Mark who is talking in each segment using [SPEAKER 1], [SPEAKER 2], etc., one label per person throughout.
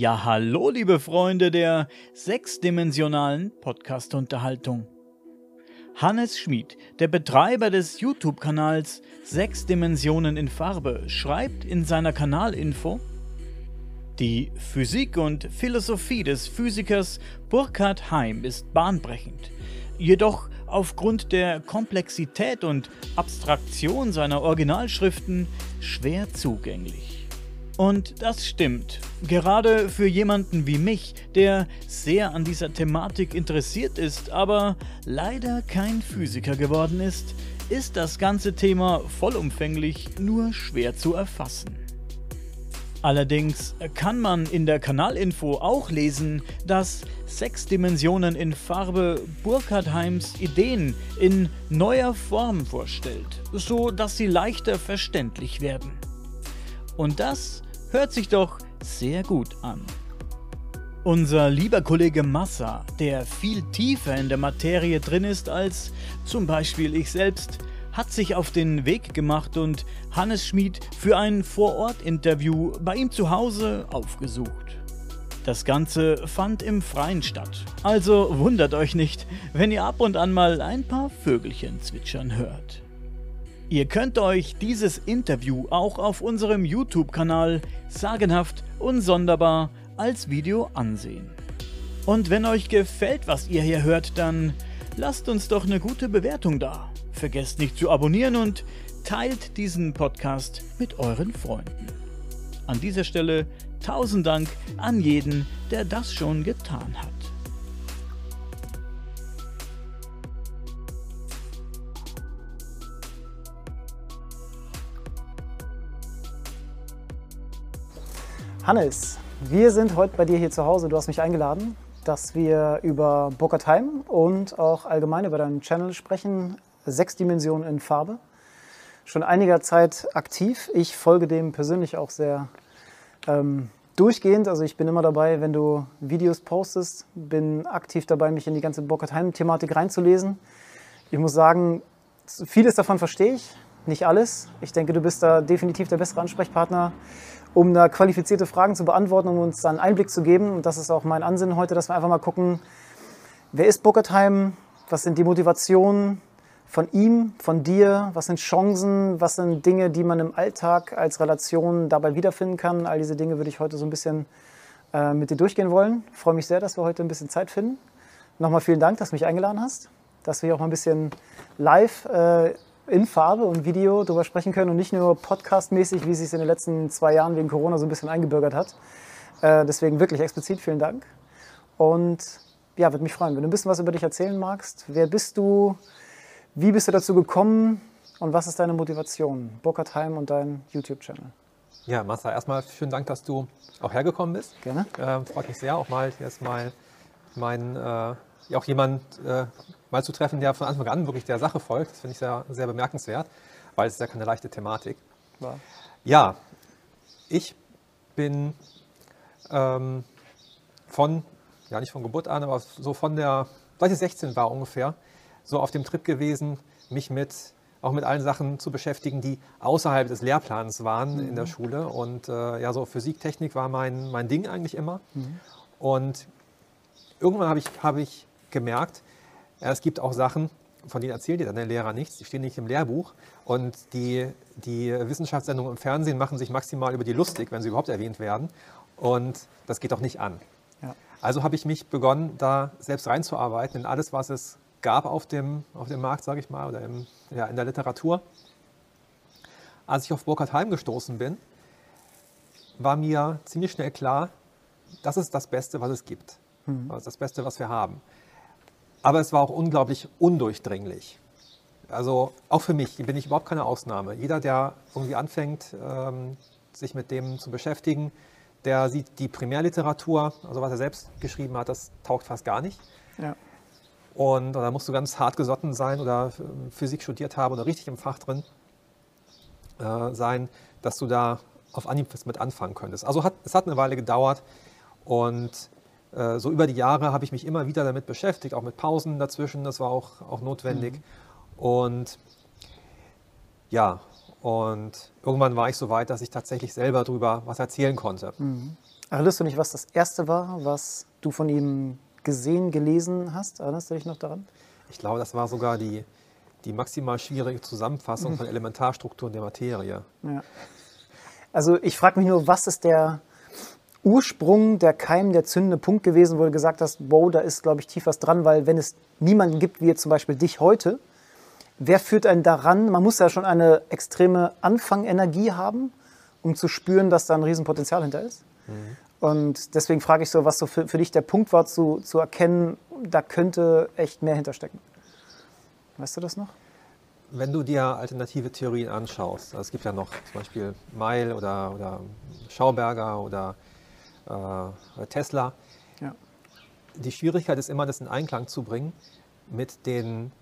[SPEAKER 1] Ja, hallo, liebe Freunde der sechsdimensionalen Podcast-Unterhaltung. Hannes Schmid, der Betreiber des YouTube-Kanals Sechs Dimensionen in Farbe, schreibt in seiner Kanalinfo, die Physik und Philosophie des Physikers Burkhard Heim ist bahnbrechend. Jedoch aufgrund der Komplexität und Abstraktion seiner Originalschriften schwer zugänglich. Und das stimmt. Gerade für jemanden wie mich, der sehr an dieser Thematik interessiert ist, aber leider kein Physiker geworden ist, ist das ganze Thema vollumfänglich nur schwer zu erfassen. Allerdings kann man in der Kanalinfo auch lesen, dass Sechs Dimensionen in Farbe Burkhard Heims Ideen in neuer Form vorstellt, so dass sie leichter verständlich werden. Und das hört sich doch sehr gut an. Unser lieber Kollege Massa, der viel tiefer in der Materie drin ist als zum Beispiel ich selbst, hat sich auf den Weg gemacht und Hannes Schmid für ein Vorort-Interview bei ihm zu Hause aufgesucht. Das Ganze fand im Freien statt, also wundert euch nicht, wenn ihr ab und an mal ein paar Vögelchen zwitschern hört. Ihr könnt euch dieses Interview auch auf unserem YouTube-Kanal Sagenhaft und Sonderbar als Video ansehen. Und wenn euch gefällt, was ihr hier hört, dann lasst uns doch eine gute Bewertung da. Vergesst nicht zu abonnieren und teilt diesen Podcast mit euren Freunden. An dieser Stelle tausend Dank an jeden, der das schon getan hat.
[SPEAKER 2] Hannes, wir sind heute bei dir hier zu Hause. Du hast mich eingeladen, dass wir über Burkhard Heim und auch allgemein über deinen Channel sprechen. Sechs Dimensionen in Farbe. Schon einiger Zeit aktiv. Ich folge dem persönlich auch sehr ähm, durchgehend. Also ich bin immer dabei, wenn du Videos postest, bin aktiv dabei, mich in die ganze Burkhard Heim-Thematik reinzulesen. Ich muss sagen, vieles davon verstehe ich, nicht alles. Ich denke, du bist da definitiv der bessere Ansprechpartner um da qualifizierte Fragen zu beantworten, um uns dann Einblick zu geben. Und das ist auch mein Ansinnen heute, dass wir einfach mal gucken, wer ist Bockertheim, was sind die Motivationen von ihm, von dir, was sind Chancen, was sind Dinge, die man im Alltag als Relation dabei wiederfinden kann. All diese Dinge würde ich heute so ein bisschen äh, mit dir durchgehen wollen. Ich freue mich sehr, dass wir heute ein bisschen Zeit finden. Nochmal vielen Dank, dass du mich eingeladen hast, dass wir hier auch mal ein bisschen live äh, in Farbe und Video darüber sprechen können und nicht nur podcastmäßig, wie es sich in den letzten zwei Jahren wegen Corona so ein bisschen eingebürgert hat. Äh, deswegen wirklich explizit vielen Dank. Und ja, würde mich freuen, wenn du ein bisschen was über dich erzählen magst. Wer bist du? Wie bist du dazu gekommen? Und was ist deine Motivation? Burkhard Heim und dein YouTube-Channel.
[SPEAKER 3] Ja, Martha, erstmal vielen Dank, dass du auch hergekommen bist.
[SPEAKER 2] Gerne.
[SPEAKER 3] Äh, freut mich sehr, auch mal jetzt mal mein, äh, auch jemand äh, mal zu treffen, der von Anfang an wirklich der Sache folgt. Das finde ich sehr, sehr bemerkenswert, weil es ist ja keine leichte Thematik. Ja, ja ich bin ähm, von, ja nicht von Geburt an, aber so von der, seit ich 16 war ungefähr, so auf dem Trip gewesen, mich mit auch mit allen Sachen zu beschäftigen, die außerhalb des Lehrplans waren mhm. in der mhm. Schule. Und äh, ja, so Physik, Technik war mein, mein Ding eigentlich immer. Mhm. Und irgendwann habe ich, hab ich gemerkt, es gibt auch Sachen, von denen erzählt dir dann der Lehrer nichts, die stehen nicht im Lehrbuch. Und die, die Wissenschaftssendungen im Fernsehen machen sich maximal über die lustig, wenn sie überhaupt erwähnt werden. Und das geht doch nicht an. Ja. Also habe ich mich begonnen, da selbst reinzuarbeiten in alles, was es gab auf dem, auf dem Markt, sage ich mal, oder im, ja, in der Literatur. Als ich auf Burkhard Heim gestoßen bin, war mir ziemlich schnell klar, das ist das Beste, was es gibt. Mhm. Das ist das Beste, was wir haben. Aber es war auch unglaublich undurchdringlich. Also auch für mich bin ich überhaupt keine Ausnahme. Jeder, der irgendwie anfängt, ähm, sich mit dem zu beschäftigen, der sieht die Primärliteratur, also was er selbst geschrieben hat, das taugt fast gar nicht. Ja. Und da musst du ganz hart gesotten sein oder Physik studiert haben oder richtig im Fach drin äh, sein, dass du da auf Anhieb mit anfangen könntest. Also hat, es hat eine Weile gedauert und äh, so über die Jahre habe ich mich immer wieder damit beschäftigt, auch mit Pausen dazwischen, das war auch, auch notwendig. Mhm. Und ja, und irgendwann war ich so weit, dass ich tatsächlich selber darüber was erzählen konnte. Mhm.
[SPEAKER 2] Erinnerst du nicht, was das erste war, was du von ihm gesehen, gelesen hast? Erinnerst du dich noch daran?
[SPEAKER 3] Ich glaube, das war sogar die, die maximal schwierige Zusammenfassung mhm. von Elementarstrukturen der Materie. Ja.
[SPEAKER 2] Also ich frage mich nur, was ist der Ursprung, der Keim, der zündende Punkt gewesen, wo du gesagt hast, wow, da ist, glaube ich, tief was dran, weil wenn es niemanden gibt, wie jetzt zum Beispiel dich heute, wer führt einen daran? Man muss ja schon eine extreme Anfangenergie haben, um zu spüren, dass da ein Riesenpotenzial hinter ist. Mhm. Und deswegen frage ich so, was so für, für dich der Punkt war, zu, zu erkennen, da könnte echt mehr hinterstecken. Weißt du das noch?
[SPEAKER 3] Wenn du dir alternative Theorien anschaust, also es gibt ja noch zum Beispiel Meil oder, oder Schauberger oder äh, Tesla, ja. die Schwierigkeit ist immer, das in Einklang zu bringen mit den,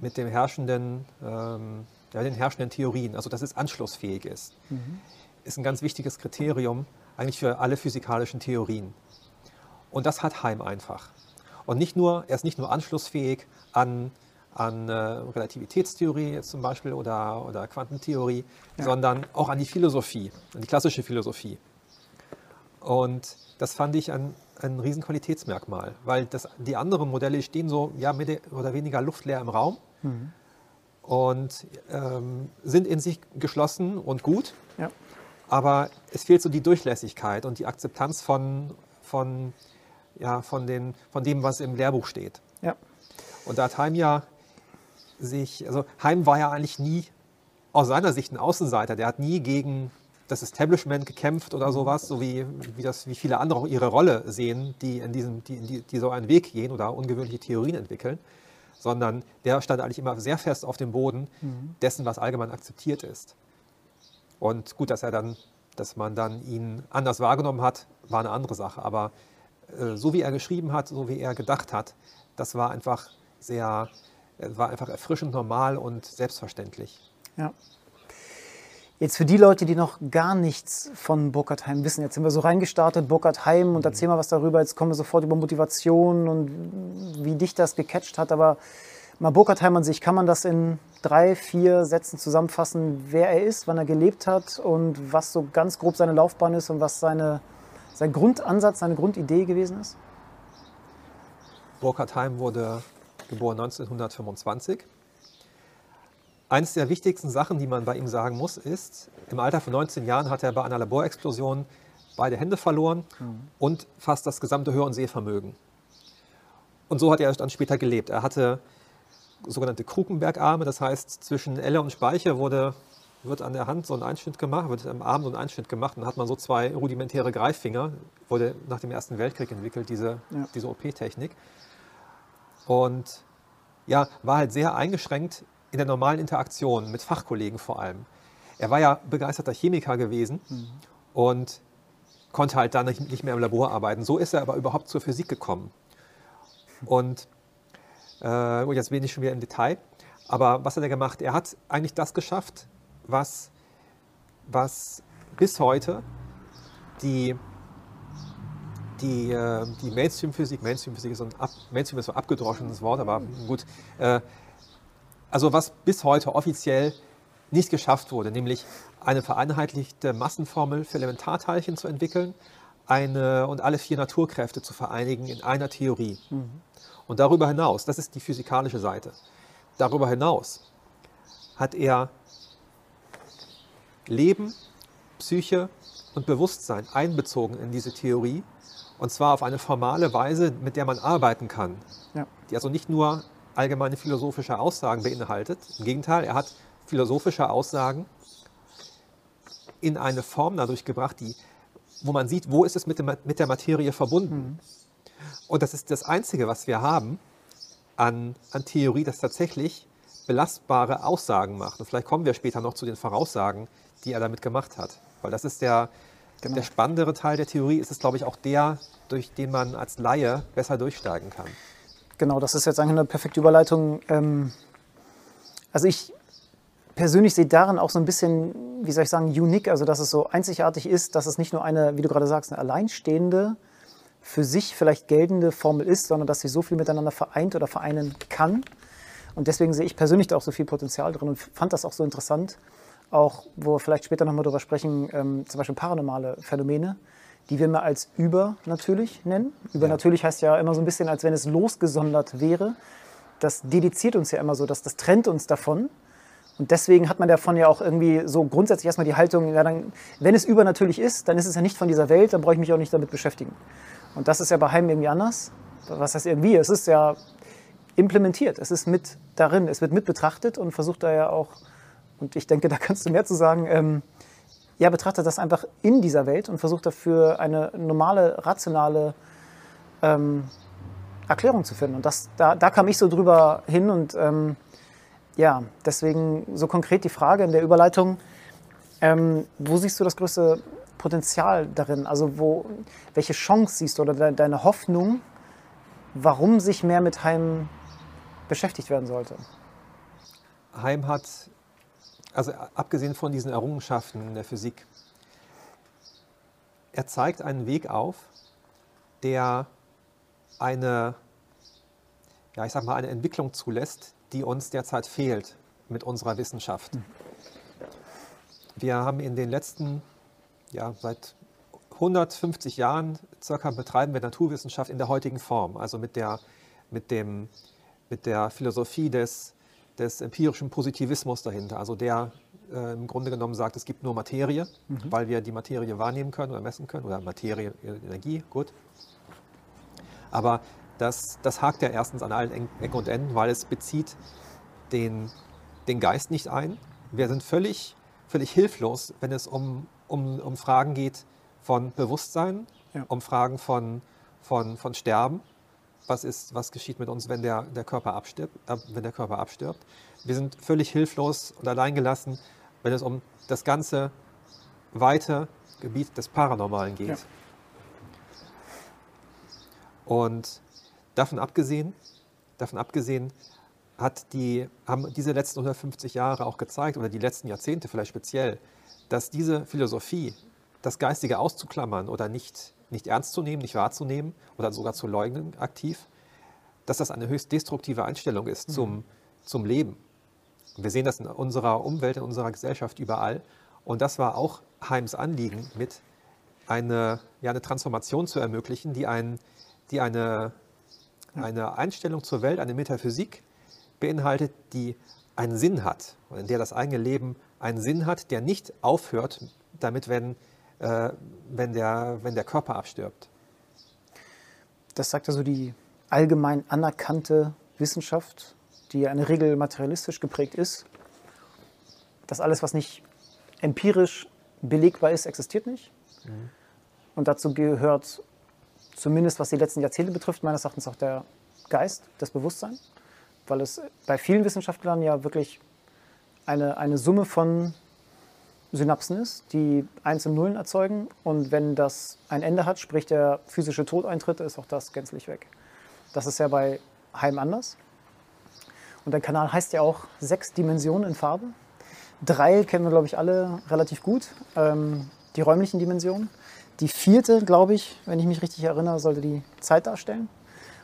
[SPEAKER 3] mit dem herrschenden, ähm, ja, den herrschenden Theorien, also dass es anschlussfähig ist. Mhm. Ist ein ganz wichtiges Kriterium, eigentlich für alle physikalischen Theorien. Und das hat Heim einfach. Und nicht nur, er ist nicht nur anschlussfähig an, an äh, Relativitätstheorie zum Beispiel oder, oder Quantentheorie, ja. sondern auch an die Philosophie, an die klassische Philosophie. Und das fand ich ein, ein Riesenqualitätsmerkmal, weil das, die anderen Modelle stehen so ja, mehr oder weniger luftleer im Raum mhm. und ähm, sind in sich geschlossen und gut. Ja aber es fehlt so die Durchlässigkeit und die Akzeptanz von, von, ja, von, den, von dem, was im Lehrbuch steht. Ja. Und da hat Heim ja sich, also Heim war ja eigentlich nie aus seiner Sicht ein Außenseiter, der hat nie gegen das Establishment gekämpft oder sowas, so wie, wie, das, wie viele andere auch ihre Rolle sehen, die, in diesem, die, die, so einen Weg gehen oder ungewöhnliche Theorien entwickeln, sondern der stand eigentlich immer sehr fest auf dem Boden mhm. dessen, was allgemein akzeptiert ist. Und gut, dass er dann, dass man dann ihn anders wahrgenommen hat, war eine andere Sache. Aber äh, so wie er geschrieben hat, so wie er gedacht hat, das war einfach sehr, war einfach erfrischend normal und selbstverständlich.
[SPEAKER 2] Ja. Jetzt für die Leute, die noch gar nichts von Burkhard Heim wissen, jetzt sind wir so reingestartet, Burkhard Heim, und mhm. erzähl mal was darüber. Jetzt kommen wir sofort über Motivation und wie dich das gecatcht hat. Aber mal Burkhard Heim an sich, kann man das in drei, vier Sätzen zusammenfassen, wer er ist, wann er gelebt hat und was so ganz grob seine Laufbahn ist und was seine, sein Grundansatz, seine Grundidee gewesen ist?
[SPEAKER 3] Burkhard Heim wurde geboren 1925. Eines der wichtigsten Sachen, die man bei ihm sagen muss, ist, im Alter von 19 Jahren hat er bei einer Laborexplosion beide Hände verloren mhm. und fast das gesamte Hör- und Sehvermögen. Und so hat er dann später gelebt. Er hatte sogenannte Krukenbergarme, das heißt zwischen Elle und Speiche wurde, wird an der Hand so ein Einschnitt gemacht, wird am Arm so ein Einschnitt gemacht und dann hat man so zwei rudimentäre Greiffinger, wurde nach dem Ersten Weltkrieg entwickelt, diese, ja. diese OP-Technik. Und ja, war halt sehr eingeschränkt in der normalen Interaktion mit Fachkollegen vor allem. Er war ja begeisterter Chemiker gewesen mhm. und konnte halt dann nicht mehr im Labor arbeiten. So ist er aber überhaupt zur Physik gekommen. Und äh, jetzt bin ich schon wieder im Detail. Aber was hat er gemacht? Er hat eigentlich das geschafft, was, was bis heute die, die, äh, die Mainstream-Physik, Mainstream-Physik ist, ab, Mainstream ist ein abgedroschenes Wort, aber gut. Äh, also was bis heute offiziell nicht geschafft wurde, nämlich eine vereinheitlichte Massenformel für Elementarteilchen zu entwickeln eine, und alle vier Naturkräfte zu vereinigen in einer Theorie. Mhm. Und darüber hinaus, das ist die physikalische Seite, darüber hinaus hat er Leben, Psyche und Bewusstsein einbezogen in diese Theorie. Und zwar auf eine formale Weise, mit der man arbeiten kann. Ja. Die also nicht nur allgemeine philosophische Aussagen beinhaltet. Im Gegenteil, er hat philosophische Aussagen in eine Form dadurch gebracht, die, wo man sieht, wo ist es mit, dem, mit der Materie verbunden. Mhm. Und das ist das Einzige, was wir haben an, an Theorie, das tatsächlich belastbare Aussagen macht. Und vielleicht kommen wir später noch zu den Voraussagen, die er damit gemacht hat. Weil das ist der, genau. der spannendere Teil der Theorie, ist es, glaube ich, auch der, durch den man als Laie besser durchsteigen kann.
[SPEAKER 2] Genau, das ist jetzt eigentlich eine perfekte Überleitung. Ähm, also ich persönlich sehe darin auch so ein bisschen, wie soll ich sagen, unique, also dass es so einzigartig ist, dass es nicht nur eine, wie du gerade sagst, eine alleinstehende für sich vielleicht geltende Formel ist, sondern dass sie so viel miteinander vereint oder vereinen kann. Und deswegen sehe ich persönlich da auch so viel Potenzial drin und fand das auch so interessant, auch wo wir vielleicht später nochmal darüber sprechen, ähm, zum Beispiel paranormale Phänomene, die wir mal als übernatürlich nennen. Übernatürlich heißt ja immer so ein bisschen, als wenn es losgesondert wäre. Das dediziert uns ja immer so, dass das trennt uns davon. Und deswegen hat man davon ja auch irgendwie so grundsätzlich erstmal die Haltung, ja dann, wenn es übernatürlich ist, dann ist es ja nicht von dieser Welt, dann brauche ich mich auch nicht damit beschäftigen. Und das ist ja bei Heim irgendwie anders. Was heißt irgendwie? Es ist ja implementiert, es ist mit darin, es wird mit betrachtet und versucht da ja auch, und ich denke, da kannst du mehr zu sagen, ähm, ja, betrachtet das einfach in dieser Welt und versucht dafür eine normale, rationale ähm, Erklärung zu finden. Und das, da, da kam ich so drüber hin und ähm, ja, deswegen so konkret die Frage in der Überleitung, ähm, wo siehst du das größte Potenzial darin? Also wo, welche Chance siehst du oder de deine Hoffnung, warum sich mehr mit Heim beschäftigt werden sollte?
[SPEAKER 3] Heim hat, also abgesehen von diesen Errungenschaften in der Physik, er zeigt einen Weg auf, der eine, ja, ich sag mal, eine Entwicklung zulässt, die uns derzeit fehlt mit unserer Wissenschaft. Wir haben in den letzten, ja, seit 150 Jahren circa betreiben wir Naturwissenschaft in der heutigen Form, also mit der, mit dem, mit der Philosophie des, des empirischen Positivismus dahinter, also der äh, im Grunde genommen sagt, es gibt nur Materie, mhm. weil wir die Materie wahrnehmen können oder messen können, oder Materie, Energie, gut. Aber das, das hakt ja erstens an allen Ecken und Enden, weil es bezieht den, den Geist nicht ein. Wir sind völlig, völlig hilflos, wenn es um, um, um Fragen geht von Bewusstsein, ja. um Fragen von, von, von Sterben. Was, ist, was geschieht mit uns, wenn der, der, Körper abstirbt, äh, wenn der Körper abstirbt? Wir sind völlig hilflos und alleingelassen, wenn es um das ganze weite Gebiet des Paranormalen geht. Ja. Und Davon abgesehen, davon abgesehen hat die, haben diese letzten 150 Jahre auch gezeigt, oder die letzten Jahrzehnte vielleicht speziell, dass diese Philosophie, das Geistige auszuklammern oder nicht, nicht ernst zu nehmen, nicht wahrzunehmen oder sogar zu leugnen aktiv, dass das eine höchst destruktive Einstellung ist mhm. zum, zum Leben. Wir sehen das in unserer Umwelt, in unserer Gesellschaft überall. Und das war auch Heims Anliegen, mit eine, ja, eine Transformation zu ermöglichen, die, ein, die eine eine Einstellung zur Welt, eine Metaphysik beinhaltet, die einen Sinn hat und in der das eigene Leben einen Sinn hat, der nicht aufhört damit, wenn, äh, wenn, der, wenn der Körper abstirbt.
[SPEAKER 2] Das sagt also die allgemein anerkannte Wissenschaft, die ja in der Regel materialistisch geprägt ist, dass alles, was nicht empirisch belegbar ist, existiert nicht. Mhm. Und dazu gehört zumindest was die letzten Jahrzehnte betrifft, meines Erachtens auch der Geist, das Bewusstsein, weil es bei vielen Wissenschaftlern ja wirklich eine, eine Summe von Synapsen ist, die Eins und Nullen erzeugen. Und wenn das ein Ende hat, sprich der physische Tod eintritt, ist auch das gänzlich weg. Das ist ja bei Heim anders. Und der Kanal heißt ja auch sechs Dimensionen in Farbe. Drei kennen wir, glaube ich, alle relativ gut. Ähm, die räumlichen Dimensionen. Die vierte, glaube ich, wenn ich mich richtig erinnere, sollte die Zeit darstellen.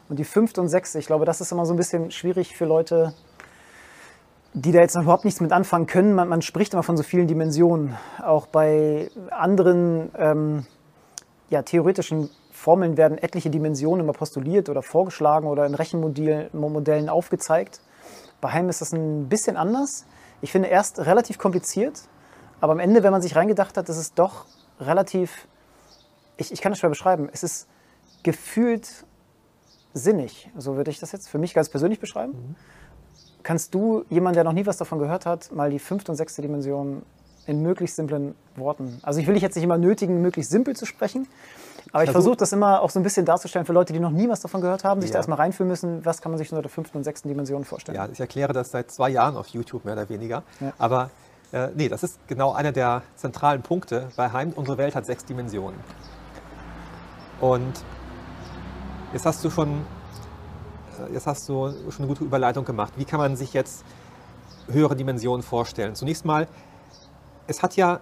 [SPEAKER 2] Und die fünfte und sechste, ich glaube, das ist immer so ein bisschen schwierig für Leute, die da jetzt noch überhaupt nichts mit anfangen können. Man, man spricht immer von so vielen Dimensionen. Auch bei anderen ähm, ja, theoretischen Formeln werden etliche Dimensionen immer postuliert oder vorgeschlagen oder in Rechenmodellen aufgezeigt. Bei Heim ist das ein bisschen anders. Ich finde erst relativ kompliziert, aber am Ende, wenn man sich reingedacht hat, ist es doch relativ ich, ich kann es schwer beschreiben. Es ist gefühlt sinnig, so würde ich das jetzt für mich ganz persönlich beschreiben. Mhm. Kannst du, jemand, der noch nie was davon gehört hat, mal die fünfte und sechste Dimension in möglichst simplen Worten. Also ich will dich jetzt nicht immer nötigen, möglichst simpel zu sprechen, aber ich versuche das immer auch so ein bisschen darzustellen für Leute, die noch nie was davon gehört haben, sich ja. da erstmal reinfühlen müssen, was kann man sich unter der fünften und sechsten Dimension vorstellen.
[SPEAKER 3] Ja, ich erkläre das seit zwei Jahren auf YouTube, mehr oder weniger. Ja. Aber äh, nee, das ist genau einer der zentralen Punkte bei Heim. Unsere Welt hat sechs Dimensionen. Und jetzt hast du schon, jetzt hast du schon eine gute Überleitung gemacht. Wie kann man sich jetzt höhere Dimensionen vorstellen? Zunächst mal, es hat ja,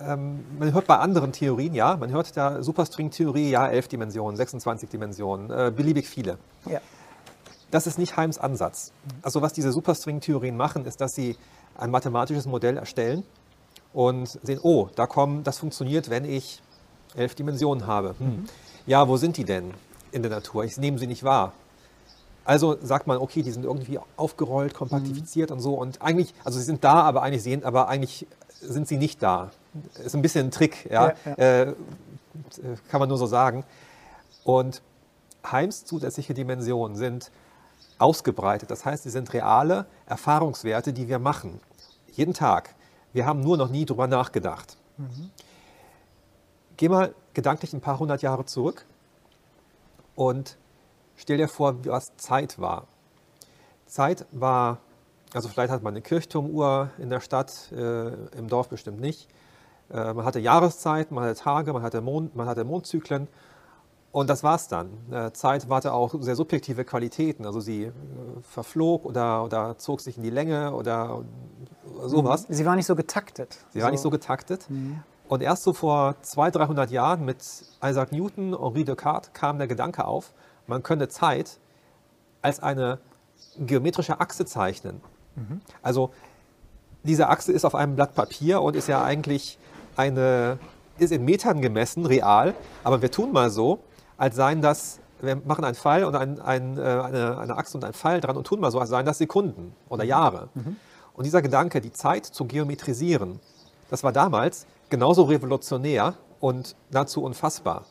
[SPEAKER 3] ähm, man hört bei anderen Theorien, ja, man hört der Superstring-Theorie, ja, 11 Dimensionen, 26 Dimensionen, äh, beliebig viele. Ja. Das ist nicht Heims Ansatz. Also was diese Superstring-Theorien machen, ist, dass sie ein mathematisches Modell erstellen und sehen, oh, da kommen, das funktioniert, wenn ich elf Dimensionen habe. Hm. Ja, wo sind die denn in der Natur? Ich nehme sie nicht wahr. Also sagt man, okay, die sind irgendwie aufgerollt, kompaktifiziert mhm. und so. Und eigentlich, also sie sind da, aber eigentlich sehen, aber eigentlich sind sie nicht da. Ist ein bisschen ein Trick, ja. ja, ja. Äh, kann man nur so sagen. Und Heims zusätzliche Dimensionen sind ausgebreitet. Das heißt, sie sind reale Erfahrungswerte, die wir machen. Jeden Tag. Wir haben nur noch nie drüber nachgedacht. Mhm. Geh mal gedanklich ein paar hundert Jahre zurück und stell dir vor, was Zeit war. Zeit war, also vielleicht hat man eine Kirchturmuhr in der Stadt, äh, im Dorf bestimmt nicht. Äh, man hatte Jahreszeiten, man hatte Tage, man hatte, Mond, man hatte Mondzyklen und das war's dann. Äh, Zeit hatte auch sehr subjektive Qualitäten. Also sie äh, verflog oder, oder zog sich in die Länge oder sowas.
[SPEAKER 2] Sie war nicht so getaktet.
[SPEAKER 3] Sie war nicht so getaktet. Mhm. Und erst so vor 200, 300 Jahren mit Isaac Newton, Henri Descartes kam der Gedanke auf, man könnte Zeit als eine geometrische Achse zeichnen. Mhm. Also diese Achse ist auf einem Blatt Papier und ist ja eigentlich eine, ist in Metern gemessen, real, aber wir tun mal so, als seien das, wir machen einen Pfeil und ein, ein, äh, eine, eine, Achse und einen Pfeil dran und tun mal so, als seien das Sekunden oder mhm. Jahre. Mhm. Und dieser Gedanke, die Zeit zu geometrisieren, das war damals genauso revolutionär und nahezu unfassbar.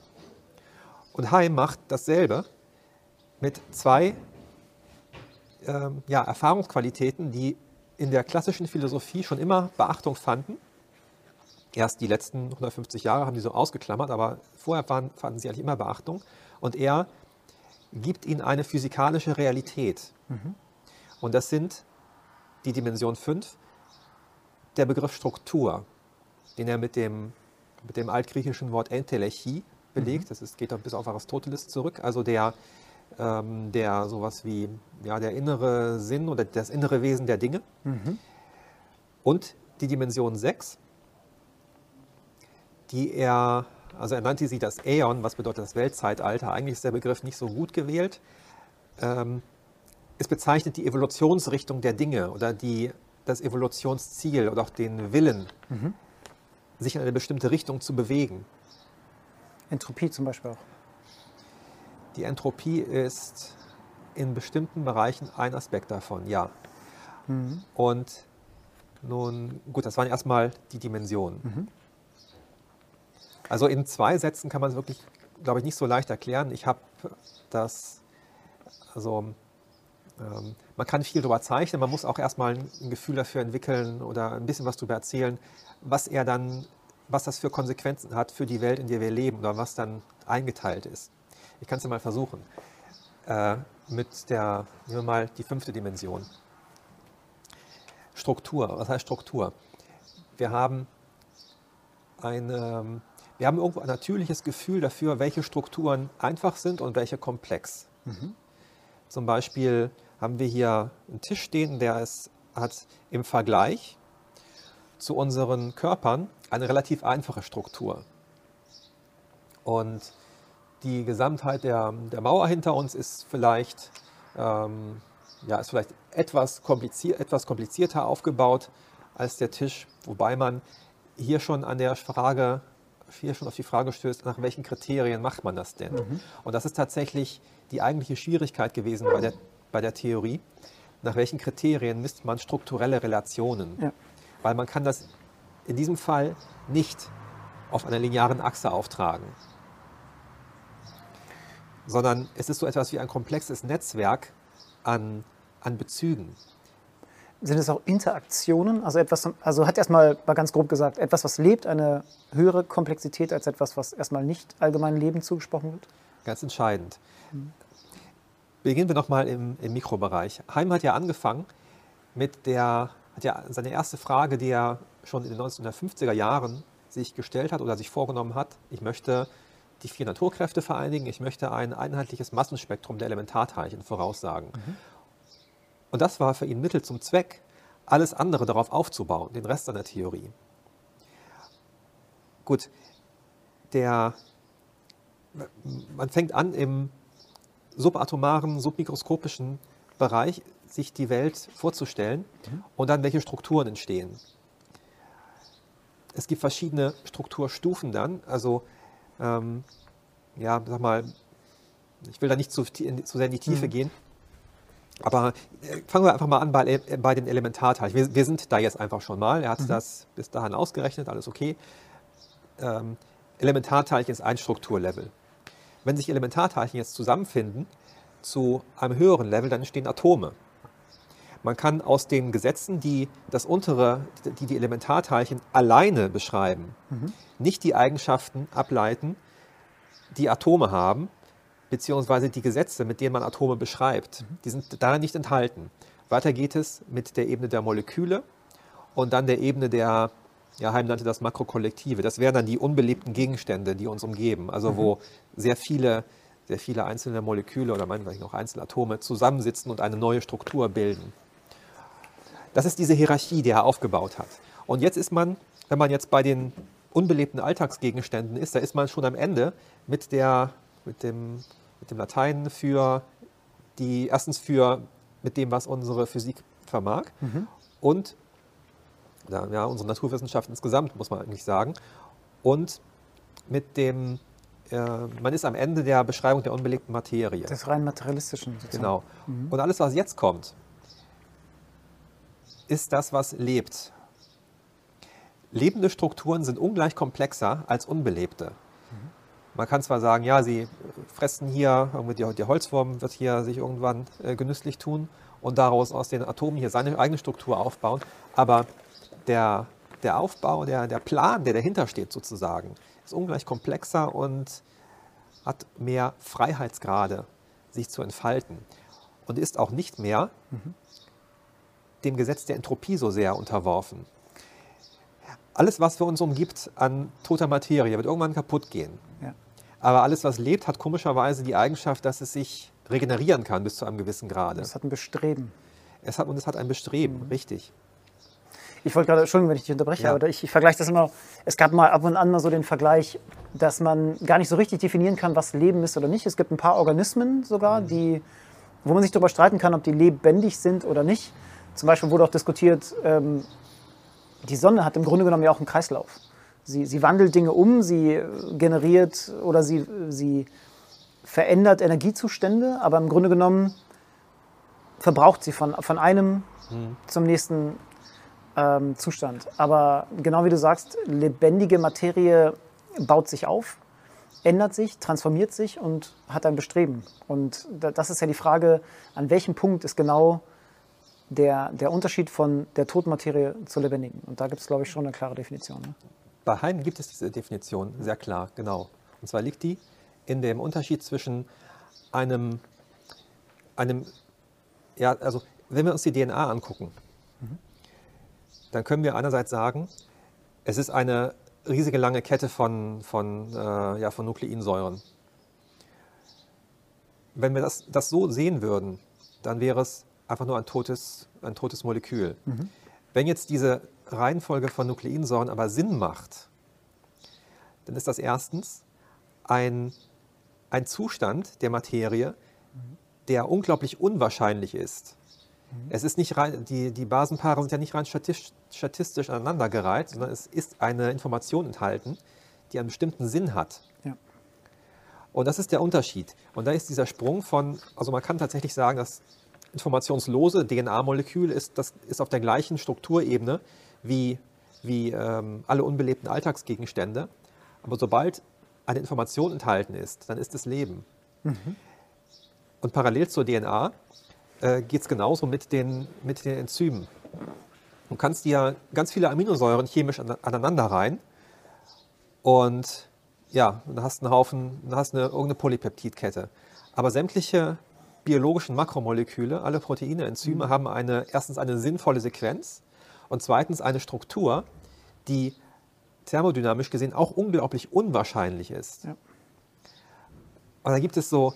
[SPEAKER 3] Und Heim macht dasselbe mit zwei ähm, ja, Erfahrungsqualitäten, die in der klassischen Philosophie schon immer Beachtung fanden. Erst die letzten 150 Jahre haben die so ausgeklammert, aber vorher waren, fanden sie eigentlich immer Beachtung. Und er gibt ihnen eine physikalische Realität. Mhm. Und das sind die Dimension 5, der Begriff Struktur den er mit dem, mit dem altgriechischen Wort Entelechie belegt. Mhm. Das ist, geht dann bis auf Aristoteles zurück. Also der, ähm, der sowas wie ja, der innere Sinn oder das innere Wesen der Dinge. Mhm. Und die Dimension 6, die er, also er nannte sie das Äon, was bedeutet das Weltzeitalter. Eigentlich ist der Begriff nicht so gut gewählt. Ähm, es bezeichnet die Evolutionsrichtung der Dinge oder die, das Evolutionsziel oder auch den Willen. Mhm sich in eine bestimmte Richtung zu bewegen.
[SPEAKER 2] Entropie zum Beispiel auch.
[SPEAKER 3] Die Entropie ist in bestimmten Bereichen ein Aspekt davon, ja. Mhm. Und nun, gut, das waren erstmal die Dimensionen. Mhm. Also in zwei Sätzen kann man es wirklich, glaube ich, nicht so leicht erklären. Ich habe das, also ähm, man kann viel darüber zeichnen, man muss auch erstmal ein Gefühl dafür entwickeln oder ein bisschen was darüber erzählen, was er dann, was das für Konsequenzen hat für die Welt, in der wir leben oder was dann eingeteilt ist. Ich kann es ja mal versuchen. Äh, mit der, nehmen wir mal die fünfte Dimension. Struktur. Was heißt Struktur? Wir haben ein, ähm, wir haben irgendwo ein natürliches Gefühl dafür, welche Strukturen einfach sind und welche komplex. Mhm. Zum Beispiel haben wir hier einen Tisch stehen, der ist, hat im Vergleich zu unseren Körpern eine relativ einfache Struktur. Und die Gesamtheit der, der Mauer hinter uns ist vielleicht, ähm, ja, ist vielleicht etwas, komplizier etwas komplizierter aufgebaut als der Tisch, wobei man hier schon an der Frage, hier schon auf die Frage stößt, nach welchen Kriterien macht man das denn? Mhm. Und das ist tatsächlich die eigentliche Schwierigkeit gewesen bei der, bei der Theorie. Nach welchen Kriterien misst man strukturelle Relationen? Ja weil man kann das in diesem Fall nicht auf einer linearen Achse auftragen, sondern es ist so etwas wie ein komplexes Netzwerk an, an Bezügen.
[SPEAKER 2] Sind es auch Interaktionen? Also etwas, also hat erstmal mal ganz grob gesagt, etwas, was lebt, eine höhere Komplexität als etwas, was erstmal nicht allgemein Leben zugesprochen wird?
[SPEAKER 3] Ganz entscheidend. Mhm. Beginnen wir nochmal im, im Mikrobereich. Heim hat ja angefangen mit der hat ja seine erste Frage, die er schon in den 1950er Jahren sich gestellt hat oder sich vorgenommen hat, ich möchte die vier Naturkräfte vereinigen, ich möchte ein einheitliches Massenspektrum der Elementarteilchen voraussagen. Mhm. Und das war für ihn Mittel zum Zweck, alles andere darauf aufzubauen, den Rest seiner Theorie. Gut, der, man fängt an im subatomaren, submikroskopischen Bereich sich die Welt vorzustellen mhm. und dann welche Strukturen entstehen. Es gibt verschiedene Strukturstufen dann. Also ähm, ja, sag mal, ich will da nicht zu, zu sehr in die Tiefe mhm. gehen, aber äh, fangen wir einfach mal an bei, äh, bei den Elementarteilchen. Wir, wir, sind da jetzt einfach schon mal. Er hat mhm. das bis dahin ausgerechnet, alles okay. Ähm, Elementarteilchen ist ein Strukturlevel. Wenn sich Elementarteilchen jetzt zusammenfinden zu einem höheren Level, dann entstehen Atome. Man kann aus den Gesetzen, die das untere, die die Elementarteilchen alleine beschreiben, mhm. nicht die Eigenschaften ableiten, die Atome haben, beziehungsweise die Gesetze, mit denen man Atome beschreibt. Mhm. Die sind darin nicht enthalten. Weiter geht es mit der Ebene der Moleküle und dann der Ebene der, ja, Heim nannte das Makrokollektive. Das wären dann die unbelebten Gegenstände, die uns umgeben. Also mhm. wo sehr viele, sehr viele einzelne Moleküle oder meinetwegen auch Einzelatome zusammensitzen und eine neue Struktur bilden. Das ist diese Hierarchie, die er aufgebaut hat. Und jetzt ist man, wenn man jetzt bei den unbelebten Alltagsgegenständen ist, da ist man schon am Ende mit, der, mit, dem, mit dem Latein für die, erstens für mit dem, was unsere Physik vermag mhm. und ja, unsere Naturwissenschaft insgesamt, muss man eigentlich sagen. Und mit dem, äh, man ist am Ende der Beschreibung der unbelebten Materie.
[SPEAKER 2] Des rein materialistischen.
[SPEAKER 3] Sozusagen. Genau. Mhm. Und alles, was jetzt kommt, ist das, was lebt. Lebende Strukturen sind ungleich komplexer als unbelebte. Man kann zwar sagen, ja, sie fressen hier, die, die Holzwurm wird hier sich irgendwann äh, genüsslich tun und daraus aus den Atomen hier seine eigene Struktur aufbauen, aber der, der Aufbau, der, der Plan, der dahinter steht sozusagen, ist ungleich komplexer und hat mehr Freiheitsgrade, sich zu entfalten und ist auch nicht mehr mhm dem Gesetz der Entropie so sehr unterworfen. Alles, was für uns umgibt an toter Materie, wird irgendwann kaputt gehen. Ja. Aber alles, was lebt, hat komischerweise die Eigenschaft, dass es sich regenerieren kann bis zu einem gewissen Grade.
[SPEAKER 2] Es hat ein Bestreben.
[SPEAKER 3] Es hat, und es hat ein Bestreben, mhm. richtig.
[SPEAKER 2] Ich wollte gerade, Entschuldigung, wenn ich dich unterbreche, ja. aber ich, ich vergleiche das immer. Es gab mal ab und an mal so den Vergleich, dass man gar nicht so richtig definieren kann, was Leben ist oder nicht. Es gibt ein paar Organismen sogar, mhm. die, wo man sich darüber streiten kann, ob die lebendig sind oder nicht. Zum Beispiel wurde auch diskutiert, ähm, die Sonne hat im Grunde genommen ja auch einen Kreislauf. Sie, sie wandelt Dinge um, sie generiert oder sie, sie verändert Energiezustände, aber im Grunde genommen verbraucht sie von, von einem mhm. zum nächsten ähm, Zustand. Aber genau wie du sagst, lebendige Materie baut sich auf, ändert sich, transformiert sich und hat ein Bestreben. Und das ist ja die Frage, an welchem Punkt ist genau der, der Unterschied von der Totenmaterie zur lebendigen. Und da gibt es, glaube ich, schon eine klare Definition. Ne?
[SPEAKER 3] Bei Heim gibt es diese Definition, sehr klar, genau. Und zwar liegt die in dem Unterschied zwischen einem, einem ja, also wenn wir uns die DNA angucken. Dann können wir einerseits sagen, es ist eine riesige lange Kette von, von, äh, ja, von Nukleinsäuren. Wenn wir das, das so sehen würden, dann wäre es einfach nur ein totes, ein totes Molekül. Mhm. Wenn jetzt diese Reihenfolge von Nukleinsäuren aber Sinn macht, dann ist das erstens ein, ein Zustand der Materie, der unglaublich unwahrscheinlich ist. Mhm. Es ist nicht rein, die, die Basenpaare sind ja nicht rein statistisch, statistisch aneinandergereiht, sondern es ist eine Information enthalten, die einen bestimmten Sinn hat. Ja. Und das ist der Unterschied. Und da ist dieser Sprung von, also man kann tatsächlich sagen, dass informationslose DNA-Molekül ist, das ist auf der gleichen Strukturebene wie, wie ähm, alle unbelebten Alltagsgegenstände. Aber sobald eine Information enthalten ist, dann ist es Leben. Mhm. Und parallel zur DNA äh, geht es genauso mit den, mit den Enzymen. Du kannst dir ganz viele Aminosäuren chemisch an, aneinander rein und ja, dann hast du einen Haufen, dann hast du eine, irgendeine Polypeptidkette. Aber sämtliche biologischen Makromoleküle, alle Proteine, Enzyme, mhm. haben eine, erstens eine sinnvolle Sequenz und zweitens eine Struktur, die thermodynamisch gesehen auch unglaublich unwahrscheinlich ist. Ja. Und da gibt es so,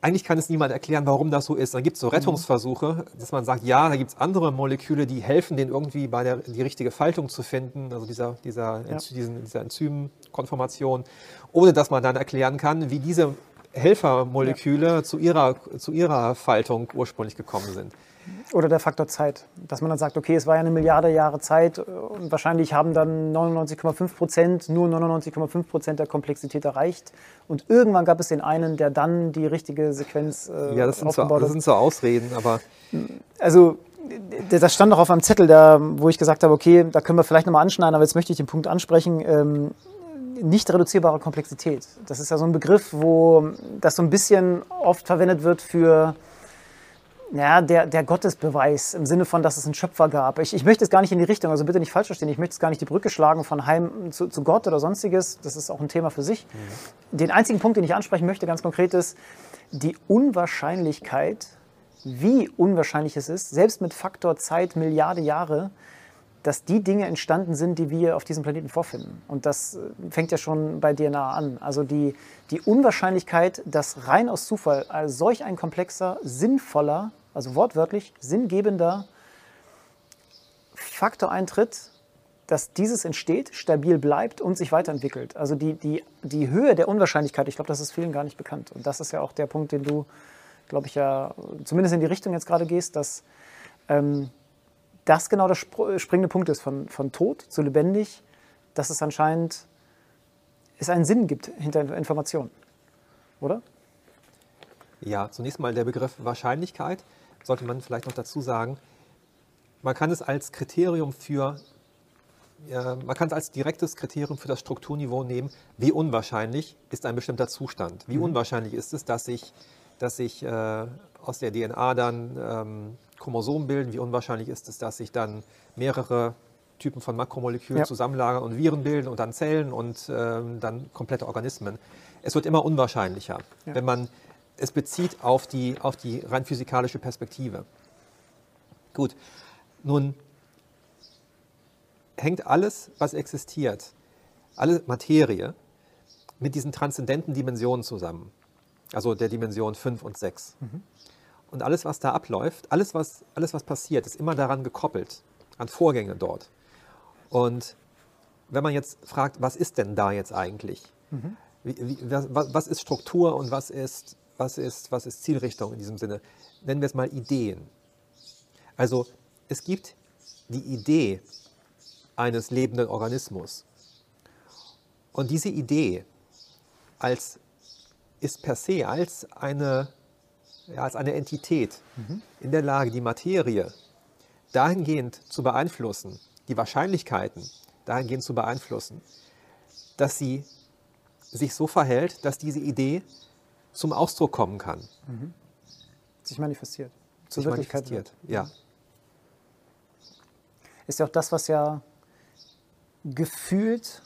[SPEAKER 3] eigentlich kann es niemand erklären, warum das so ist. Dann gibt es so mhm. Rettungsversuche, dass man sagt, ja, da gibt es andere Moleküle, die helfen, den irgendwie bei der die richtige Faltung zu finden, also dieser, dieser, ja. diesen, dieser Enzymkonformation, ohne dass man dann erklären kann, wie diese Helfermoleküle ja. zu, ihrer, zu ihrer Faltung ursprünglich gekommen sind.
[SPEAKER 2] Oder der Faktor Zeit, dass man dann sagt, okay, es war ja eine Milliarde Jahre Zeit und wahrscheinlich haben dann 99,5 Prozent, nur 99,5 Prozent der Komplexität erreicht. Und irgendwann gab es den einen, der dann die richtige Sequenz
[SPEAKER 3] äh, ja, das sind aufgebaut so, das sind so Ausreden, aber...
[SPEAKER 2] Also das stand auch auf einem Zettel, da, wo ich gesagt habe, okay, da können wir vielleicht nochmal anschneiden, aber jetzt möchte ich den Punkt ansprechen. Ähm, nicht reduzierbare Komplexität. Das ist ja so ein Begriff, wo das so ein bisschen oft verwendet wird für ja, der, der Gottesbeweis im Sinne von, dass es einen Schöpfer gab. Ich, ich möchte es gar nicht in die Richtung, also bitte nicht falsch verstehen, ich möchte es gar nicht die Brücke schlagen von Heim zu, zu Gott oder sonstiges. Das ist auch ein Thema für sich. Mhm. Den einzigen Punkt, den ich ansprechen möchte, ganz konkret ist die Unwahrscheinlichkeit, wie unwahrscheinlich es ist, selbst mit Faktor Zeit, Milliarde Jahre, dass die Dinge entstanden sind, die wir auf diesem Planeten vorfinden. Und das äh, fängt ja schon bei DNA an. Also die, die Unwahrscheinlichkeit, dass rein aus Zufall solch ein komplexer, sinnvoller, also wortwörtlich sinngebender Faktor eintritt, dass dieses entsteht, stabil bleibt und sich weiterentwickelt. Also die, die, die Höhe der Unwahrscheinlichkeit, ich glaube, das ist vielen gar nicht bekannt. Und das ist ja auch der Punkt, den du glaube ich, ja zumindest in die Richtung jetzt gerade gehst, dass ähm, das genau der springende Punkt ist, von, von tot zu lebendig, dass es anscheinend es einen Sinn gibt hinter Informationen, oder?
[SPEAKER 3] Ja, zunächst mal der Begriff Wahrscheinlichkeit, sollte man vielleicht noch dazu sagen. Man kann es als Kriterium für, ja, man kann es als direktes Kriterium für das Strukturniveau nehmen, wie unwahrscheinlich ist ein bestimmter Zustand. Wie mhm. unwahrscheinlich ist es, dass sich dass sich äh, aus der DNA dann ähm, Chromosomen bilden. Wie unwahrscheinlich ist es, dass sich dann mehrere Typen von Makromolekülen ja. zusammenlagern und Viren bilden und dann Zellen und ähm, dann komplette Organismen. Es wird immer unwahrscheinlicher, ja. wenn man es bezieht auf die, auf die rein physikalische Perspektive. Gut, nun hängt alles, was existiert, alle Materie, mit diesen transzendenten Dimensionen zusammen also der Dimension 5 und 6. Mhm. Und alles, was da abläuft, alles was, alles, was passiert, ist immer daran gekoppelt, an Vorgänge dort. Und wenn man jetzt fragt, was ist denn da jetzt eigentlich? Mhm. Wie, wie, was, was, ist Struktur und was ist, was, ist, was ist Zielrichtung in diesem Sinne? Nennen wir es mal Ideen. Also es gibt die Idee eines lebenden Organismus. Und diese Idee als ist per se als eine, ja, als eine Entität mhm. in der Lage, die Materie dahingehend zu beeinflussen, die Wahrscheinlichkeiten dahingehend zu beeinflussen, dass sie sich so verhält, dass diese Idee zum Ausdruck kommen kann. Mhm.
[SPEAKER 2] Sich manifestiert.
[SPEAKER 3] Zur sich Wirklichkeit manifestiert, wird. ja.
[SPEAKER 2] Ist ja auch das, was ja gefühlt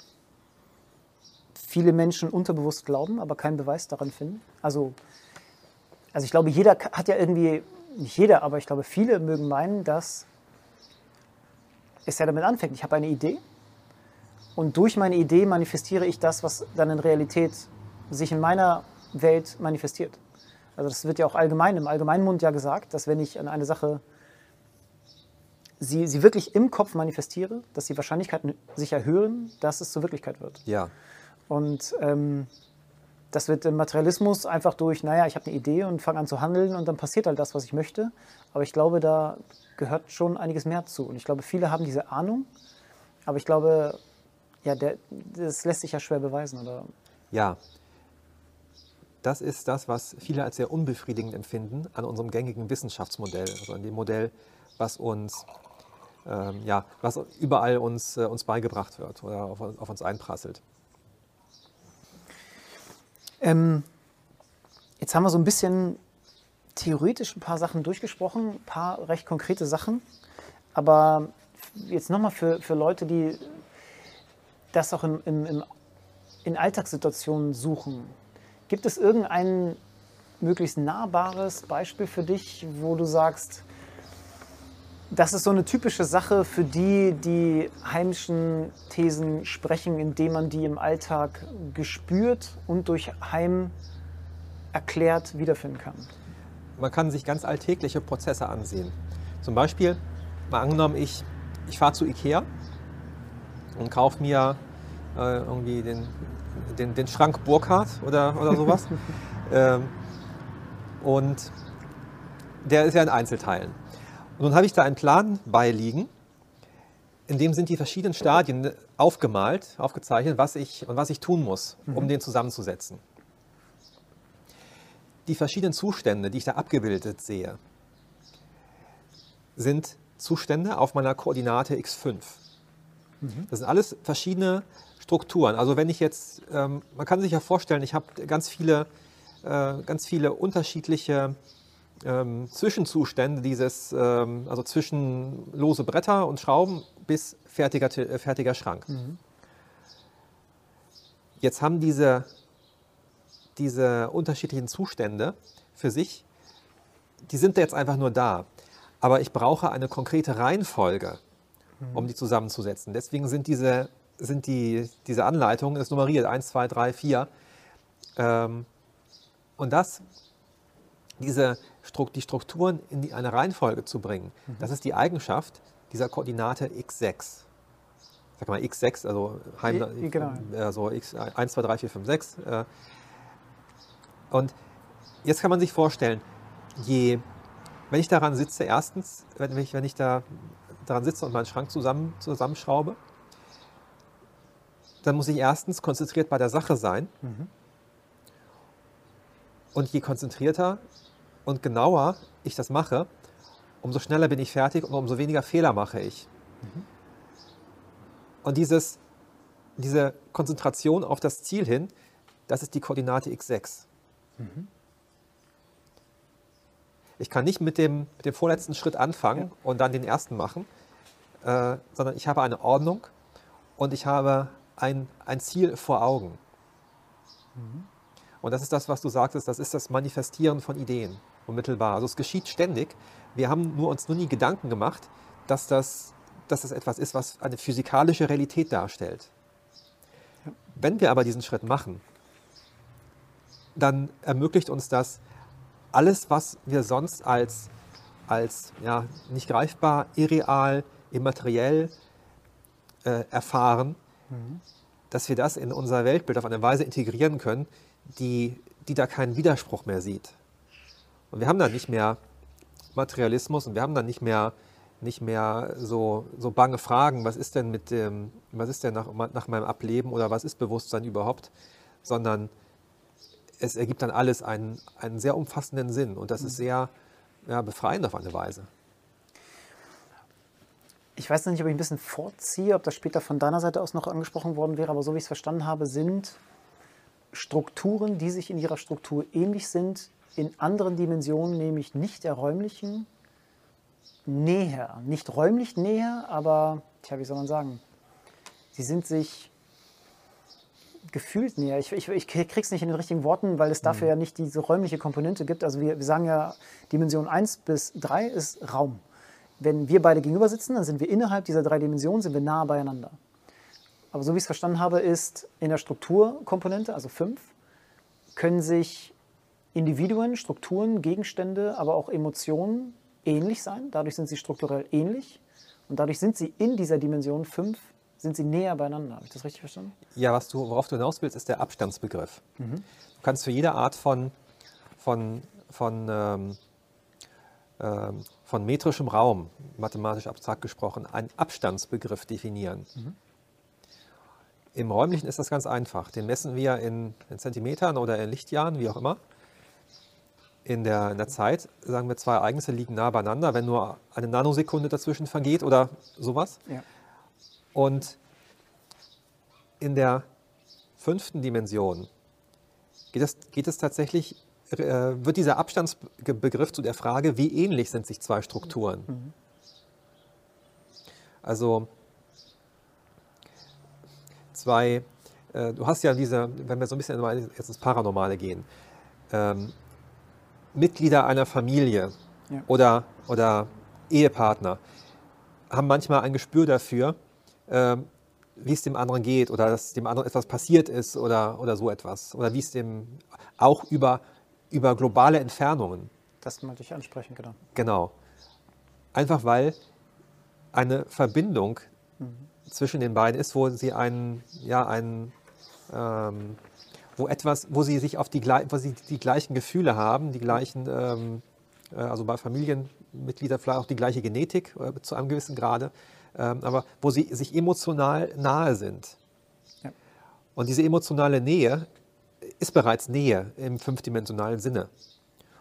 [SPEAKER 2] viele Menschen unterbewusst glauben, aber keinen Beweis daran finden. Also, also ich glaube, jeder hat ja irgendwie, nicht jeder, aber ich glaube, viele mögen meinen, dass es ja damit anfängt. Ich habe eine Idee und durch meine Idee manifestiere ich das, was dann in Realität sich in meiner Welt manifestiert. Also das wird ja auch allgemein im Allgemeinmund ja gesagt, dass wenn ich an eine Sache sie, sie wirklich im Kopf manifestiere, dass die Wahrscheinlichkeiten sich erhöhen, dass es zur Wirklichkeit wird.
[SPEAKER 3] Ja.
[SPEAKER 2] Und ähm, das wird im Materialismus einfach durch, naja, ich habe eine Idee und fange an zu handeln und dann passiert halt das, was ich möchte. Aber ich glaube, da gehört schon einiges mehr zu. Und ich glaube, viele haben diese Ahnung, aber ich glaube, ja, der, das lässt sich ja schwer beweisen, oder?
[SPEAKER 3] Ja. Das ist das, was viele als sehr unbefriedigend empfinden an unserem gängigen Wissenschaftsmodell, also an dem Modell, was uns, ähm, ja, was überall uns, äh, uns beigebracht wird oder auf, auf uns einprasselt.
[SPEAKER 2] Ähm, jetzt haben wir so ein bisschen theoretisch ein paar Sachen durchgesprochen, ein paar recht konkrete Sachen. Aber jetzt nochmal für, für Leute, die das auch im, im, in Alltagssituationen suchen. Gibt es irgendein möglichst nahbares Beispiel für dich, wo du sagst, das ist so eine typische Sache für die, die heimischen Thesen sprechen, indem man die im Alltag gespürt und durch Heim erklärt wiederfinden kann.
[SPEAKER 3] Man kann sich ganz alltägliche Prozesse ansehen. Zum Beispiel, mal angenommen, ich, ich fahre zu Ikea und kaufe mir äh, irgendwie den, den, den Schrank Burkhardt oder, oder sowas. ähm, und der ist ja in Einzelteilen. Nun habe ich da einen Plan beiliegen, in dem sind die verschiedenen Stadien aufgemalt, aufgezeichnet, was ich und was ich tun muss, um mhm. den zusammenzusetzen. Die verschiedenen Zustände, die ich da abgebildet sehe, sind Zustände auf meiner Koordinate x5. Mhm. Das sind alles verschiedene Strukturen. Also wenn ich jetzt, ähm, man kann sich ja vorstellen, ich habe ganz viele, äh, ganz viele unterschiedliche ähm, Zwischenzustände dieses, ähm, also zwischen lose Bretter und Schrauben bis fertiger, äh, fertiger Schrank. Mhm. Jetzt haben diese, diese unterschiedlichen Zustände für sich, die sind jetzt einfach nur da. Aber ich brauche eine konkrete Reihenfolge, mhm. um die zusammenzusetzen. Deswegen sind diese, sind die, diese Anleitungen, ist nummeriert, 1, 2, 3, 4. Ähm, und das, diese, die Strukturen in eine Reihenfolge zu bringen. Mhm. Das ist die Eigenschaft dieser Koordinate x6. Sag mal x6, also Heim, I, genau. also x, 1, 2, 3, 4, 5, 6. Und jetzt kann man sich vorstellen, je, wenn ich daran sitze, erstens, wenn ich, wenn ich da daran sitze und meinen Schrank zusammen, zusammenschraube, dann muss ich erstens konzentriert bei der Sache sein. Mhm. Und je konzentrierter und genauer ich das mache, umso schneller bin ich fertig und umso weniger Fehler mache ich. Mhm. Und dieses, diese Konzentration auf das Ziel hin, das ist die Koordinate x6. Mhm. Ich kann nicht mit dem, mit dem vorletzten Schritt anfangen ja. und dann den ersten machen, äh, sondern ich habe eine Ordnung und ich habe ein, ein Ziel vor Augen. Mhm. Und das ist das, was du sagtest, das ist das Manifestieren von Ideen unmittelbar. Also es geschieht ständig. Wir haben nur uns nur nie Gedanken gemacht, dass das, dass das etwas ist, was eine physikalische Realität darstellt. Wenn wir aber diesen Schritt machen, dann ermöglicht uns das, alles, was wir sonst als, als ja, nicht greifbar, irreal, immateriell äh, erfahren, mhm. dass wir das in unser Weltbild auf eine Weise integrieren können, die, die da keinen Widerspruch mehr sieht. Und wir haben dann nicht mehr Materialismus und wir haben dann nicht mehr, nicht mehr so, so bange Fragen, was ist denn mit dem, was ist denn nach, nach meinem Ableben oder was ist Bewusstsein überhaupt, sondern es ergibt dann alles einen, einen sehr umfassenden Sinn und das ist mhm. sehr ja, befreiend auf eine Weise.
[SPEAKER 2] Ich weiß nicht, ob ich ein bisschen vorziehe, ob das später von deiner Seite aus noch angesprochen worden wäre, aber so wie ich es verstanden habe, sind Strukturen, die sich in ihrer Struktur ähnlich sind, in anderen Dimensionen, nämlich nicht der räumlichen, näher. Nicht räumlich näher, aber, tja, wie soll man sagen? Sie sind sich gefühlt näher. Ich, ich, ich krieg's nicht in den richtigen Worten, weil es dafür mhm. ja nicht diese räumliche Komponente gibt. Also wir, wir sagen ja, Dimension 1 bis 3 ist Raum. Wenn wir beide gegenüber sitzen, dann sind wir innerhalb dieser drei Dimensionen, sind wir nah beieinander. Aber so wie ich es verstanden habe, ist in der Strukturkomponente, also 5, können sich Individuen, Strukturen, Gegenstände, aber auch Emotionen ähnlich sein. Dadurch sind sie strukturell ähnlich. Und dadurch sind sie in dieser Dimension 5, sind sie näher beieinander. Habe ich das richtig verstanden?
[SPEAKER 3] Ja, was du, worauf du hinaus willst, ist der Abstandsbegriff. Mhm. Du kannst für jede Art von, von, von, ähm, ähm, von metrischem Raum, mathematisch abstrakt gesprochen, einen Abstandsbegriff definieren. Mhm. Im räumlichen ist das ganz einfach. Den messen wir in, in Zentimetern oder in Lichtjahren, wie auch immer in der, in der Zeit, sagen wir, zwei Ereignisse liegen nah beieinander, wenn nur eine Nanosekunde dazwischen vergeht oder sowas. Ja. Und in der fünften Dimension geht es, geht es tatsächlich, äh, wird dieser Abstandsbegriff zu der Frage, wie ähnlich sind sich zwei Strukturen. Mhm. Also zwei, äh, du hast ja diese, wenn wir so ein bisschen jetzt ins Paranormale gehen, ähm, Mitglieder einer Familie ja. oder, oder Ehepartner haben manchmal ein Gespür dafür, äh, wie es dem anderen geht oder dass dem anderen etwas passiert ist oder, oder so etwas. Oder wie es dem auch über, über globale Entfernungen.
[SPEAKER 2] Das wollte ich ansprechen, genau.
[SPEAKER 3] Genau. Einfach weil eine Verbindung mhm. zwischen den beiden ist, wo sie einen, ja, einen, ähm, wo etwas, wo sie sich auf die, wo sie die gleichen Gefühle haben, die gleichen, ähm, äh, also bei Familien, Mitglieder vielleicht auch die gleiche Genetik äh, zu einem gewissen Grade, ähm, aber wo sie sich emotional nahe sind. Ja. Und diese emotionale Nähe ist bereits Nähe im fünfdimensionalen Sinne.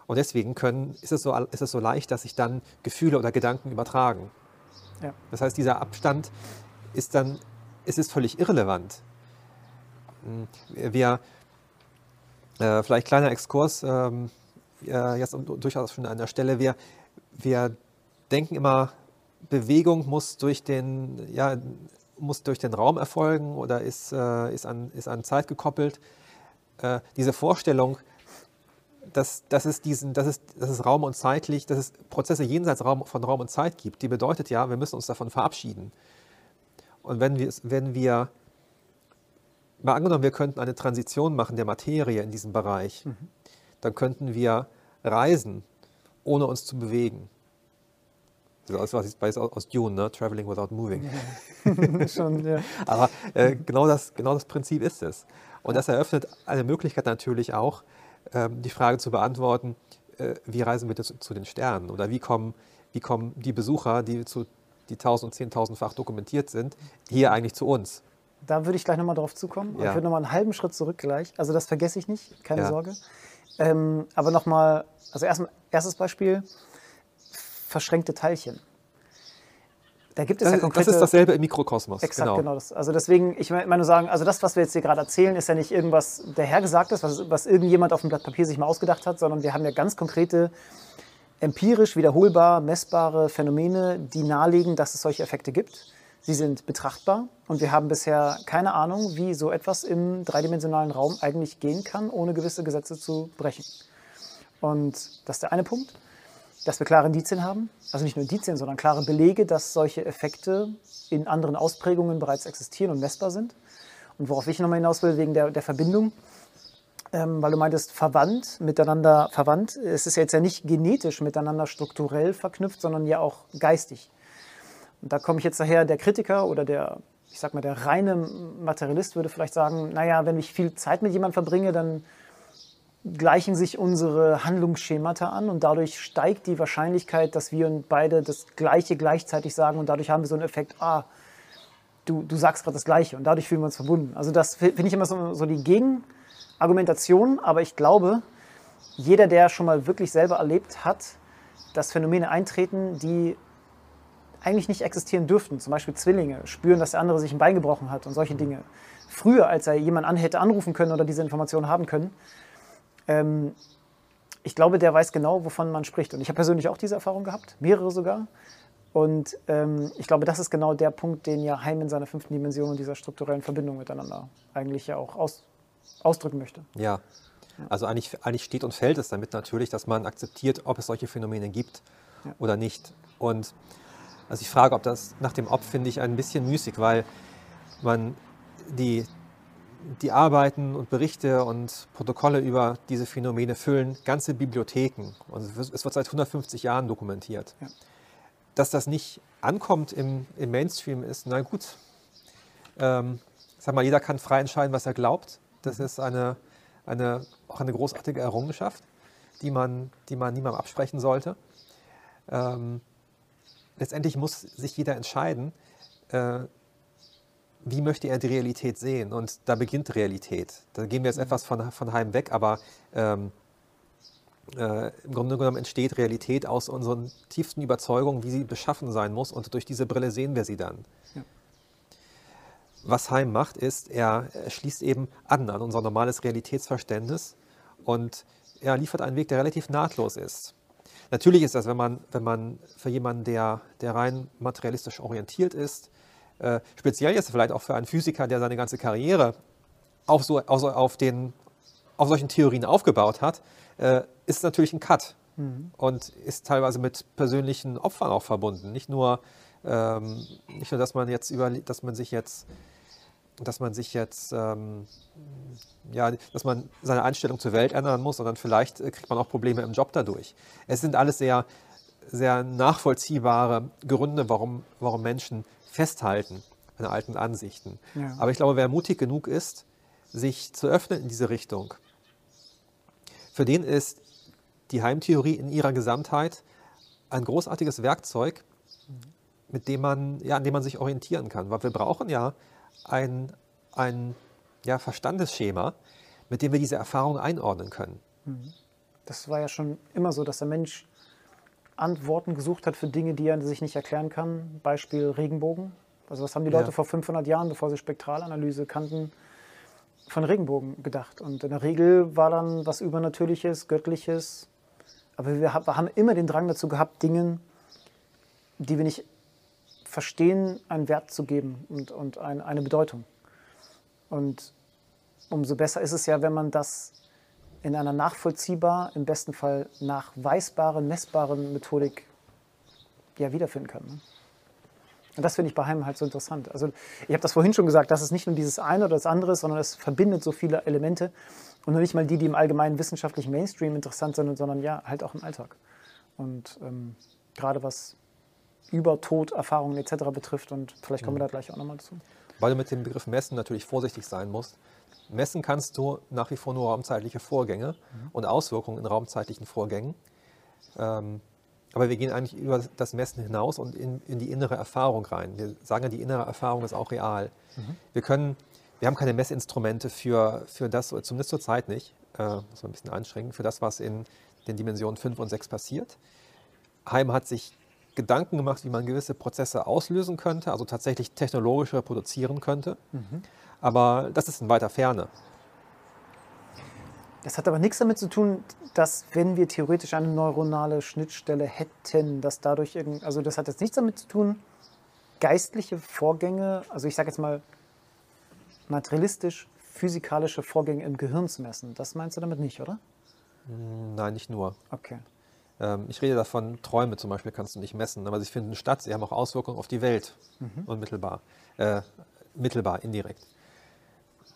[SPEAKER 3] Und deswegen können, ist, es so, ist es so leicht, dass sich dann Gefühle oder Gedanken übertragen. Ja. Das heißt, dieser Abstand ist dann, es ist völlig irrelevant. Hm, wir, äh, vielleicht kleiner Exkurs, ähm, äh, jetzt durchaus schon an der Stelle, wir, wir denken immer, Bewegung muss durch den, ja, muss durch den Raum erfolgen oder ist, äh, ist, an, ist an Zeit gekoppelt. Äh, diese Vorstellung, dass, dass, es diesen, dass, es, dass es Raum und zeitlich, dass es Prozesse jenseits Raum, von Raum und Zeit gibt, die bedeutet ja, wir müssen uns davon verabschieden. Und wenn wir, wenn wir mal angenommen, wir könnten eine Transition machen der Materie in diesem Bereich, mhm. dann könnten wir reisen, ohne uns zu bewegen. Das ist aus Dune, ne? Traveling without moving. Schon, ja. Aber äh, genau, das, genau das Prinzip ist es. Und das eröffnet eine Möglichkeit natürlich auch, ähm, die Frage zu beantworten, äh, wie reisen wir zu, zu, den Sternen oder wie kommen, wie kommen die Besucher, die zu die tausend und zehntausendfach dokumentiert sind, hier eigentlich zu uns?
[SPEAKER 2] Da würde ich gleich nochmal drauf zukommen. Ja. Ich würde nochmal einen halben Schritt zurück gleich. Also das vergesse ich nicht, keine ja. Sorge. Ähm, aber nochmal, also erst, erstes Beispiel, verschränkte Teilchen.
[SPEAKER 3] Da gibt es das, ja konkrete, das ist dasselbe im Mikrokosmos.
[SPEAKER 2] Exakt, genau. genau das. Also deswegen, ich meine nur sagen, also das, was wir jetzt hier gerade erzählen, ist ja nicht irgendwas dahergesagtes, was, was irgendjemand auf dem Blatt Papier sich mal ausgedacht hat, sondern wir haben ja ganz konkrete, empirisch wiederholbar, messbare Phänomene, die nahelegen, dass es solche Effekte gibt. Sie sind betrachtbar und wir haben bisher keine Ahnung, wie so etwas im dreidimensionalen Raum eigentlich gehen kann, ohne gewisse Gesetze zu brechen. Und das ist der eine Punkt dass wir klare Indizien haben, also nicht nur Indizien, sondern klare Belege, dass solche Effekte in anderen Ausprägungen bereits existieren und messbar sind. Und worauf ich nochmal hinaus will, wegen der, der Verbindung, ähm, weil du meintest, verwandt, miteinander verwandt. Es ist jetzt ja nicht genetisch miteinander strukturell verknüpft, sondern ja auch geistig. Und da komme ich jetzt daher, der Kritiker oder der, ich sag mal, der reine Materialist würde vielleicht sagen, naja, wenn ich viel Zeit mit jemandem verbringe, dann gleichen sich unsere Handlungsschemata an und dadurch steigt die Wahrscheinlichkeit, dass wir beide das Gleiche gleichzeitig sagen und dadurch haben wir so einen Effekt, ah, du, du sagst gerade das Gleiche und dadurch fühlen wir uns verbunden. Also das finde ich immer so, so die Gegenargumentation, aber ich glaube, jeder, der schon mal wirklich selber erlebt hat, dass Phänomene eintreten, die eigentlich nicht existieren dürften, zum Beispiel Zwillinge, spüren, dass der andere sich ein Bein gebrochen hat und solche Dinge. Früher, als er jemanden an hätte anrufen können oder diese Informationen haben können, ähm, ich glaube, der weiß genau, wovon man spricht. Und ich habe persönlich auch diese Erfahrung gehabt, mehrere sogar. Und ähm, ich glaube, das ist genau der Punkt, den ja Heim in seiner fünften Dimension und dieser strukturellen Verbindung miteinander eigentlich ja auch aus, ausdrücken möchte.
[SPEAKER 3] Ja. Also eigentlich, eigentlich steht und fällt es damit natürlich, dass man akzeptiert, ob es solche Phänomene gibt ja. oder nicht. Und also ich frage, ob das nach dem Ob finde ich ein bisschen müßig, weil man die, die Arbeiten und Berichte und Protokolle über diese Phänomene füllen ganze Bibliotheken. Und es wird seit 150 Jahren dokumentiert. Ja. Dass das nicht ankommt im, im Mainstream ist, na gut. Ähm, sag mal, jeder kann frei entscheiden, was er glaubt. Das ist eine, eine, auch eine großartige Errungenschaft, die man, die man niemandem absprechen sollte. Ähm, letztendlich muss sich jeder entscheiden, äh, wie möchte er die Realität sehen? Und da beginnt Realität. Da gehen wir jetzt mhm. etwas von, von Heim weg, aber ähm, äh, im Grunde genommen entsteht Realität aus unseren tiefsten Überzeugungen, wie sie beschaffen sein muss. Und durch diese Brille sehen wir sie dann. Ja. Was Heim macht, ist, er, er schließt eben an an unser normales Realitätsverständnis und er liefert einen Weg, der relativ nahtlos ist. Natürlich ist das, wenn man, wenn man für jemanden, der, der rein materialistisch orientiert ist, äh, speziell jetzt vielleicht auch für einen Physiker, der seine ganze Karriere auf, so, also auf, den, auf solchen Theorien aufgebaut hat, äh, ist natürlich ein Cut mhm. und ist teilweise mit persönlichen Opfern auch verbunden. Nicht nur, ähm, nicht nur dass man jetzt über, dass man sich jetzt dass man sich jetzt, ähm, ja, dass man seine Einstellung zur Welt ändern muss, sondern vielleicht äh, kriegt man auch Probleme im Job dadurch. Es sind alles sehr, sehr nachvollziehbare Gründe, warum, warum Menschen festhalten an alten Ansichten. Ja. Aber ich glaube, wer mutig genug ist, sich zu öffnen in diese Richtung, für den ist die Heimtheorie in ihrer Gesamtheit ein großartiges Werkzeug, mit dem man, ja, an dem man sich orientieren kann. Weil wir brauchen ja ein, ein ja, Verstandesschema, mit dem wir diese Erfahrung einordnen können. Mhm.
[SPEAKER 2] Das war ja schon immer so, dass der Mensch Antworten gesucht hat für Dinge, die er sich nicht erklären kann. Beispiel Regenbogen. Also was haben die Leute ja. vor 500 Jahren, bevor sie Spektralanalyse kannten, von Regenbogen gedacht? Und in der Regel war dann was Übernatürliches, Göttliches. Aber wir haben immer den Drang dazu gehabt, Dingen, die wir nicht verstehen, einen Wert zu geben und, und ein, eine Bedeutung. Und umso besser ist es ja, wenn man das in einer nachvollziehbar, im besten Fall nachweisbaren, messbaren Methodik ja, wiederfinden kann. Ne? Und das finde ich bei Heim halt so interessant. Also ich habe das vorhin schon gesagt, dass es nicht nur dieses eine oder das andere ist, sondern es verbindet so viele Elemente und nur nicht mal die, die im allgemeinen wissenschaftlichen Mainstream interessant sind, sondern ja, halt auch im Alltag. Und ähm, gerade was über Tod, Erfahrungen etc. betrifft und vielleicht kommen wir da gleich auch nochmal zu.
[SPEAKER 3] Weil du mit dem Begriff Messen natürlich vorsichtig sein musst. Messen kannst du nach wie vor nur raumzeitliche Vorgänge mhm. und Auswirkungen in raumzeitlichen Vorgängen. Ähm, aber wir gehen eigentlich über das Messen hinaus und in, in, die innere Erfahrung rein. Wir sagen ja, die innere Erfahrung ist auch real. Mhm. Wir können, wir haben keine Messinstrumente für, für das, zumindest zur Zeit nicht, äh, muss man ein bisschen einschränken, für das, was in den Dimensionen 5 und 6 passiert. Heim hat sich Gedanken gemacht, wie man gewisse Prozesse auslösen könnte, also tatsächlich technologisch reproduzieren könnte. Mhm. Aber das ist in weiter Ferne.
[SPEAKER 2] Das hat aber nichts damit zu tun, dass wenn wir theoretisch eine neuronale Schnittstelle hätten, dass dadurch irgend, also das hat jetzt nichts damit zu tun, geistliche Vorgänge, also ich sage jetzt mal materialistisch physikalische Vorgänge im Gehirn zu messen. Das meinst du damit nicht, oder?
[SPEAKER 3] Nein, nicht nur.
[SPEAKER 2] Okay.
[SPEAKER 3] Ähm, ich rede davon, Träume zum Beispiel kannst du nicht messen, aber sie finden statt, sie haben auch Auswirkungen auf die Welt, mhm. unmittelbar, äh, mittelbar, indirekt.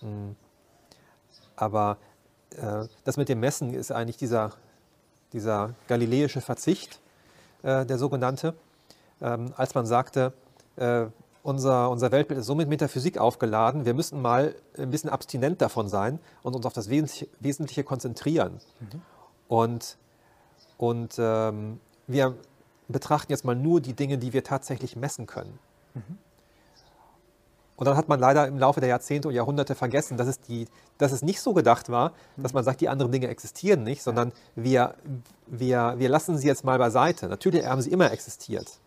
[SPEAKER 3] Mhm. Aber äh, das mit dem Messen ist eigentlich dieser, dieser galileische Verzicht, äh, der sogenannte, ähm, als man sagte, äh, unser, unser Weltbild ist so mit Metaphysik aufgeladen, wir müssen mal ein bisschen abstinent davon sein und uns auf das Wesentliche, Wesentliche konzentrieren. Mhm. Und und ähm, wir betrachten jetzt mal nur die Dinge, die wir tatsächlich messen können. Mhm. Und dann hat man leider im Laufe der Jahrzehnte und Jahrhunderte vergessen, dass es, die, dass es nicht so gedacht war, dass man sagt, die anderen Dinge existieren nicht, sondern wir, wir, wir lassen sie jetzt mal beiseite. Natürlich haben sie immer existiert.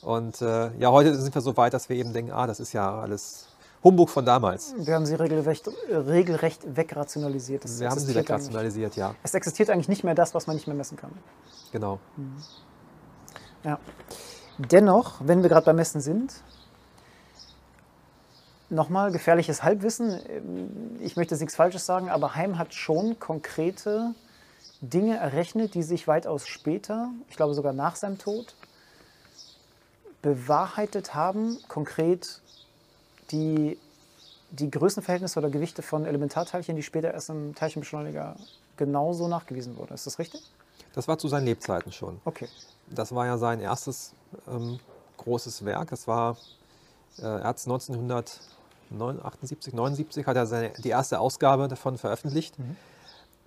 [SPEAKER 3] Und äh, ja, heute sind wir so weit, dass wir eben denken, ah, das ist ja alles Humbug von damals.
[SPEAKER 2] Wir haben sie regelrecht, regelrecht wegrationalisiert.
[SPEAKER 3] Das wir haben sie wegrationalisiert, ja.
[SPEAKER 2] Es existiert eigentlich nicht mehr das, was man nicht mehr messen kann.
[SPEAKER 3] Genau.
[SPEAKER 2] Mhm. Ja. Dennoch, wenn wir gerade beim Messen sind, nochmal gefährliches Halbwissen. Ich möchte jetzt nichts Falsches sagen, aber Heim hat schon konkrete Dinge errechnet, die sich weitaus später, ich glaube sogar nach seinem Tod, bewahrheitet haben, konkret die, die Größenverhältnisse oder Gewichte von Elementarteilchen, die später erst im Teilchenbeschleuniger genauso nachgewiesen wurden. Ist das richtig?
[SPEAKER 3] Das war zu seinen Lebzeiten schon.
[SPEAKER 2] Okay.
[SPEAKER 3] Das war ja sein erstes ähm, großes Werk. Das war, äh, er hat 1978, 79 hat er seine, die erste Ausgabe davon veröffentlicht. Mhm.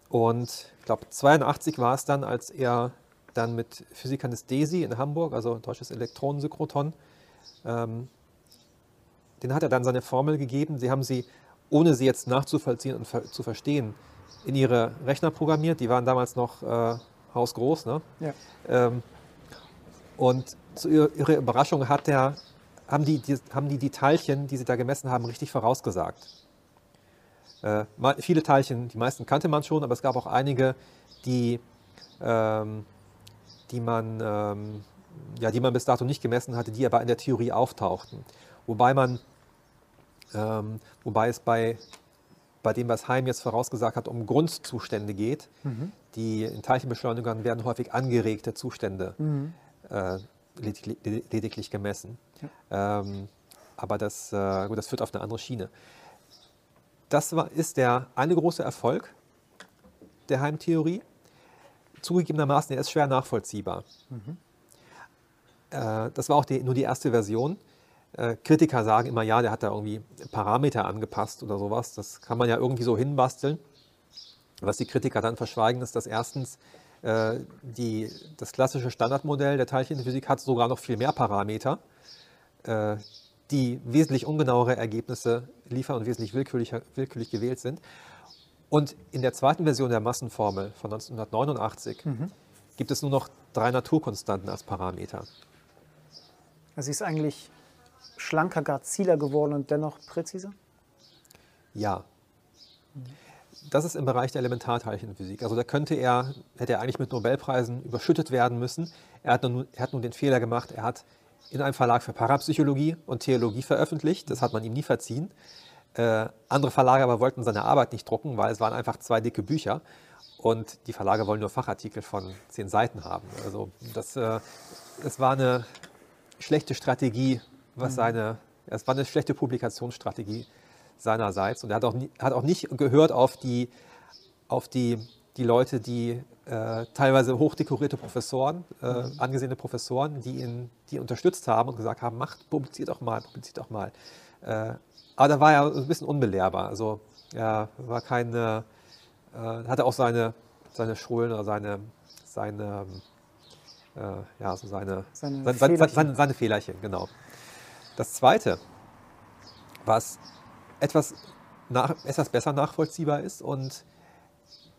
[SPEAKER 3] Und ich glaube, 82 war es dann, als er dann mit Physikern des DESI in Hamburg, also Deutsches Elektronensynchrotron, ähm, den hat er dann seine Formel gegeben. Sie haben sie, ohne sie jetzt nachzuvollziehen und ver zu verstehen, in ihre Rechner programmiert. Die waren damals noch äh, hausgroß. Ne?
[SPEAKER 2] Ja.
[SPEAKER 3] Ähm, und zu ihrer Überraschung hat der, haben, die, die, haben die die Teilchen, die sie da gemessen haben, richtig vorausgesagt. Äh, viele Teilchen, die meisten kannte man schon, aber es gab auch einige, die, ähm, die, man, ähm, ja, die man bis dato nicht gemessen hatte, die aber in der Theorie auftauchten. Wobei man, ähm, wobei es bei, bei dem, was Heim jetzt vorausgesagt hat, um Grundzustände geht. Mhm. Die in Teilchenbeschleunigern werden häufig angeregte Zustände mhm. äh, lediglich, lediglich, gemessen. Ja. Ähm, aber das, äh, gut, das führt auf eine andere Schiene. Das war, ist der eine große Erfolg der Heimtheorie. Zugegebenermaßen, er ist schwer nachvollziehbar. Mhm. Äh, das war auch die, nur die erste Version. Äh, Kritiker sagen immer, ja, der hat da irgendwie Parameter angepasst oder sowas. Das kann man ja irgendwie so hinbasteln. Was die Kritiker dann verschweigen, ist, dass erstens Äh, die, das klassische Standardmodell der Teilchenphysik hat sogar noch viel mehr Parameter, äh, die wesentlich ungenauere Ergebnisse liefern und wesentlich willkürlich, willkürlich gewählt sind. Und in der zweiten Version der Massenformel von 1989 mhm. gibt es nur noch drei Naturkonstanten als Parameter.
[SPEAKER 2] Also sie ist eigentlich schlanker, gar zieler geworden und dennoch präziser?
[SPEAKER 3] Ja. Das ist im Bereich der Elementarteilchenphysik. Also da könnte er, hätte er eigentlich mit Nobelpreisen überschüttet werden müssen. Er hat nun, er hat nun den Fehler gemacht, er hat in einem Verlag für Parapsychologie und Theologie veröffentlicht. Das hat man ihm nie verziehen. Äh, andere Verlage aber wollten seine Arbeit nicht drucken, weil es waren einfach zwei dicke Bücher. Und die Verlage wollen nur Fachartikel von zehn Seiten haben. Also das, äh, das war eine schlechte Strategie, was mhm. seine, es war eine schlechte Publikationsstrategie seinerseits. Und er hat auch, nie, hat auch nicht gehört auf die, auf die, die Leute, die äh, teilweise hochdekorierte Professoren, äh, mhm. angesehene Professoren, die ihn die unterstützt haben und gesagt haben, macht, publiziert doch mal, publiziert doch mal. Äh, aber da war er ein bisschen unbelehrbar. Also er war keine, äh, hatte auch seine, seine Schulen oder seine, seine, äh, ja, so seine, seine, seine, Fehlerchen. Seine, seine Fehlerchen, genau. Das Zweite, was etwas, nach, etwas besser nachvollziehbar ist und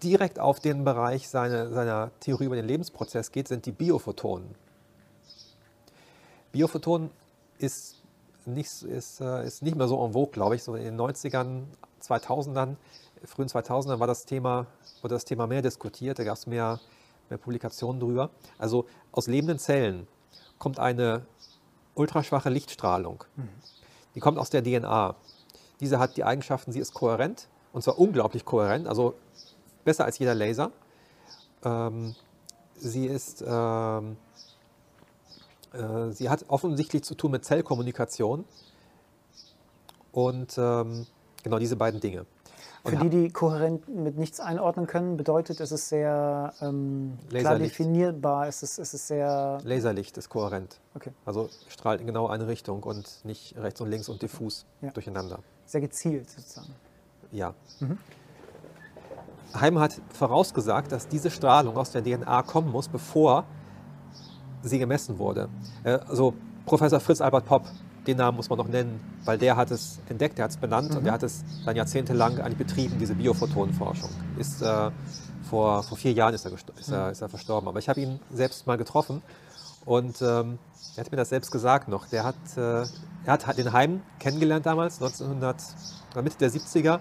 [SPEAKER 3] direkt auf den Bereich seine, seiner Theorie über den Lebensprozess geht, sind die Biophotonen. Biophotonen ist nicht, ist, äh, ist nicht mehr so en vogue, glaube ich. So in den 90ern, 2000ern, frühen 2000ern war das Thema, wurde das Thema mehr diskutiert, da gab es mehr, mehr Publikationen drüber. Also aus lebenden Zellen kommt eine ultraschwache Lichtstrahlung. Mhm. Die kommt aus der DNA. Diese hat die Eigenschaften, sie ist kohärent und zwar unglaublich kohärent, also besser als jeder Laser. Ähm, sie ist ähm, äh, sie hat offensichtlich zu tun mit Zellkommunikation und ähm, genau diese beiden Dinge.
[SPEAKER 2] Für die, die kohärent mit nichts einordnen können, bedeutet, es ist sehr ähm, klar definierbar, es ist, es ist sehr...
[SPEAKER 3] Laserlicht ist kohärent. Okay. Also strahlt in genau eine Richtung und nicht rechts und links und diffus ja. durcheinander.
[SPEAKER 2] Sehr gezielt sozusagen.
[SPEAKER 3] Ja. Mhm. Heim hat vorausgesagt, dass diese Strahlung aus der DNA kommen muss, bevor sie gemessen wurde. Äh, also Professor Fritz Albert Popp, den Namen muss man noch nennen, weil der hat es entdeckt, der hat es benannt mhm. und der hat es dann jahrzehntelang eigentlich betrieben, diese Biophotonenforschung. Ist, äh, vor, vor vier Jahren ist er, ist, er, mhm. ist er verstorben. Aber ich habe ihn selbst mal getroffen und ähm, er hat mir das selbst gesagt noch. Der hat, äh, er hat den Heim kennengelernt damals, 1900, Mitte der 70er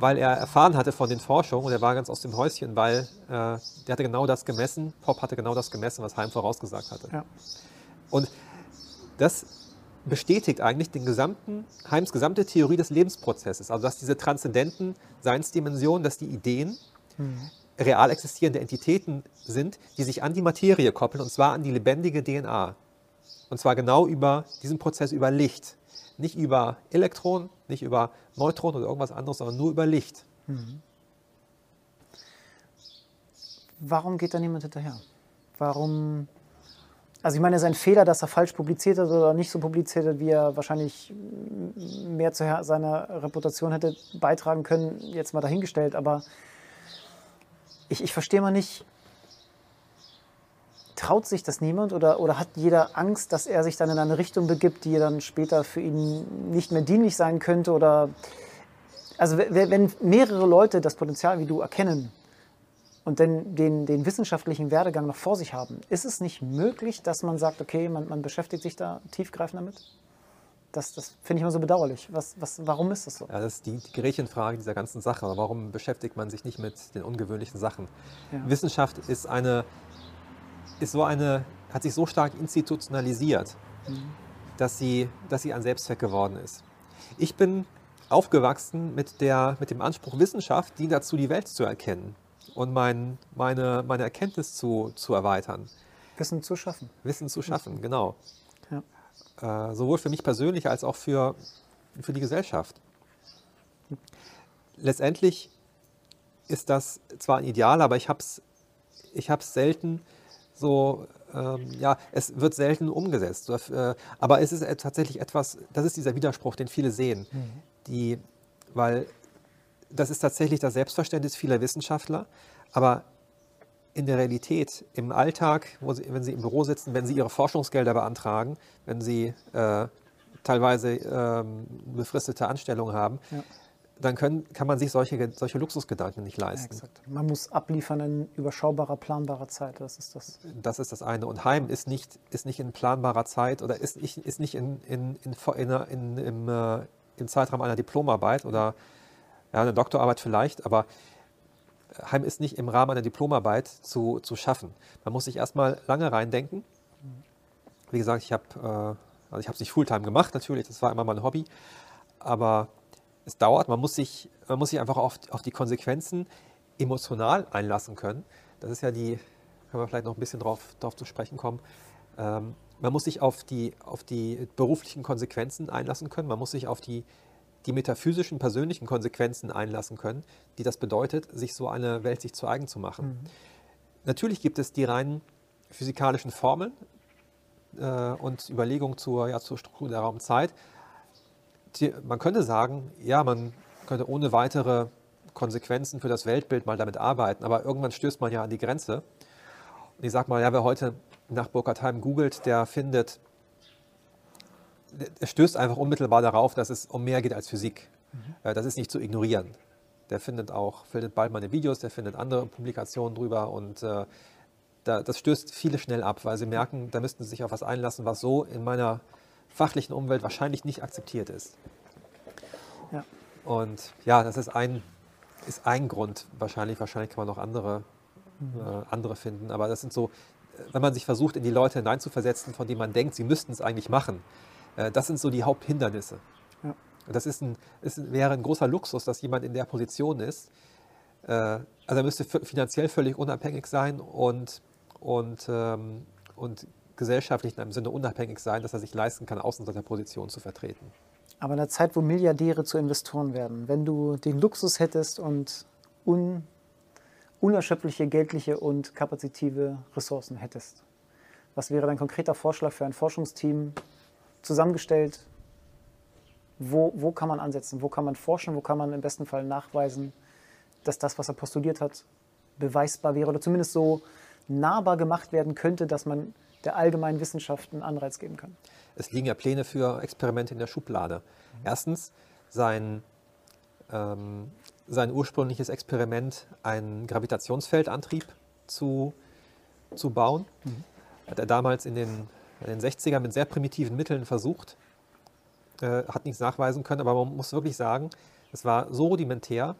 [SPEAKER 3] weil er erfahren hatte von den Forschungen und er war ganz aus dem Häuschen, weil äh, der hatte genau das gemessen, Pop hatte genau das gemessen, was Heim vorausgesagt hatte. Ja. Und das bestätigt eigentlich den gesamten, Heims gesamte Theorie des Lebensprozesses. Also dass diese transzendenten Seinsdimensionen, dass die Ideen mhm. real existierende Entitäten sind, die sich an die Materie koppeln, und zwar an die lebendige DNA. Und zwar genau über diesen Prozess über Licht. Nicht über Elektronen, nicht über Neutronen oder irgendwas anderes, sondern nur über Licht. Mhm.
[SPEAKER 2] Warum geht da niemand hinterher? Warum also ich meine, es ist ein Fehler, dass er falsch publiziert hat oder nicht so publiziert hat, wie er wahrscheinlich mehr zu seiner Reputation hätte beitragen können, jetzt mal dahingestellt. Aber ich, ich verstehe mal nicht, traut sich das niemand oder, oder hat jeder Angst, dass er sich dann in eine Richtung begibt, die dann später für ihn nicht mehr dienlich sein könnte? Oder also wenn mehrere Leute das Potenzial wie du erkennen und dann den, den wissenschaftlichen Werdegang noch vor sich haben, ist es nicht möglich, dass man sagt, okay, man, man beschäftigt sich da tiefgreifend damit? Das, das finde ich immer so bedauerlich. Was, was, warum ist das so?
[SPEAKER 3] Ja, das ist die, die Gretchenfrage dieser ganzen Sache. Warum beschäftigt man sich nicht mit den ungewöhnlichen Sachen? Ja. Wissenschaft ist eine ist so eine, hat sich so stark institutionalisiert, mhm. dass, sie, dass sie ein Selbstzweck geworden ist. Ich bin aufgewachsen mit, der, mit dem Anspruch, Wissenschaft dient dazu, die Welt zu erkennen und mein, meine, meine Erkenntnis zu, zu erweitern.
[SPEAKER 2] Wissen zu schaffen.
[SPEAKER 3] Wissen zu schaffen, genau. Ja. Äh, sowohl für mich persönlich als auch für, für die Gesellschaft. Letztendlich ist das zwar ein Ideal, aber ich habe es ich selten so, ähm, ja, es wird selten umgesetzt. Äh, aber es ist tatsächlich etwas, das ist dieser Widerspruch, den viele sehen. Mhm. Die, weil das ist tatsächlich das Selbstverständnis vieler Wissenschaftler. Aber in der Realität, im Alltag, sie, wenn Sie im Büro sitzen, wenn Sie Ihre Forschungsgelder beantragen, wenn Sie äh, teilweise ähm, befristete Anstellungen haben, ja. dann können, kann man sich solche, solche Luxusgedanken nicht leisten. Ja,
[SPEAKER 2] man muss abliefern in überschaubarer, planbarer Zeit. Das ist das.
[SPEAKER 3] Das ist das eine. Und Heim ist nicht, ist nicht in planbarer Zeit oder ist, ist nicht in, in, in, in, im, äh, im Zeitraum einer Diplomarbeit oder ja, eine Doktorarbeit vielleicht, aber Heim ist nicht im Rahmen einer Diplomarbeit zu, zu schaffen. Man muss sich erstmal lange reindenken. Wie gesagt, ich habe äh, also es nicht Fulltime gemacht, natürlich, das war immer mein Hobby, aber es dauert, man muss sich, man muss sich einfach auf, auf die Konsequenzen emotional einlassen können. Das ist ja die, können wir vielleicht noch ein bisschen drauf, drauf zu sprechen kommen. Ähm, man muss sich auf die, auf die beruflichen Konsequenzen einlassen können, man muss sich auf die die metaphysischen, persönlichen Konsequenzen einlassen können, die das bedeutet, sich so eine Welt sich zu eigen zu machen. Mhm. Natürlich gibt es die reinen physikalischen Formeln äh, und Überlegungen zur, ja, zur Struktur der Raumzeit. Die, man könnte sagen, ja, man könnte ohne weitere Konsequenzen für das Weltbild mal damit arbeiten, aber irgendwann stößt man ja an die Grenze. Und ich sage mal, ja, wer heute nach Burkhard Heim googelt, der findet stößt einfach unmittelbar darauf, dass es um mehr geht als Physik. Mhm. Das ist nicht zu ignorieren. Der findet auch, findet bald meine Videos, der findet andere Publikationen drüber und äh, da, das stößt viele schnell ab, weil sie merken, da müssten sie sich auf was einlassen, was so in meiner fachlichen Umwelt wahrscheinlich nicht akzeptiert ist. Ja. Und ja, das ist ein, ist ein Grund. Wahrscheinlich, wahrscheinlich kann man noch andere, mhm. äh, andere finden. Aber das sind so, wenn man sich versucht, in die Leute hineinzuversetzen, von denen man denkt, sie müssten es eigentlich machen, äh, das sind so die Haupthindernisse. Ja. Das ist ein, ist, wäre ein großer Luxus, dass jemand in der Position ist. Äh, also er müsste finanziell völlig unabhängig sein und, und, ähm, und gesellschaftlich in einem Sinne unabhängig sein, dass er sich leisten kann, Außenseiterpositionen zu vertreten.
[SPEAKER 2] Aber in einer Zeit, wo Milliardäre zu Investoren werden, wenn du den Luxus hättest und un, unerschöpfliche geldliche und kapazitive Ressourcen hättest, was wäre dein konkreter Vorschlag für ein Forschungsteam, zusammengestellt, wo, wo kann man ansetzen, wo kann man forschen, wo kann man im besten Fall nachweisen, dass das, was er postuliert hat, beweisbar wäre oder zumindest so nahbar gemacht werden könnte, dass man der allgemeinen Wissenschaft einen Anreiz geben kann.
[SPEAKER 3] Es liegen ja Pläne für Experimente in der Schublade. Mhm. Erstens sein, ähm, sein ursprüngliches Experiment, einen Gravitationsfeldantrieb zu, zu bauen. Mhm. Hat er damals in den in den 60ern mit sehr primitiven Mitteln versucht, äh, hat nichts nachweisen können, aber man muss wirklich sagen, es war so rudimentär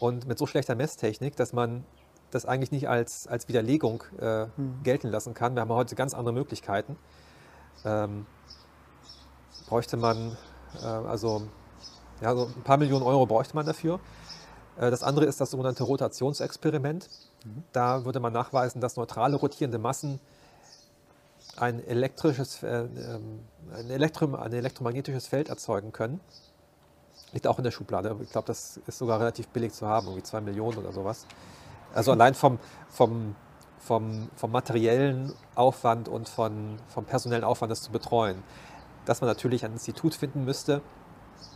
[SPEAKER 3] und mit so schlechter Messtechnik, dass man das eigentlich nicht als, als Widerlegung äh, hm. gelten lassen kann. Wir haben heute ganz andere Möglichkeiten. Ähm, bräuchte man, äh, also ja, so ein paar Millionen Euro bräuchte man dafür. Äh, das andere ist das sogenannte Rotationsexperiment. Mhm. Da würde man nachweisen, dass neutrale rotierende Massen ein elektrisches, äh, ähm, ein, Elektro, ein elektromagnetisches Feld erzeugen können. Liegt auch in der Schublade. Ich glaube, das ist sogar relativ billig zu haben, irgendwie zwei Millionen oder sowas. Also allein vom, vom, vom, vom materiellen Aufwand und von, vom personellen Aufwand, das zu betreuen. Dass man natürlich ein Institut finden müsste,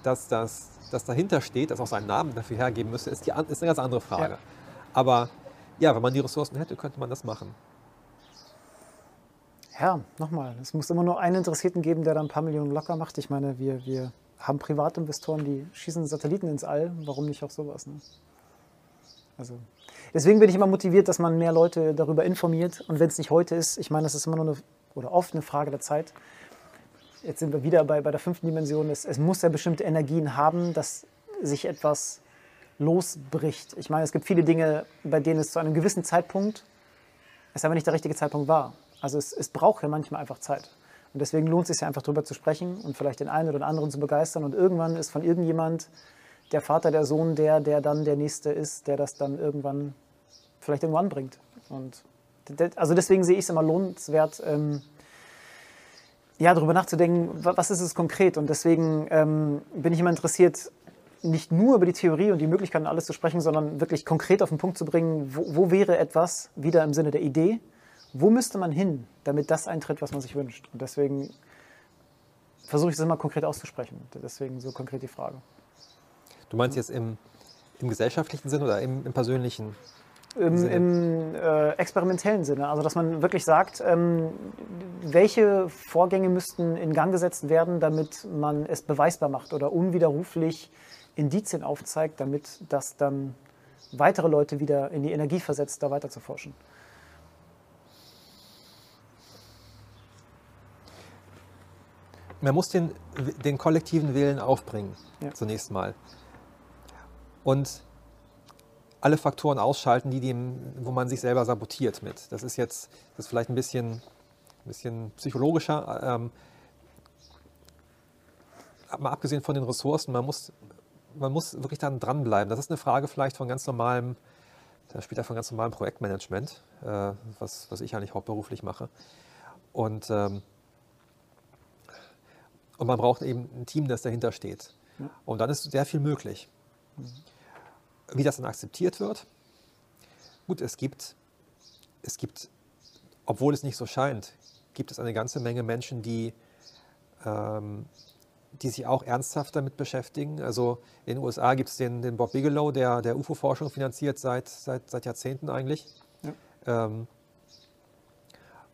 [SPEAKER 3] dass das, das dahinter steht, das auch seinen Namen dafür hergeben müsste, ist, die, ist eine ganz andere Frage. Ja. Aber ja, wenn man die Ressourcen hätte, könnte man das machen.
[SPEAKER 2] Ja, nochmal, es muss immer nur einen Interessierten geben, der da ein paar Millionen locker macht. Ich meine, wir, wir haben Privatinvestoren, die schießen Satelliten ins All. Warum nicht auch sowas? Ne? Also, deswegen bin ich immer motiviert, dass man mehr Leute darüber informiert. Und wenn es nicht heute ist, ich meine, das ist immer nur eine, oder oft eine Frage der Zeit. Jetzt sind wir wieder bei, bei der fünften Dimension. Es, es muss ja bestimmte Energien haben, dass sich etwas losbricht. Ich meine, es gibt viele Dinge, bei denen es zu einem gewissen Zeitpunkt, es aber nicht der richtige Zeitpunkt war. Also es, es braucht ja manchmal einfach Zeit. Und deswegen lohnt es sich ja einfach darüber zu sprechen und vielleicht den einen oder anderen zu begeistern. Und irgendwann ist von irgendjemand der Vater, der Sohn, der, der dann der Nächste ist, der das dann irgendwann vielleicht irgendwo anbringt. Und also deswegen sehe ich es immer lohnenswert, ähm, ja, darüber nachzudenken, was ist es konkret. Und deswegen ähm, bin ich immer interessiert, nicht nur über die Theorie und die Möglichkeiten alles zu sprechen, sondern wirklich konkret auf den Punkt zu bringen, wo, wo wäre etwas wieder im Sinne der Idee, wo müsste man hin, damit das eintritt, was man sich wünscht? Und deswegen versuche ich das immer konkret auszusprechen. Deswegen so konkret die Frage.
[SPEAKER 3] Du meinst jetzt im, im gesellschaftlichen Sinn oder im, im persönlichen?
[SPEAKER 2] Im, im äh, experimentellen Sinne. Also, dass man wirklich sagt, ähm, welche Vorgänge müssten in Gang gesetzt werden, damit man es beweisbar macht oder unwiderruflich Indizien aufzeigt, damit das dann weitere Leute wieder in die Energie versetzt, da weiter zu forschen.
[SPEAKER 3] Man muss den, den kollektiven Willen aufbringen, ja. zunächst mal. Und alle Faktoren ausschalten, die dem, wo man sich selber sabotiert mit. Das ist jetzt das ist vielleicht ein bisschen, ein bisschen psychologischer. Ähm, mal abgesehen von den Ressourcen, man muss, man muss wirklich dann dranbleiben. Das ist eine Frage vielleicht von ganz normalem, da spielt von ganz normalem Projektmanagement, äh, was, was ich eigentlich hauptberuflich mache. Und, ähm, und man braucht eben ein Team, das dahinter steht. Ja. Und dann ist sehr viel möglich. Mhm. Wie das dann akzeptiert wird? Gut, es gibt, es gibt, obwohl es nicht so scheint, gibt es eine ganze Menge Menschen, die, ähm, die sich auch ernsthaft damit beschäftigen. Also in den USA gibt es den, den Bob Bigelow, der, der UFO-Forschung finanziert seit, seit, seit Jahrzehnten eigentlich. Ja. Ähm,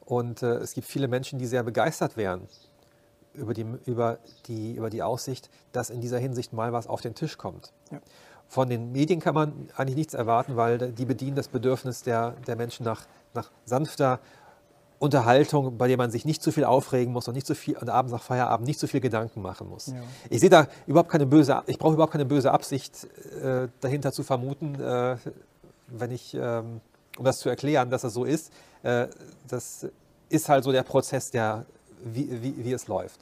[SPEAKER 3] und äh, es gibt viele Menschen, die sehr begeistert wären über die, über, die, über die Aussicht, dass in dieser Hinsicht mal was auf den Tisch kommt. Ja. Von den Medien kann man eigentlich nichts erwarten, weil die bedienen das Bedürfnis der, der Menschen nach, nach sanfter Unterhaltung, bei der man sich nicht zu viel aufregen muss und nicht zu viel und abends nach Feierabend nicht zu viel Gedanken machen muss. Ja. Ich sehe da überhaupt keine böse, ich brauche überhaupt keine böse Absicht äh, dahinter zu vermuten, äh, wenn ich, ähm, um das zu erklären, dass das so ist. Äh, das ist halt so der Prozess, der, wie, wie, wie es läuft.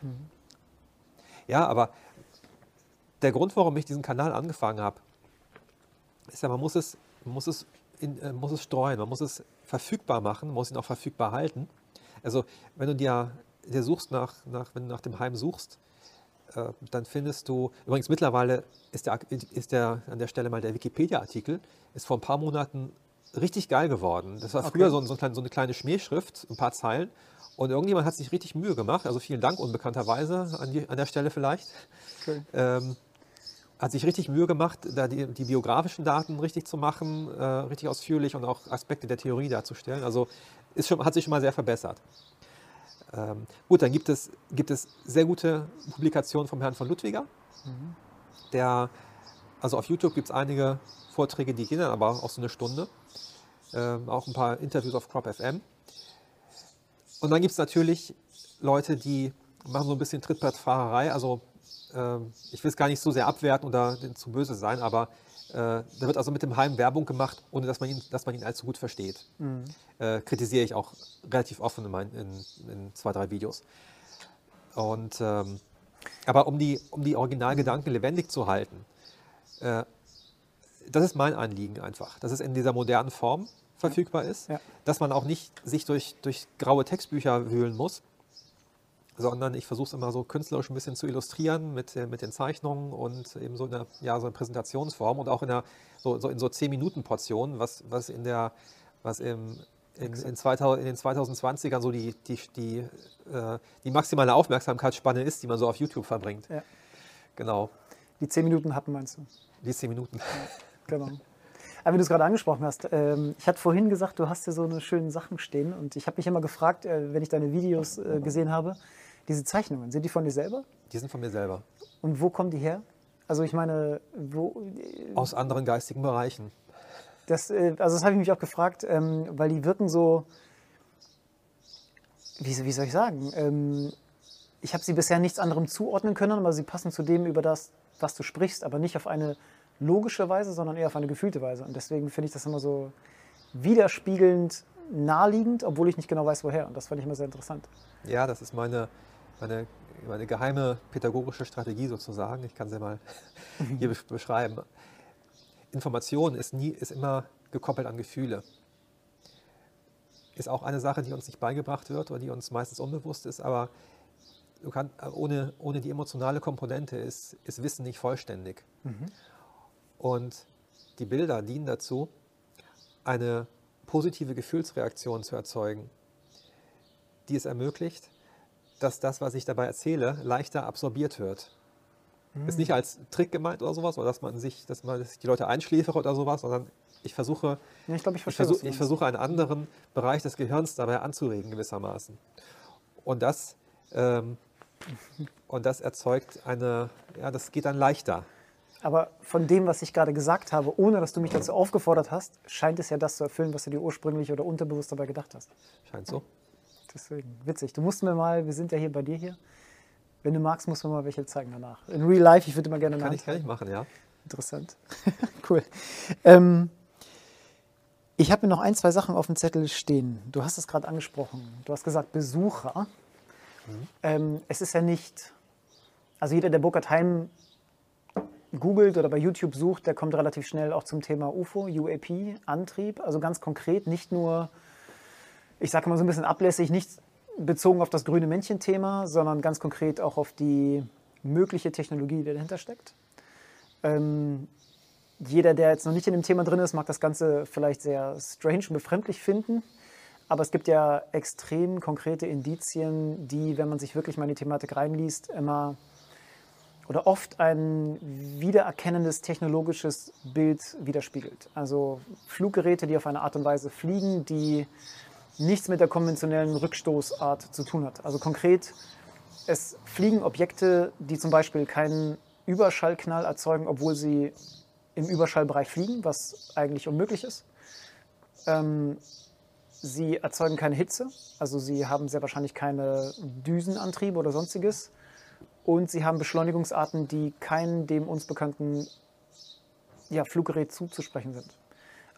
[SPEAKER 3] Mhm. Ja, aber der Grund, warum ich diesen Kanal angefangen habe, ist ja, man muss es, muss es, in, äh, muss es streuen, man muss es verfügbar machen, man muss ihn auch verfügbar halten. Also wenn du dir, dir suchst nach, nach, wenn du nach dem Heim suchst, äh, dann findest du, übrigens mittlerweile ist der, ist der an der Stelle mal der Wikipedia-Artikel, ist vor ein paar Monaten richtig geil geworden. Das war früher okay. so, so, so, eine kleine Schmähschrift, ein paar Zeilen. Und irgendjemand hat sich richtig Mühe gemacht. Also vielen Dank unbekannterweise an, die, an der Stelle vielleicht. Okay. Ähm, hat sich richtig Mühe gemacht, da die, die biografischen Daten richtig zu machen, äh, richtig ausführlich und auch Aspekte der Theorie darzustellen. Also ist schon, hat sich schon mal sehr verbessert. Ähm, gut, dann gibt es, gibt es sehr gute Publikationen vom Herrn von Ludwiger. Mhm. Der, also auf YouTube gibt es einige Vorträge, die gehen dann aber auch so eine Stunde. Ähm, auch ein paar Interviews auf Crop FM. Und dann gibt es natürlich Leute, die machen so ein bisschen Trittbrettfahrerei, also ähm, ich will es gar nicht so sehr abwerten oder zu böse sein, aber äh, da wird also mit dem Heim Werbung gemacht, ohne dass man ihn, dass man ihn allzu gut versteht. Mhm. Äh, kritisiere ich auch relativ offen in, mein, in, in zwei, drei Videos. Und, ähm, aber um die, um die Originalgedanken lebendig zu halten, äh, das ist mein Anliegen einfach, dass es in dieser modernen Form verfügbar ist, ja. dass man auch nicht sich durch, durch graue Textbücher wühlen muss, sondern ich versuche es immer so künstlerisch ein bisschen zu illustrieren mit, äh, mit den Zeichnungen und eben so in der ja, so in Präsentationsform und auch in, der, so, so in so 10-Minuten-Portionen, was, was in der, was im, in, in, 2000, in den 2020ern so die, die, die, äh, die maximale Aufmerksamkeitsspanne ist, die man so auf YouTube verbringt. Ja. Genau.
[SPEAKER 2] Die 10 Minuten hatten meinst du?
[SPEAKER 3] Die 10 Minuten. Ja,
[SPEAKER 2] genau. Aber wie du es gerade angesprochen hast, ähm, ich hatte vorhin gesagt, du hast hier so eine schönen Sachen stehen und ich habe mich immer gefragt, äh, wenn ich deine Videos äh, gesehen habe, diese Zeichnungen, sind die von dir selber?
[SPEAKER 3] Die sind von mir selber.
[SPEAKER 2] Und wo kommen die her? Also ich meine, wo...
[SPEAKER 3] Aus anderen geistigen Bereichen.
[SPEAKER 2] Das, äh, also das habe ich mich auch gefragt, ähm, weil die wirken so, wie, wie soll ich sagen, ähm, ich habe sie bisher nichts anderem zuordnen können, aber sie passen zu dem, über das, was du sprichst, aber nicht auf eine logische Weise, sondern eher auf eine gefühlte Weise. Und deswegen finde ich das immer so widerspiegelnd naheliegend, obwohl ich nicht genau weiß, woher. Und das fand ich immer sehr interessant.
[SPEAKER 3] Ja, das ist meine meine, meine geheime pädagogische Strategie sozusagen. Ich kann sie mal hier beschreiben. Information ist, nie, ist immer gekoppelt an Gefühle. Ist auch eine Sache, die uns nicht beigebracht wird oder die uns meistens unbewusst ist, aber kann, ohne, ohne die emotionale Komponente ist, ist Wissen nicht vollständig. Mhm. Und die Bilder dienen dazu, eine positive Gefühlsreaktion zu erzeugen, die es ermöglicht, dass das, was ich dabei erzähle, leichter absorbiert wird. Mhm. Ist nicht als Trick gemeint oder sowas, oder dass man sich, dass man sich die Leute einschläfere oder sowas, sondern ich versuche,
[SPEAKER 2] ja, ich, glaub, ich,
[SPEAKER 3] ich, versuch, ich versuche einen anderen Bereich des Gehirns dabei anzuregen gewissermaßen. Und das, ähm, und das erzeugt eine, ja, das geht dann leichter.
[SPEAKER 2] Aber von dem, was ich gerade gesagt habe, ohne dass du mich dazu aufgefordert hast, scheint es ja das zu erfüllen, was du dir ursprünglich oder unterbewusst dabei gedacht hast.
[SPEAKER 3] Scheint so.
[SPEAKER 2] Deswegen, witzig. Du musst mir mal, wir sind ja hier bei dir hier. Wenn du magst, musst du mir mal welche zeigen danach. In real life, ich würde mal gerne
[SPEAKER 3] Kann ich, kann ich machen, ja.
[SPEAKER 2] Interessant. cool. Ähm, ich habe mir noch ein, zwei Sachen auf dem Zettel stehen. Du hast es gerade angesprochen. Du hast gesagt Besucher. Mhm. Ähm, es ist ja nicht, also jeder, der Burkhard Heim googelt oder bei YouTube sucht, der kommt relativ schnell auch zum Thema UFO, UAP, Antrieb. Also ganz konkret, nicht nur, ich sage mal so ein bisschen ablässig, nicht bezogen auf das grüne Männchen-Thema, sondern ganz konkret auch auf die mögliche Technologie, die dahinter steckt. Ähm, jeder, der jetzt noch nicht in dem Thema drin ist, mag das Ganze vielleicht sehr strange und befremdlich finden. Aber es gibt ja extrem konkrete Indizien, die, wenn man sich wirklich mal in die Thematik reinliest, immer oder oft ein wiedererkennendes technologisches Bild widerspiegelt. Also Fluggeräte, die auf eine Art und Weise fliegen, die nichts mit der konventionellen Rückstoßart zu tun hat. Also konkret, es fliegen Objekte, die zum Beispiel keinen Überschallknall erzeugen, obwohl sie im Überschallbereich fliegen, was eigentlich unmöglich ist. Ähm, sie erzeugen keine Hitze, also sie haben sehr wahrscheinlich keine Düsenantriebe oder sonstiges und sie haben Beschleunigungsarten, die keinem dem uns bekannten ja, Fluggerät zuzusprechen sind.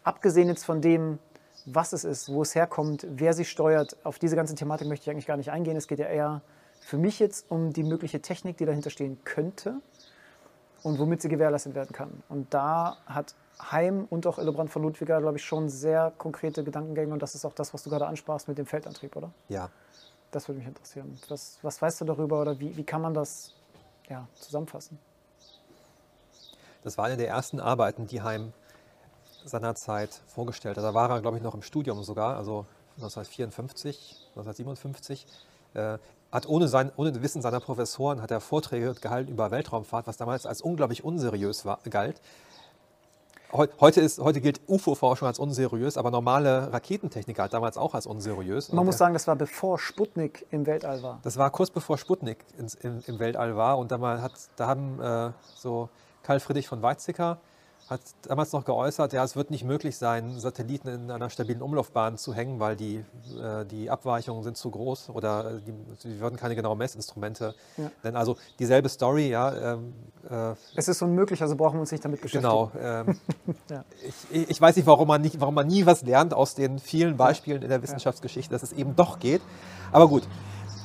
[SPEAKER 2] Abgesehen jetzt von dem, was es ist, wo es herkommt, wer sie steuert, auf diese ganze Thematik möchte ich eigentlich gar nicht eingehen. Es geht ja eher für mich jetzt um die mögliche Technik, die dahinter stehen könnte und womit sie gewährleistet werden kann. Und da hat Heim und auch Illebrand von Ludwiger, glaube ich, schon sehr konkrete Gedankengänge und das ist auch das, was du gerade ansprachst mit dem Feldantrieb, oder?
[SPEAKER 3] Ja,
[SPEAKER 2] das würde mich interessieren. Was, was weißt du darüber oder wie, wie kann man das ja, zusammenfassen?
[SPEAKER 3] Das war eine der ersten Arbeiten, die Heim seinerzeit vorgestellt hat. Da war er, glaube ich, noch im Studium sogar, also 1954, 1957. Äh, hat ohne, sein, ohne Wissen seiner Professoren hat er Vorträge gehalten über Weltraumfahrt, was damals als unglaublich unseriös war, galt heute, ist, heute gilt UFO-Forschung als unseriös, aber normale Raketentechnik galt damals auch als unseriös.
[SPEAKER 2] Man und muss sagen, das war bevor Sputnik im Weltall war.
[SPEAKER 3] Das war kurz bevor Sputnik ins, im, im Weltall war und da, hat, da haben äh, so Karl Friedrich von Weizsäcker hat damals noch geäußert, ja, es wird nicht möglich sein, Satelliten in einer stabilen Umlaufbahn zu hängen, weil die, äh, die Abweichungen sind zu groß oder äh, die, die würden keine genauen Messinstrumente ja. nennen. Also dieselbe Story, ja. Ähm,
[SPEAKER 2] äh, es ist unmöglich, also brauchen wir uns nicht damit beschäftigen.
[SPEAKER 3] Genau. Ähm, ja. ich, ich, weiß nicht, warum man, nicht, warum man nie was lernt aus den vielen Beispielen in der Wissenschaftsgeschichte, dass es eben doch geht. Aber gut,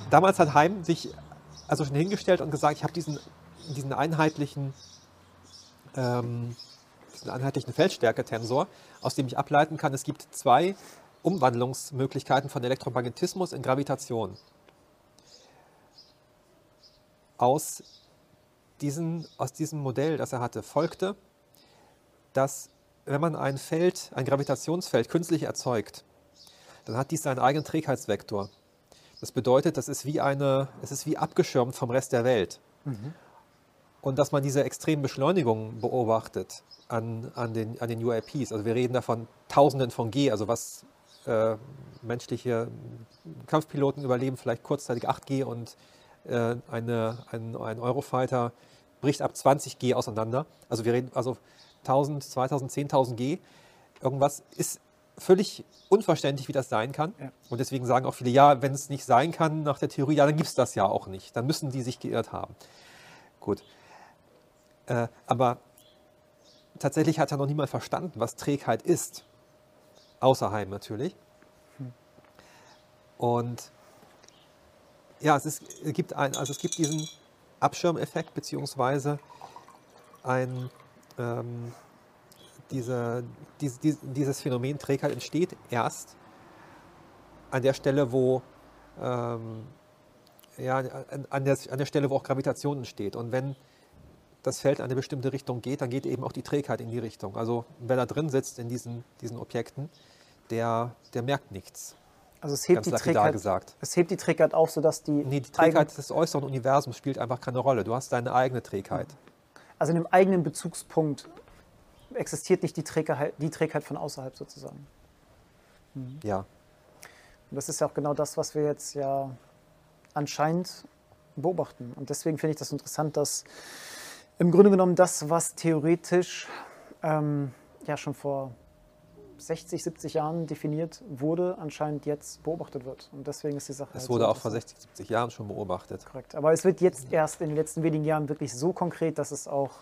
[SPEAKER 3] damals hat Heim sich also schon hingestellt und gesagt, ich habe diesen, diesen einheitlichen ähm, diesen einheitlichen Feldstärke-Tensor, aus dem ich ableiten kann, es gibt zwei Umwandlungsmöglichkeiten von Elektromagnetismus in Gravitation. Aus, diesen, aus diesem Modell, das er hatte, folgte, dass wenn man ein Feld, ein Gravitationsfeld künstlich erzeugt, dann hat dies seinen eigenen Trägheitsvektor. Das bedeutet, das ist wie eine, es ist wie abgeschirmt vom Rest der Welt. Mhm. Und dass man diese extremen Beschleunigungen beobachtet an, an, den, an den UAPs, also wir reden da von Tausenden von G, also was äh, menschliche Kampfpiloten überleben, vielleicht kurzzeitig 8G und äh, eine, ein, ein Eurofighter bricht ab 20 G auseinander. Also wir reden also 1000, 2000, 10.000 G. Irgendwas ist völlig unverständlich, wie das sein kann. Ja. Und deswegen sagen auch viele, ja, wenn es nicht sein kann nach der Theorie, ja, dann gibt es das ja auch nicht. Dann müssen die sich geirrt haben. Gut. Äh, aber tatsächlich hat ja noch niemand verstanden, was Trägheit ist. Außer Heim natürlich. Und ja, es, ist, es, gibt ein, also es gibt diesen Abschirmeffekt, beziehungsweise ein, ähm, diese, diese, dieses Phänomen Trägheit entsteht erst an der Stelle, wo ähm, ja, an der, an der Stelle, wo auch Gravitation entsteht. Und wenn das Feld in eine bestimmte Richtung geht, dann geht eben auch die Trägheit in die Richtung. Also wer da drin sitzt in diesen, diesen Objekten, der, der merkt nichts.
[SPEAKER 2] Also es hebt, die Trägheit, gesagt. es hebt die Trägheit auf, sodass die...
[SPEAKER 3] Nee, die Trägheit des äußeren Universums spielt einfach keine Rolle. Du hast deine eigene Trägheit.
[SPEAKER 2] Also in dem eigenen Bezugspunkt existiert nicht die Trägheit, die Trägheit von außerhalb sozusagen.
[SPEAKER 3] Mhm. Ja.
[SPEAKER 2] Und das ist ja auch genau das, was wir jetzt ja anscheinend beobachten. Und deswegen finde ich das interessant, dass im Grunde genommen das, was theoretisch ähm, ja schon vor 60, 70 Jahren definiert wurde, anscheinend jetzt beobachtet wird. Und deswegen ist die Sache.
[SPEAKER 3] Es halt wurde so auch vor 60, 70 Jahren schon beobachtet.
[SPEAKER 2] Korrekt. Aber es wird jetzt erst in den letzten wenigen Jahren wirklich so konkret, dass es auch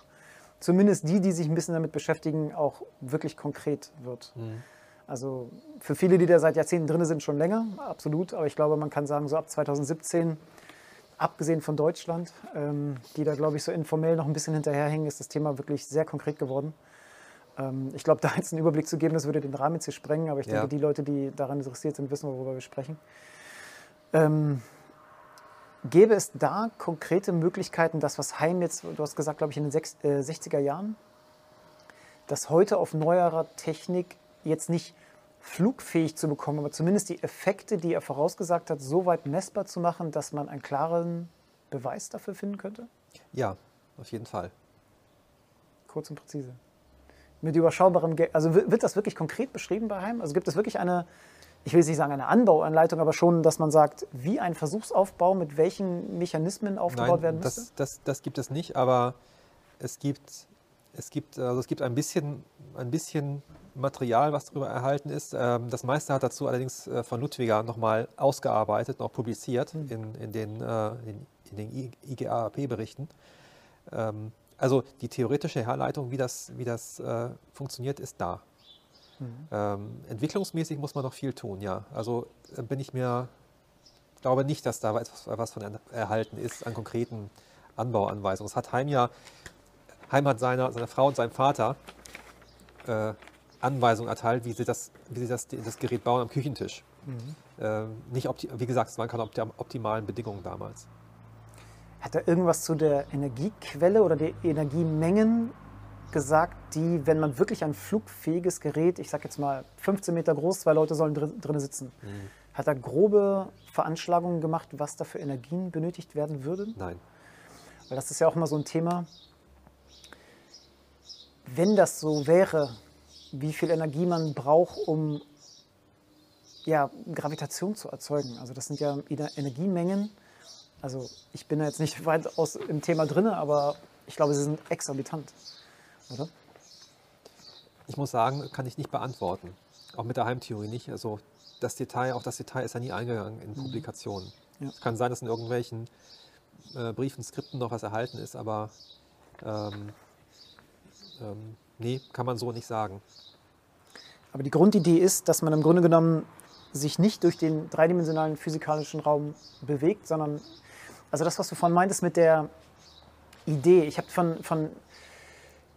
[SPEAKER 2] zumindest die, die sich ein bisschen damit beschäftigen, auch wirklich konkret wird. Mhm. Also für viele, die da seit Jahrzehnten drin sind, schon länger, absolut. Aber ich glaube, man kann sagen, so ab 2017, abgesehen von Deutschland, ähm, die da, glaube ich, so informell noch ein bisschen hinterherhängen, ist das Thema wirklich sehr konkret geworden. Ähm, ich glaube, da jetzt einen Überblick zu geben, das würde den Rahmen jetzt hier sprengen. Aber ich denke, ja. die Leute, die daran interessiert sind, wissen, worüber wir sprechen. Ähm, Gäbe es da konkrete Möglichkeiten, das, was Heim jetzt, du hast gesagt, glaube ich, in den 60er äh, Jahren, das heute auf neuerer Technik jetzt nicht flugfähig zu bekommen, aber zumindest die Effekte, die er vorausgesagt hat, so weit messbar zu machen, dass man einen klaren Beweis dafür finden könnte?
[SPEAKER 3] Ja, auf jeden Fall.
[SPEAKER 2] Kurz und präzise. Mit überschaubarem Geld. Also wird das wirklich konkret beschrieben bei Heim? Also gibt es wirklich eine, ich will nicht sagen eine Anbauanleitung, aber schon, dass man sagt, wie ein Versuchsaufbau mit welchen Mechanismen aufgebaut
[SPEAKER 3] Nein,
[SPEAKER 2] werden müsste?
[SPEAKER 3] Das, das, das gibt es nicht, aber es gibt, es gibt, also es gibt ein bisschen, ein bisschen Material, was darüber erhalten ist. Ähm, das meiste hat dazu allerdings äh, von Ludwiger nochmal ausgearbeitet, noch publiziert mhm. in, in, den, äh, in, den IGAAP-Berichten. Ähm, also die theoretische Herleitung, wie das, wie das äh, funktioniert, ist da. Mhm. Entwicklungsmäßig muss man noch viel tun, ja. Also bin ich mir, glaube nicht, dass da etwas, was von erhalten ist an konkreten Anbauanweisungen. Es hat Heim ja, Heim hat seiner, seiner Frau und seinem Vater äh, Anweisungen erteilt, wie sie das, wie sie das, das Gerät bauen am Küchentisch. Mhm. Äh, nicht wie gesagt, es waren keine optimalen Bedingungen damals.
[SPEAKER 2] Hat er irgendwas zu der Energiequelle oder der Energiemengen gesagt, die, wenn man wirklich ein flugfähiges Gerät, ich sage jetzt mal 15 Meter groß, zwei Leute sollen drin, drin sitzen, mhm. hat er grobe Veranschlagungen gemacht, was da für Energien benötigt werden würden?
[SPEAKER 3] Nein.
[SPEAKER 2] Weil das ist ja auch immer so ein Thema. Wenn das so wäre, wie viel Energie man braucht, um ja, Gravitation zu erzeugen. Also das sind ja Energiemengen. Also ich bin da jetzt nicht weit aus im Thema drin, aber ich glaube, sie sind exorbitant, oder?
[SPEAKER 3] Ich muss sagen, kann ich nicht beantworten. Auch mit der Heimtheorie nicht. Also das Detail, auch das Detail ist ja nie eingegangen in mhm. Publikationen. Ja. Es kann sein, dass in irgendwelchen äh, Briefen, Skripten noch was erhalten ist, aber ähm, ähm, Nee, kann man so nicht sagen.
[SPEAKER 2] Aber die Grundidee ist, dass man im Grunde genommen sich nicht durch den dreidimensionalen physikalischen Raum bewegt, sondern, also das, was du vorhin meintest mit der Idee. Ich habe von, von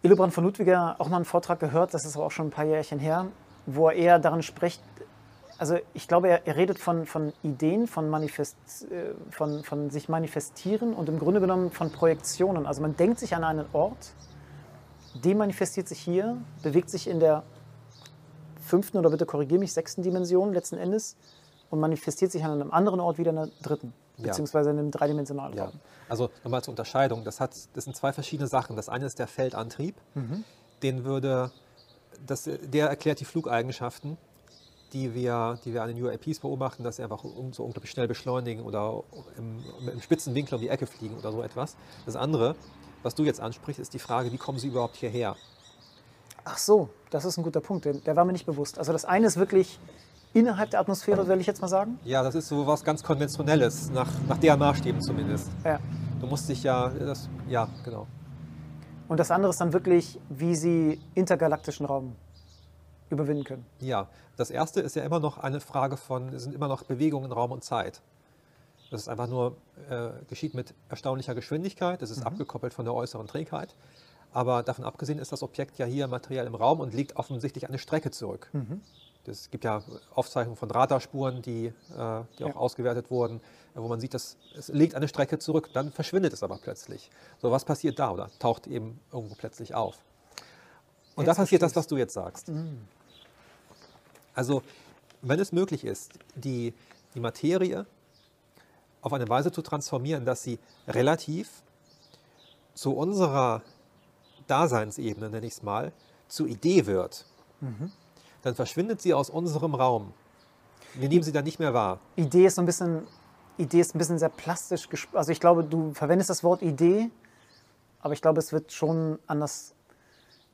[SPEAKER 2] Illobrand von Ludwiger auch mal einen Vortrag gehört, das ist aber auch schon ein paar Jährchen her, wo er eher daran spricht, also ich glaube, er, er redet von, von Ideen, von, Manifest, äh, von, von sich manifestieren und im Grunde genommen von Projektionen. Also man denkt sich an einen Ort demanifestiert sich hier, bewegt sich in der fünften oder bitte korrigiere mich, sechsten Dimension letzten Endes und manifestiert sich an einem anderen Ort wieder in der dritten, ja. beziehungsweise in einem dreidimensionalen ja. Raum.
[SPEAKER 3] Also nochmal zur Unterscheidung, das, hat, das sind zwei verschiedene Sachen. Das eine ist der Feldantrieb, mhm. den würde, das, der erklärt die Flugeigenschaften, die wir, die wir an den UAPs beobachten, dass sie einfach so unglaublich schnell beschleunigen oder im, im spitzen Winkel um die Ecke fliegen oder so etwas. Das andere was du jetzt ansprichst, ist die Frage, wie kommen sie überhaupt hierher?
[SPEAKER 2] Ach so, das ist ein guter Punkt. Der war mir nicht bewusst. Also das eine ist wirklich innerhalb der Atmosphäre, will ich jetzt mal sagen.
[SPEAKER 3] Ja, das ist so was ganz Konventionelles, nach, nach deren Maßstäben zumindest. Ja. Du musst dich ja, das, ja, genau.
[SPEAKER 2] Und das andere ist dann wirklich, wie sie intergalaktischen Raum überwinden können.
[SPEAKER 3] Ja, das erste ist ja immer noch eine Frage von, sind immer noch Bewegungen in Raum und Zeit. Das ist einfach nur, äh, geschieht mit erstaunlicher Geschwindigkeit, das ist mhm. abgekoppelt von der äußeren Trägheit. Aber davon abgesehen ist das Objekt ja hier materiell im Raum und liegt offensichtlich eine Strecke zurück. Mhm. Es gibt ja Aufzeichnungen von Radarspuren, die, äh, die auch ausgewertet wurden, wo man sieht, dass es legt eine Strecke zurück, dann verschwindet es aber plötzlich. So, was passiert da oder taucht eben irgendwo plötzlich auf? Und da passiert das, was du jetzt sagst. Mhm. Also, wenn es möglich ist, die, die Materie auf eine Weise zu transformieren, dass sie relativ zu unserer Daseinsebene, nenne ich es mal, zur Idee wird, mhm. dann verschwindet sie aus unserem Raum. Wir nehmen sie dann nicht mehr wahr.
[SPEAKER 2] Idee ist so ein bisschen, Idee ist ein bisschen sehr plastisch. Also ich glaube, du verwendest das Wort Idee, aber ich glaube, es wird schon anders.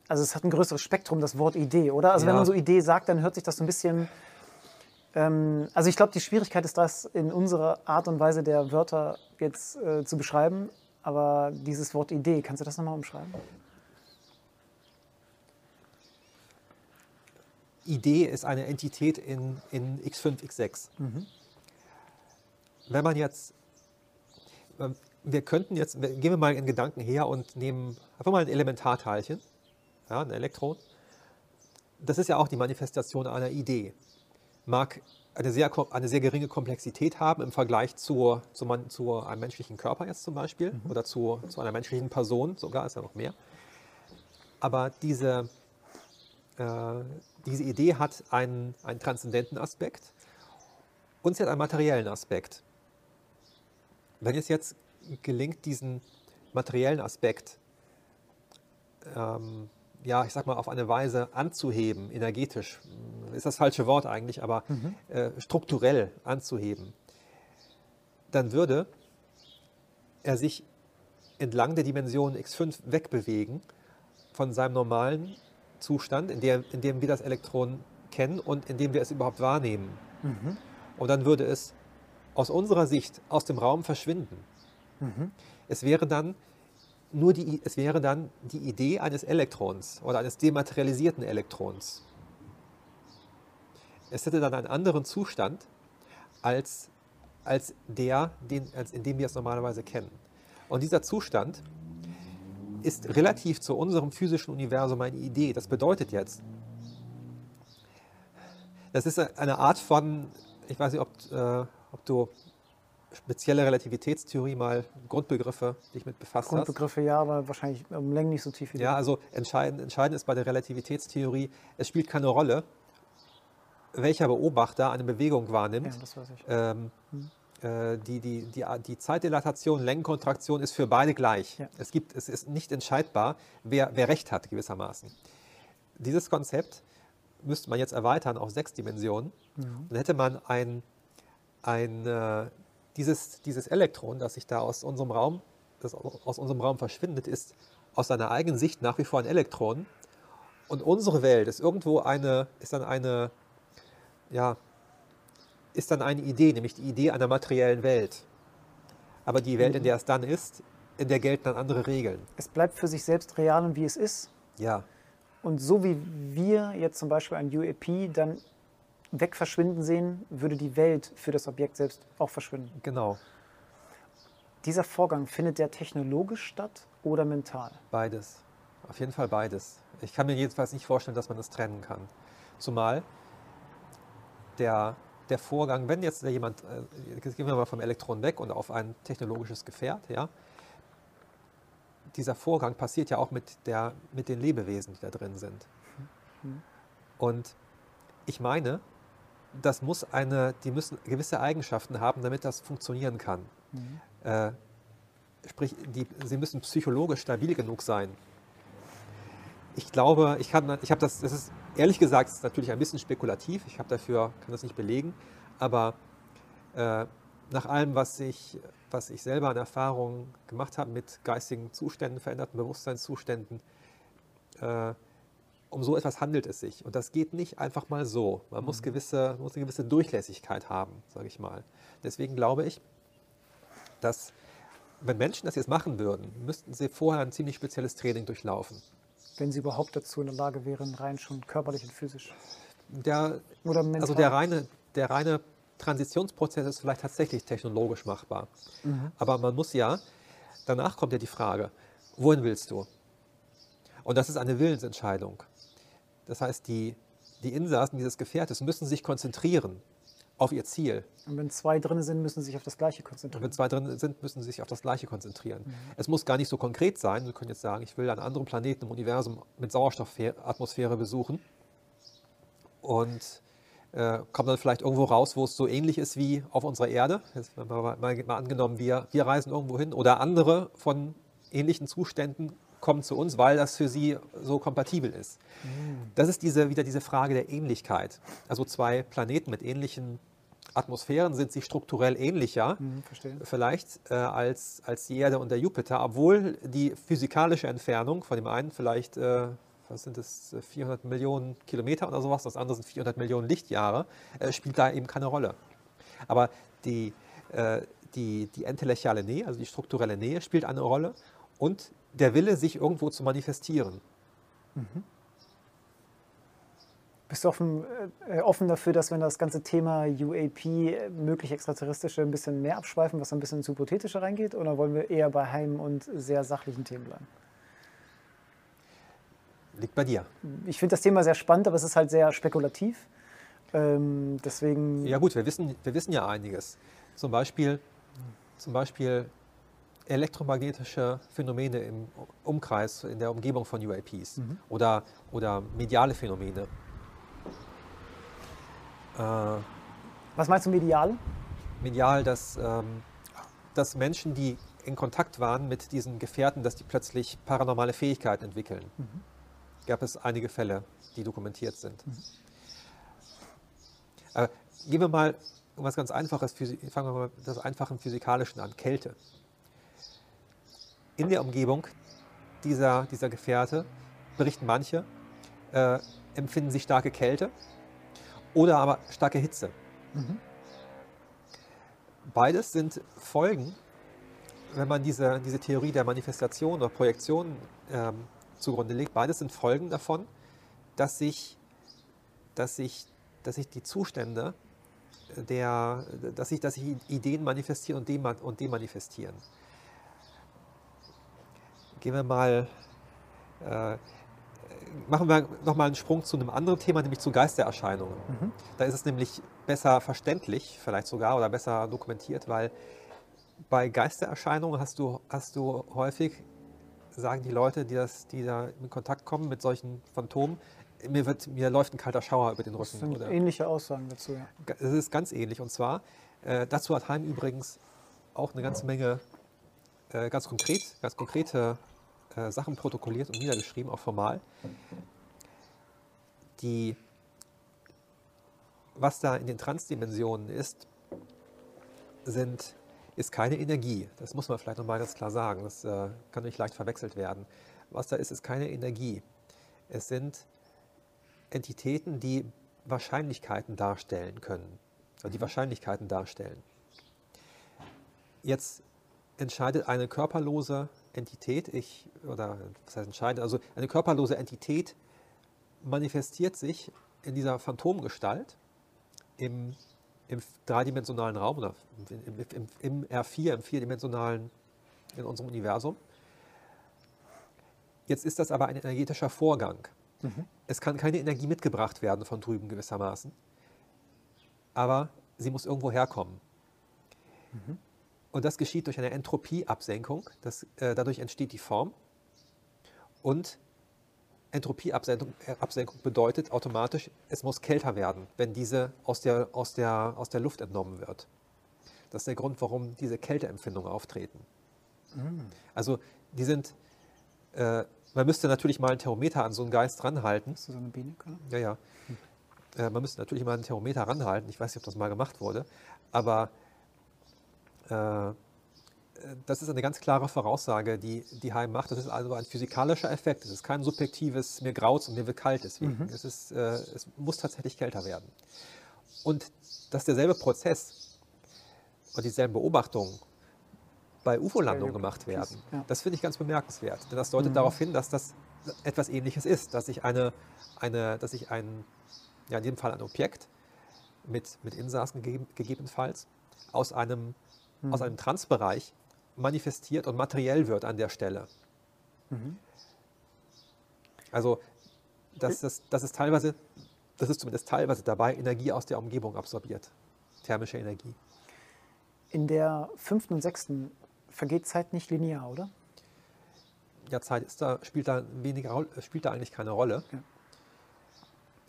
[SPEAKER 2] Also es hat ein größeres Spektrum, das Wort Idee, oder? Also ja. wenn man so Idee sagt, dann hört sich das so ein bisschen. Ähm, also ich glaube, die Schwierigkeit ist das in unserer Art und Weise der Wörter jetzt äh, zu beschreiben. Aber dieses Wort Idee, kannst du das nochmal umschreiben?
[SPEAKER 3] Idee ist eine Entität in, in X5, X6. Mhm. Wenn man jetzt, ähm, wir könnten jetzt, gehen wir mal in Gedanken her und nehmen einfach mal ein Elementarteilchen, ja, ein Elektron. Das ist ja auch die Manifestation einer Idee. Mag eine sehr, eine sehr geringe Komplexität haben im Vergleich zu, zu, man, zu einem menschlichen Körper jetzt zum Beispiel mhm. oder zu, zu einer menschlichen Person, sogar ist ja noch mehr. Aber diese, äh, diese Idee hat einen, einen transzendenten Aspekt und sie hat einen materiellen Aspekt. Wenn es jetzt gelingt, diesen materiellen Aspekt, ähm, ja, ich sag mal, auf eine Weise anzuheben, energetisch, ist das falsche Wort eigentlich, aber mhm. äh, strukturell anzuheben, dann würde er sich entlang der Dimension x5 wegbewegen von seinem normalen Zustand, in, der, in dem wir das Elektron kennen und in dem wir es überhaupt wahrnehmen. Mhm. Und dann würde es aus unserer Sicht aus dem Raum verschwinden. Mhm. Es wäre dann nur die, es wäre dann die Idee eines Elektrons oder eines dematerialisierten Elektrons. Es hätte dann einen anderen Zustand als, als der, den, als in dem wir es normalerweise kennen. Und dieser Zustand ist relativ zu unserem physischen Universum eine Idee. Das bedeutet jetzt, das ist eine Art von, ich weiß nicht, ob, äh, ob du spezielle Relativitätstheorie mal Grundbegriffe dich mit befasst
[SPEAKER 2] Grundbegriffe
[SPEAKER 3] hast.
[SPEAKER 2] ja, aber wahrscheinlich um Längen nicht so tief
[SPEAKER 3] wie Ja, also entscheidend, entscheidend ist bei der Relativitätstheorie, es spielt keine Rolle, welcher Beobachter eine Bewegung wahrnimmt. Ja, das weiß ich. Ähm, hm. Äh, die, die, die, die Zeitdilatation, Längenkontraktion ist für beide gleich. Ja. Es, gibt, es ist nicht entscheidbar, wer, wer Recht hat gewissermaßen. Dieses Konzept müsste man jetzt erweitern auf sechs Dimensionen. Mhm. Dann hätte man ein, ein, äh, dieses, dieses Elektron, das sich da aus unserem Raum, das aus unserem Raum verschwindet, ist aus seiner eigenen Sicht nach wie vor ein Elektron. Und unsere Welt ist irgendwo eine, ist dann eine, ja, ist dann eine Idee, nämlich die Idee einer materiellen Welt. Aber die Welt, in der es dann ist, in der gelten dann andere Regeln.
[SPEAKER 2] Es bleibt für sich selbst real und wie es ist.
[SPEAKER 3] Ja.
[SPEAKER 2] Und so wie wir jetzt zum Beispiel ein UAP dann weg verschwinden sehen, würde die Welt für das Objekt selbst auch verschwinden.
[SPEAKER 3] Genau.
[SPEAKER 2] Dieser Vorgang, findet der technologisch statt oder mental?
[SPEAKER 3] Beides. Auf jeden Fall beides. Ich kann mir jedenfalls nicht vorstellen, dass man das trennen kann. Zumal der der Vorgang, wenn jetzt jemand, äh, jetzt gehen wir mal vom Elektron weg und auf ein technologisches Gefährt, ja, dieser Vorgang passiert ja auch mit, der, mit den Lebewesen, die da drin sind. Und ich meine, das muss eine, die müssen gewisse Eigenschaften haben, damit das funktionieren kann. Mhm. Äh, sprich, die, sie müssen psychologisch stabil genug sein. Ich glaube, ich, kann, ich habe das, das ist ehrlich gesagt, ist natürlich ein bisschen spekulativ. Ich habe dafür, kann das nicht belegen. Aber äh, nach allem, was ich, was ich selber an Erfahrungen gemacht habe mit geistigen Zuständen, veränderten Bewusstseinszuständen, äh, um so etwas handelt es sich. Und das geht nicht einfach mal so. Man muss, mhm. gewisse, muss eine gewisse Durchlässigkeit haben, sage ich mal. Deswegen glaube ich, dass wenn Menschen das jetzt machen würden, müssten sie vorher ein ziemlich spezielles Training durchlaufen
[SPEAKER 2] wenn sie überhaupt dazu in der Lage wären, rein schon körperlich und physisch?
[SPEAKER 3] Der, Oder mental? Also der reine, der reine Transitionsprozess ist vielleicht tatsächlich technologisch machbar. Mhm. Aber man muss ja, danach kommt ja die Frage, wohin willst du? Und das ist eine Willensentscheidung. Das heißt, die, die Insassen dieses Gefährtes müssen sich konzentrieren auf ihr Ziel.
[SPEAKER 2] Und wenn zwei drin sind, müssen sie sich auf das Gleiche konzentrieren.
[SPEAKER 3] Und wenn zwei drin sind, müssen sie sich auf das Gleiche konzentrieren. Mhm. Es muss gar nicht so konkret sein. Sie können jetzt sagen, ich will einen anderen Planeten im Universum mit Sauerstoffatmosphäre besuchen und äh, kommen dann vielleicht irgendwo raus, wo es so ähnlich ist wie auf unserer Erde. Jetzt mal, mal, mal angenommen, wir, wir reisen irgendwo hin oder andere von ähnlichen Zuständen kommen zu uns, weil das für sie so kompatibel ist. Mhm. Das ist diese, wieder diese Frage der Ähnlichkeit. Also zwei Planeten mit ähnlichen Atmosphären sind sie strukturell ähnlicher, mhm, vielleicht äh, als, als die Erde und der Jupiter, obwohl die physikalische Entfernung von dem einen vielleicht, äh, was sind das, 400 Millionen Kilometer oder sowas, das andere sind 400 Millionen Lichtjahre, äh, spielt da eben keine Rolle. Aber die, äh, die, die entelechale Nähe, also die strukturelle Nähe, spielt eine Rolle und der Wille, sich irgendwo zu manifestieren. Mhm.
[SPEAKER 2] Bist du offen, äh, offen dafür, dass wenn das ganze Thema UAP, äh, möglich extraterrestrische, ein bisschen mehr abschweifen, was ein bisschen ins Hypothetische reingeht? Oder wollen wir eher bei heimen und sehr sachlichen Themen bleiben?
[SPEAKER 3] Liegt bei dir.
[SPEAKER 2] Ich finde das Thema sehr spannend, aber es ist halt sehr spekulativ. Ähm, deswegen.
[SPEAKER 3] Ja, gut, wir wissen, wir wissen ja einiges. Zum Beispiel, zum Beispiel elektromagnetische Phänomene im Umkreis, in der Umgebung von UAPs mhm. oder, oder mediale Phänomene.
[SPEAKER 2] Äh, Was meinst du medial?
[SPEAKER 3] Medial, dass, ähm, dass Menschen, die in Kontakt waren mit diesen Gefährten, dass die plötzlich paranormale Fähigkeiten entwickeln. Mhm. Gab es einige Fälle, die dokumentiert sind. Mhm. Aber gehen wir mal um was ganz Einfaches, fangen wir mal das einfachen Physikalischen an, Kälte. In der Umgebung dieser, dieser Gefährte, berichten manche, äh, empfinden sie starke Kälte oder aber starke Hitze. Mhm. Beides sind Folgen, wenn man diese, diese Theorie der Manifestation oder Projektion ähm, zugrunde legt, beides sind Folgen davon, dass sich, dass sich, dass sich die Zustände der, dass sich, dass sich Ideen manifestieren und, dem, und demanifestieren. Gehen wir mal äh, machen wir nochmal einen Sprung zu einem anderen Thema, nämlich zu Geistererscheinungen. Mhm. Da ist es nämlich besser verständlich, vielleicht sogar, oder besser dokumentiert, weil bei Geistererscheinungen hast du, hast du häufig, sagen die Leute, die, das, die da in Kontakt kommen mit solchen Phantomen, mir, wird, mir läuft ein kalter Schauer über den Rücken. Das
[SPEAKER 2] sind oder? ähnliche Aussagen dazu, ja.
[SPEAKER 3] Es ist ganz ähnlich. Und zwar, äh, dazu hat Heim übrigens auch eine ganze Menge äh, ganz konkret, ganz konkrete äh, Sachen protokolliert und niedergeschrieben, auch formal. Die, was da in den Transdimensionen ist, sind, ist keine Energie. Das muss man vielleicht nochmal ganz klar sagen. Das äh, kann nicht leicht verwechselt werden. Was da ist, ist keine Energie. Es sind Entitäten, die Wahrscheinlichkeiten darstellen können. Also die Wahrscheinlichkeiten darstellen. Jetzt entscheidet eine körperlose Entität, ich, oder was heißt entscheidend, also eine körperlose Entität manifestiert sich in dieser Phantomgestalt im, im dreidimensionalen Raum oder im, im, im R4, im vierdimensionalen, in unserem Universum. Jetzt ist das aber ein energetischer Vorgang. Mhm. Es kann keine Energie mitgebracht werden von drüben gewissermaßen, aber sie muss irgendwo herkommen. Mhm. Und das geschieht durch eine Entropieabsenkung. Das, äh, dadurch entsteht die Form. Und Entropieabsenkung äh, bedeutet automatisch, es muss kälter werden, wenn diese aus der, aus, der, aus der Luft entnommen wird. Das ist der Grund, warum diese Kälteempfindungen auftreten. Mm. Also die sind, äh, man müsste natürlich mal ein Thermometer an so einen Geist ranhalten. Ist das so eine Biene? Ja, ja. Hm. Äh, man müsste natürlich mal ein Thermometer ranhalten. Ich weiß nicht, ob das mal gemacht wurde. Aber das ist eine ganz klare Voraussage, die, die Heim macht. Das ist also ein physikalischer Effekt. Es ist kein subjektives, mir graut und mir wird kalt deswegen. Mhm. Es, ist, äh, es muss tatsächlich kälter werden. Und dass derselbe Prozess und dieselben Beobachtungen bei UFO-Landungen gemacht werden, ja. das finde ich ganz bemerkenswert. Denn das deutet mhm. darauf hin, dass das etwas Ähnliches ist, dass ich, eine, eine, dass ich ein, ja in dem Fall ein Objekt mit, mit Insassen gegeben, gegebenenfalls aus einem mhm. aus einem Transbereich manifestiert und materiell wird an der Stelle. Mhm. Also das, das, das ist teilweise, das ist zumindest teilweise dabei, Energie aus der Umgebung absorbiert, thermische Energie.
[SPEAKER 2] In der fünften und sechsten vergeht Zeit nicht linear, oder?
[SPEAKER 3] Ja, Zeit ist da, spielt, da weniger, spielt da eigentlich keine Rolle.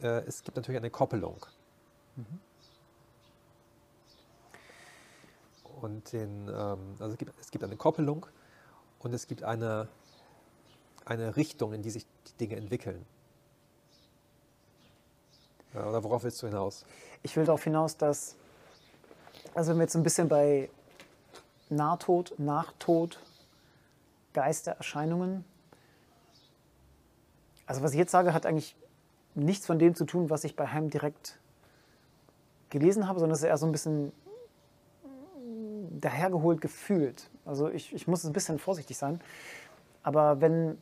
[SPEAKER 3] Ja. Äh, es gibt natürlich eine Koppelung. Mhm. Und den, ähm, also es gibt, es gibt eine Koppelung und es gibt eine, eine Richtung, in die sich die Dinge entwickeln. Ja, oder worauf willst du hinaus?
[SPEAKER 2] Ich will darauf hinaus, dass, also wenn wir jetzt ein bisschen bei Nahtod, Nachtod, Geistererscheinungen, also was ich jetzt sage, hat eigentlich nichts von dem zu tun, was ich bei Heim direkt gelesen habe, sondern es ist eher so ein bisschen dahergeholt gefühlt. Also ich, ich muss ein bisschen vorsichtig sein. Aber wenn,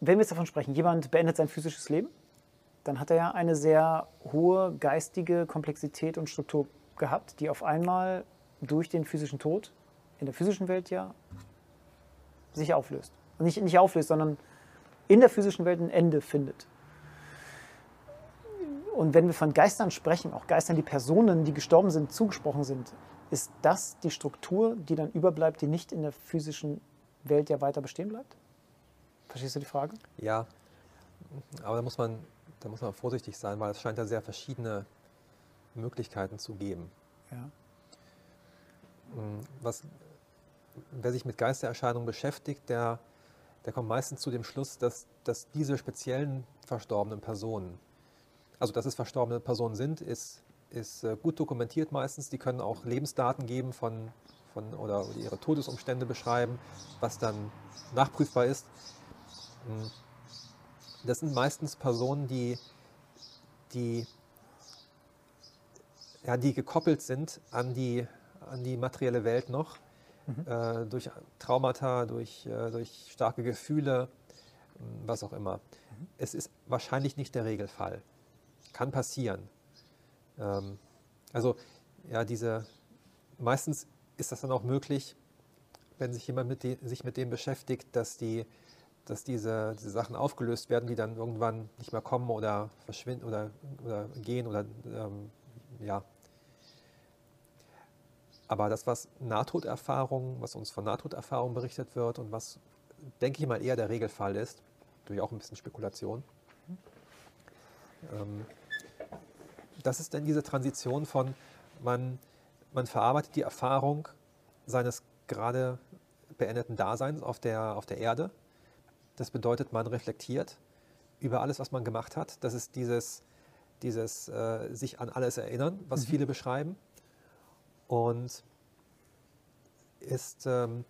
[SPEAKER 2] wenn wir jetzt davon sprechen, jemand beendet sein physisches Leben, dann hat er ja eine sehr hohe geistige Komplexität und Struktur gehabt, die auf einmal durch den physischen Tod in der physischen Welt ja sich auflöst. Nicht, nicht auflöst, sondern in der physischen Welt ein Ende findet. Und wenn wir von Geistern sprechen, auch Geistern, die Personen, die gestorben sind, zugesprochen sind, ist das die Struktur, die dann überbleibt, die nicht in der physischen Welt ja weiter bestehen bleibt? Verstehst du die Frage?
[SPEAKER 3] Ja, aber da muss man, da muss man vorsichtig sein, weil es scheint ja sehr verschiedene Möglichkeiten zu geben. Ja. Hm, was, wer sich mit Geistererscheinungen beschäftigt, der, der kommt meistens zu dem Schluss, dass, dass diese speziellen verstorbenen Personen, also dass es verstorbene Personen sind, ist ist äh, gut dokumentiert meistens. Die können auch Lebensdaten geben von, von oder ihre Todesumstände beschreiben, was dann nachprüfbar ist. Hm. Das sind meistens Personen, die, die, ja, die gekoppelt sind an die, an die materielle Welt noch, mhm. äh, durch Traumata, durch, äh, durch starke Gefühle, hm, was auch immer. Mhm. Es ist wahrscheinlich nicht der Regelfall. Kann passieren. Ähm, also ja, diese, meistens ist das dann auch möglich, wenn sich jemand mit die, sich mit dem beschäftigt, dass, die, dass diese, diese Sachen aufgelöst werden, die dann irgendwann nicht mehr kommen oder verschwinden oder, oder gehen oder ähm, ja. Aber das, was Nahtoderfahrung, was uns von Nahtoderfahrung berichtet wird und was, denke ich mal, eher der Regelfall ist, durch auch ein bisschen Spekulation, mhm. ähm, das ist dann diese Transition von, man, man verarbeitet die Erfahrung seines gerade beendeten Daseins auf der, auf der Erde. Das bedeutet, man reflektiert über alles, was man gemacht hat. Das ist dieses, dieses äh, sich an alles erinnern, was mhm. viele beschreiben. Und ist, ähm,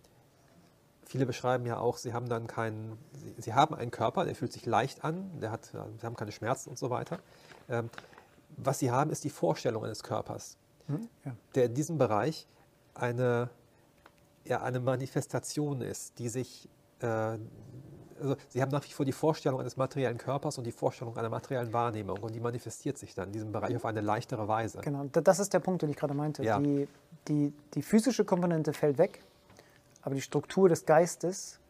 [SPEAKER 3] viele beschreiben ja auch, sie haben dann keinen, sie, sie, haben einen Körper, der fühlt sich leicht an, der hat, sie haben keine Schmerzen und so weiter. Ähm, was sie haben, ist die Vorstellung eines Körpers, hm? ja. der in diesem Bereich eine, ja, eine Manifestation ist, die sich, äh, also sie haben nach wie vor die Vorstellung eines materiellen Körpers und die Vorstellung einer materiellen Wahrnehmung und die manifestiert sich dann in diesem Bereich auf eine leichtere Weise.
[SPEAKER 2] Genau, das ist der Punkt, den ich gerade meinte. Ja. Die, die, die physische Komponente fällt weg, aber die Struktur des Geistes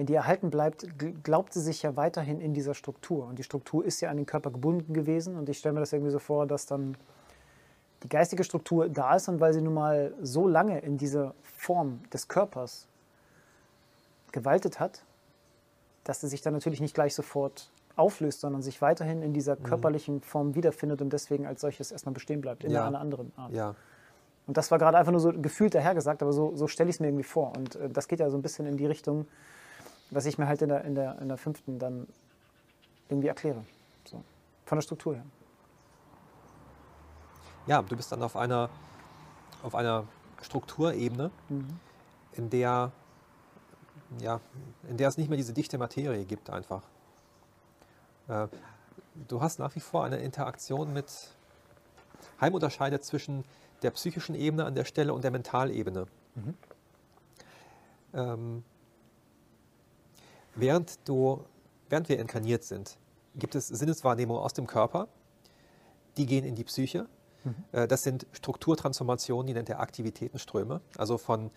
[SPEAKER 2] wenn die erhalten bleibt, glaubt sie sich ja weiterhin in dieser Struktur. Und die Struktur ist ja an den Körper gebunden gewesen. Und ich stelle mir das irgendwie so vor, dass dann die geistige Struktur da ist und weil sie nun mal so lange in dieser Form des Körpers gewaltet hat, dass sie sich dann natürlich nicht gleich sofort auflöst, sondern sich weiterhin in dieser mhm. körperlichen Form wiederfindet und deswegen als solches erstmal bestehen bleibt, in ja. einer anderen Art. Ja. Und das war gerade einfach nur so gefühlt dahergesagt, aber so, so stelle ich es mir irgendwie vor. Und äh, das geht ja so ein bisschen in die Richtung, was ich mir halt in der, in der, in der fünften dann irgendwie erkläre. So. Von der Struktur her.
[SPEAKER 3] Ja, du bist dann auf einer, auf einer Strukturebene, mhm. in der ja, in der es nicht mehr diese dichte Materie gibt einfach. Äh, du hast nach wie vor eine Interaktion mit Heim unterscheidet zwischen der psychischen Ebene an der Stelle und der Mentalebene. Mhm. Ähm, Während, du, während wir inkarniert sind, gibt es Sinneswahrnehmungen aus dem Körper, die gehen in die Psyche. Mhm. Äh, das sind Strukturtransformationen, die nennt er Aktivitätenströme, also von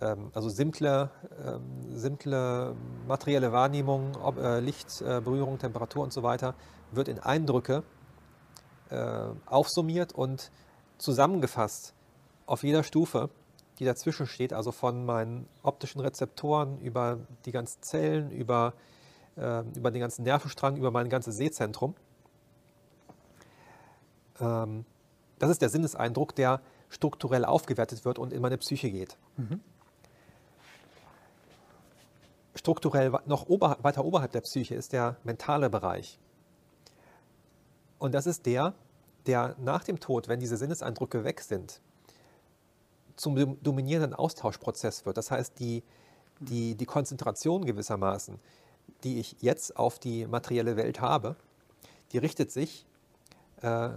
[SPEAKER 3] ähm, also simple, ähm, simple materielle Wahrnehmung, äh, Licht, äh, Berührung, Temperatur und so weiter, wird in Eindrücke aufsummiert und zusammengefasst auf jeder Stufe die dazwischen steht, also von meinen optischen Rezeptoren über die ganzen Zellen, über, äh, über den ganzen Nervenstrang, über mein ganzes Sehzentrum. Ähm, das ist der Sinneseindruck, der strukturell aufgewertet wird und in meine Psyche geht. Mhm. strukturell noch ober, weiter oberhalb der Psyche ist der mentale Bereich. Und das ist der, der nach dem Tod, wenn diese Sinneseindrücke weg sind, zum dominierenden Austauschprozess wird. Das heißt, die, die, die Konzentration gewissermaßen, die ich jetzt auf die materielle Welt habe, die richtet sich äh,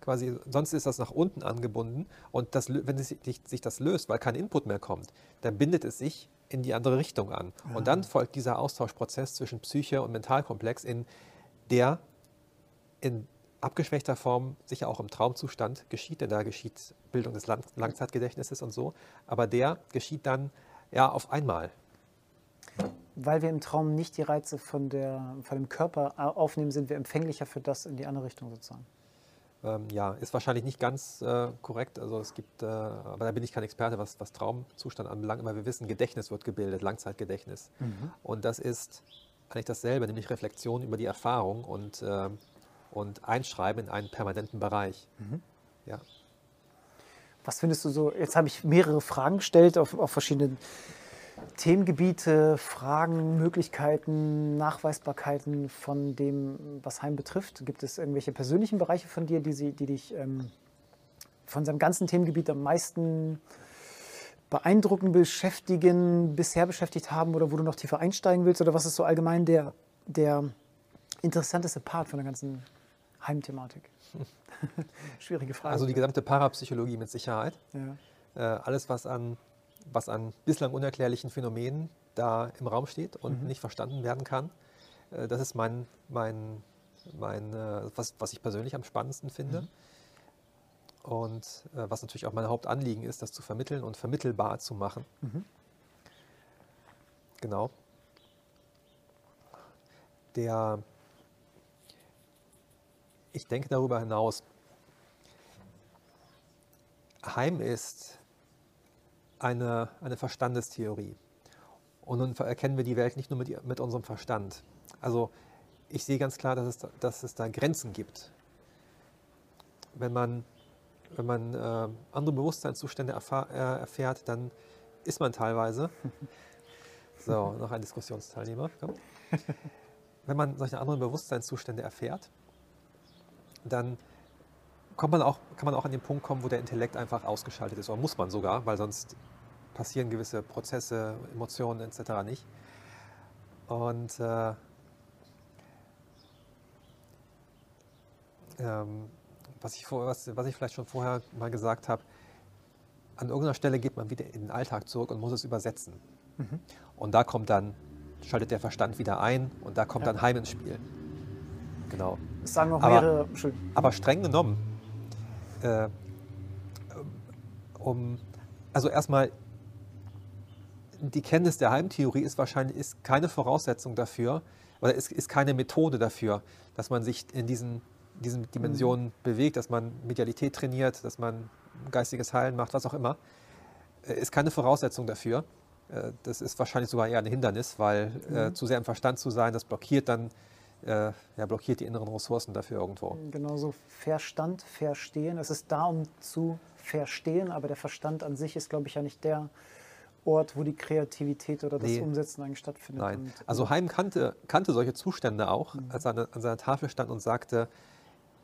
[SPEAKER 3] quasi, sonst ist das nach unten angebunden und das, wenn es sich, sich, das löst, weil kein Input mehr kommt, dann bindet es sich in die andere Richtung an. Ja. Und dann folgt dieser Austauschprozess zwischen Psyche und Mentalkomplex, in der in abgeschwächter Form sicher auch im Traumzustand geschieht, denn da geschieht Bildung des Lang Langzeitgedächtnisses und so, aber der geschieht dann ja auf einmal.
[SPEAKER 2] Weil wir im Traum nicht die Reize von, der, von dem Körper aufnehmen, sind wir empfänglicher für das in die andere Richtung sozusagen.
[SPEAKER 3] Ähm, ja, ist wahrscheinlich nicht ganz äh, korrekt. Also es gibt, äh, aber da bin ich kein Experte, was, was Traumzustand anbelangt. Aber wir wissen, Gedächtnis wird gebildet, Langzeitgedächtnis. Mhm. Und das ist eigentlich dasselbe, nämlich Reflexion über die Erfahrung und, äh, und Einschreiben in einen permanenten Bereich. Mhm. Ja.
[SPEAKER 2] Was findest du so? Jetzt habe ich mehrere Fragen gestellt auf, auf verschiedenen Themengebiete, Fragen, Möglichkeiten, Nachweisbarkeiten von dem, was Heim betrifft? Gibt es irgendwelche persönlichen Bereiche von dir, die, sie, die dich ähm, von seinem ganzen Themengebiet am meisten beeindrucken, beschäftigen, bisher beschäftigt haben oder wo du noch tiefer einsteigen willst? Oder was ist so allgemein der, der interessanteste Part von der ganzen Heimthematik? Schwierige Frage.
[SPEAKER 3] Also die gesamte Parapsychologie mit Sicherheit. Ja. Äh, alles, was an was an bislang unerklärlichen Phänomenen da im Raum steht und mhm. nicht verstanden werden kann. Äh, das ist mein, mein, mein äh, was, was ich persönlich am spannendsten finde. Mhm. Und äh, was natürlich auch mein Hauptanliegen ist, das zu vermitteln und vermittelbar zu machen. Mhm. Genau. Der, ich denke darüber hinaus, Heim ist eine, eine Verstandestheorie. Und nun erkennen wir die Welt nicht nur mit, mit unserem Verstand. Also ich sehe ganz klar, dass es, dass es da Grenzen gibt. Wenn man, wenn man äh, andere Bewusstseinszustände erfahr, äh, erfährt, dann ist man teilweise, so, noch ein Diskussionsteilnehmer, komm. wenn man solche anderen Bewusstseinszustände erfährt, dann kommt man auch, kann man auch an den Punkt kommen, wo der Intellekt einfach ausgeschaltet ist, oder muss man sogar, weil sonst passieren gewisse Prozesse, Emotionen etc. nicht. Und äh, ähm, was, ich vor, was, was ich vielleicht schon vorher mal gesagt habe, an irgendeiner Stelle geht man wieder in den Alltag zurück und muss es übersetzen. Mhm. Und da kommt dann, schaltet der Verstand wieder ein und da kommt ja. dann Heim ins Spiel. Genau.
[SPEAKER 2] Das sagen auch mehrere.
[SPEAKER 3] Aber, aber streng genommen, äh, um, also erstmal, die Kenntnis der Heimtheorie ist wahrscheinlich ist keine Voraussetzung dafür, oder ist, ist keine Methode dafür, dass man sich in diesen, diesen Dimensionen mhm. bewegt, dass man Medialität trainiert, dass man geistiges Heilen macht, was auch immer. Äh, ist keine Voraussetzung dafür. Äh, das ist wahrscheinlich sogar eher ein Hindernis, weil äh, mhm. zu sehr im Verstand zu sein, das blockiert dann äh, ja, blockiert die inneren Ressourcen dafür irgendwo.
[SPEAKER 2] Genauso Verstand, Verstehen. Es ist da, um zu verstehen, aber der Verstand an sich ist, glaube ich, ja nicht der Ort, wo die Kreativität oder das nee. Umsetzen eigentlich stattfindet.
[SPEAKER 3] Nein. Und, also Heim kannte, kannte solche Zustände auch, mhm. als er an, an seiner Tafel stand und sagte,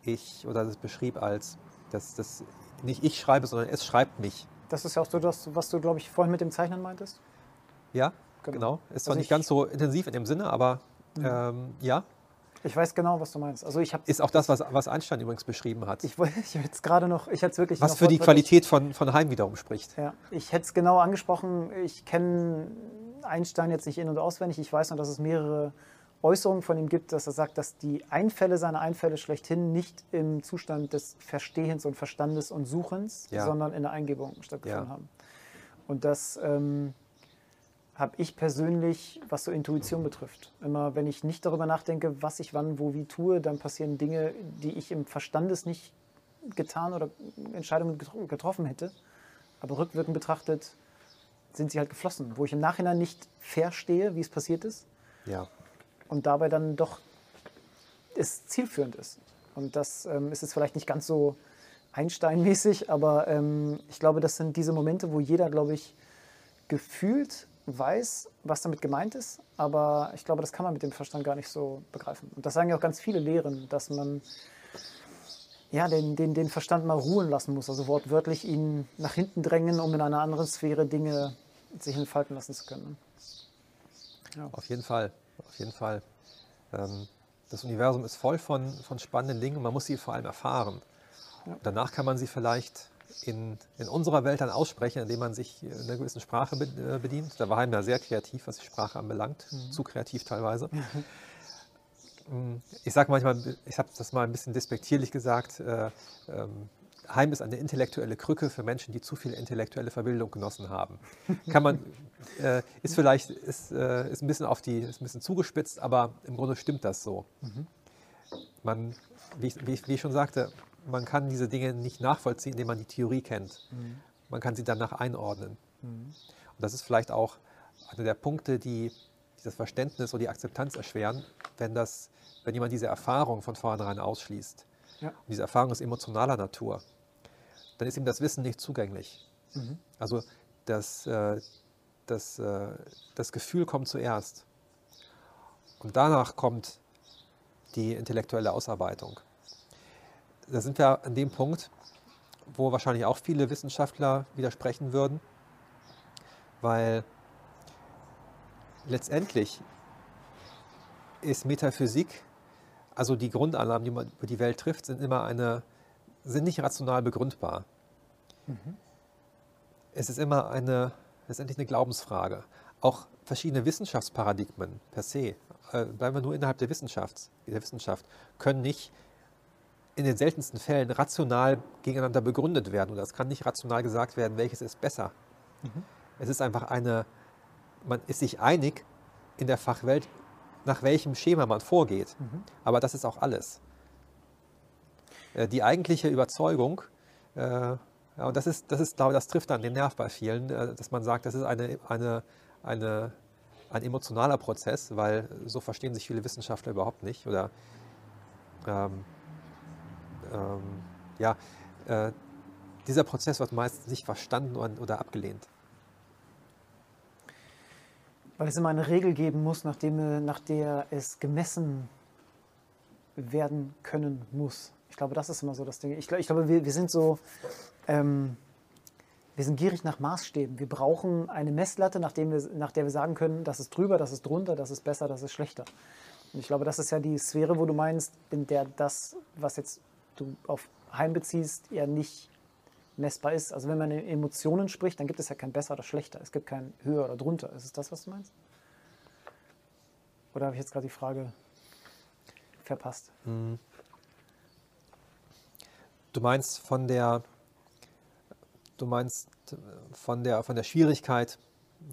[SPEAKER 3] ich, oder das beschrieb als, dass das nicht ich schreibe, sondern es schreibt mich.
[SPEAKER 2] Das ist ja auch so das, was du, glaube ich, vorhin mit dem Zeichnen meintest?
[SPEAKER 3] Ja, genau. genau. Ist zwar also nicht ganz so intensiv in dem Sinne, aber mhm. ähm, ja,
[SPEAKER 2] ich weiß genau, was du meinst. Also ich
[SPEAKER 3] ist auch das, was, was Einstein übrigens beschrieben hat.
[SPEAKER 2] Ich, ich jetzt gerade noch, ich hätte es wirklich.
[SPEAKER 3] Was für die Qualität von, von Heim wiederum spricht.
[SPEAKER 2] Ja, ich hätte es genau angesprochen. Ich kenne Einstein jetzt nicht in- und auswendig. Ich weiß nur, dass es mehrere Äußerungen von ihm gibt, dass er sagt, dass die Einfälle seiner Einfälle schlechthin nicht im Zustand des Verstehens und Verstandes und Suchens, ja. sondern in der Eingebung stattgefunden ja. haben. Und das. Ähm, habe ich persönlich, was so Intuition betrifft. Immer wenn ich nicht darüber nachdenke, was ich wann, wo, wie tue, dann passieren Dinge, die ich im Verstandes nicht getan oder Entscheidungen getroffen hätte. Aber rückwirkend betrachtet sind sie halt geflossen, wo ich im Nachhinein nicht verstehe, wie es passiert ist.
[SPEAKER 3] Ja.
[SPEAKER 2] Und dabei dann doch es zielführend ist. Und das ähm, ist jetzt vielleicht nicht ganz so Einstein-mäßig, aber ähm, ich glaube, das sind diese Momente, wo jeder, glaube ich, gefühlt weiß, was damit gemeint ist, aber ich glaube, das kann man mit dem Verstand gar nicht so begreifen. Und das sagen ja auch ganz viele Lehren, dass man ja, den, den, den Verstand mal ruhen lassen muss, also wortwörtlich ihn nach hinten drängen, um in einer anderen Sphäre Dinge sich entfalten lassen zu können.
[SPEAKER 3] Ja. Auf jeden Fall, auf jeden Fall. Ähm, das Universum ist voll von, von spannenden Dingen und man muss sie vor allem erfahren. Ja. Danach kann man sie vielleicht in, in unserer Welt dann aussprechen, indem man sich einer gewissen Sprache äh, bedient. Da war Heim ja sehr kreativ, was die Sprache anbelangt, mhm. zu kreativ teilweise. Mhm. Ich sage manchmal, ich habe das mal ein bisschen despektierlich gesagt, äh, ähm, Heim ist eine intellektuelle Krücke für Menschen, die zu viel intellektuelle Verbildung genossen haben. Kann man, äh, ist vielleicht ist, äh, ist ein bisschen auf die, ist ein bisschen zugespitzt, aber im Grunde stimmt das so. Mhm. Man, wie ich, wie, ich, wie ich, schon sagte, man kann diese Dinge nicht nachvollziehen, indem man die Theorie kennt. Mhm. Man kann sie danach einordnen. Mhm. Und das ist vielleicht auch einer der Punkte, die das Verständnis oder die Akzeptanz erschweren, wenn, das, wenn jemand diese Erfahrung von vornherein ausschließt. Ja. Und diese Erfahrung ist emotionaler Natur. Dann ist ihm das Wissen nicht zugänglich. Mhm. Also das, äh, das, äh, das Gefühl kommt zuerst. Und danach kommt die intellektuelle Ausarbeitung da sind wir an dem Punkt, wo wahrscheinlich auch viele Wissenschaftler widersprechen würden, weil letztendlich ist Metaphysik, also die Grundannahmen, die man über die Welt trifft, sind immer eine, sind nicht rational begründbar. Mhm. Es ist immer eine, letztendlich eine Glaubensfrage. Auch verschiedene Wissenschaftsparadigmen per se, äh, bleiben wir nur innerhalb der Wissenschaft, der Wissenschaft, können nicht in den seltensten Fällen rational gegeneinander begründet werden. Und es kann nicht rational gesagt werden, welches ist besser. Mhm. Es ist einfach eine, man ist sich einig in der Fachwelt, nach welchem Schema man vorgeht. Mhm. Aber das ist auch alles. Äh, die eigentliche Überzeugung, äh, und das ist, das ist, glaube ich, das trifft dann den Nerv bei vielen, äh, dass man sagt, das ist eine, eine, eine, ein emotionaler Prozess, weil so verstehen sich viele Wissenschaftler überhaupt nicht. Oder ähm, ähm, ja, äh, dieser Prozess wird meistens nicht verstanden oder abgelehnt.
[SPEAKER 2] Weil es immer eine Regel geben muss, nachdem, nach der es gemessen werden können muss. Ich glaube, das ist immer so das Ding. Ich, ich glaube, wir, wir sind so, ähm, wir sind gierig nach Maßstäben. Wir brauchen eine Messlatte, nach, wir, nach der wir sagen können, das ist drüber, das ist drunter, das ist besser, das ist schlechter. Und ich glaube, das ist ja die Sphäre, wo du meinst, in der das, was jetzt du auf Heim beziehst, eher nicht messbar ist. Also wenn man in Emotionen spricht, dann gibt es ja kein besser oder schlechter. Es gibt kein höher oder drunter. Ist es das, was du meinst? Oder habe ich jetzt gerade die Frage verpasst? Hm.
[SPEAKER 3] Du meinst von der, du meinst von der, von der Schwierigkeit,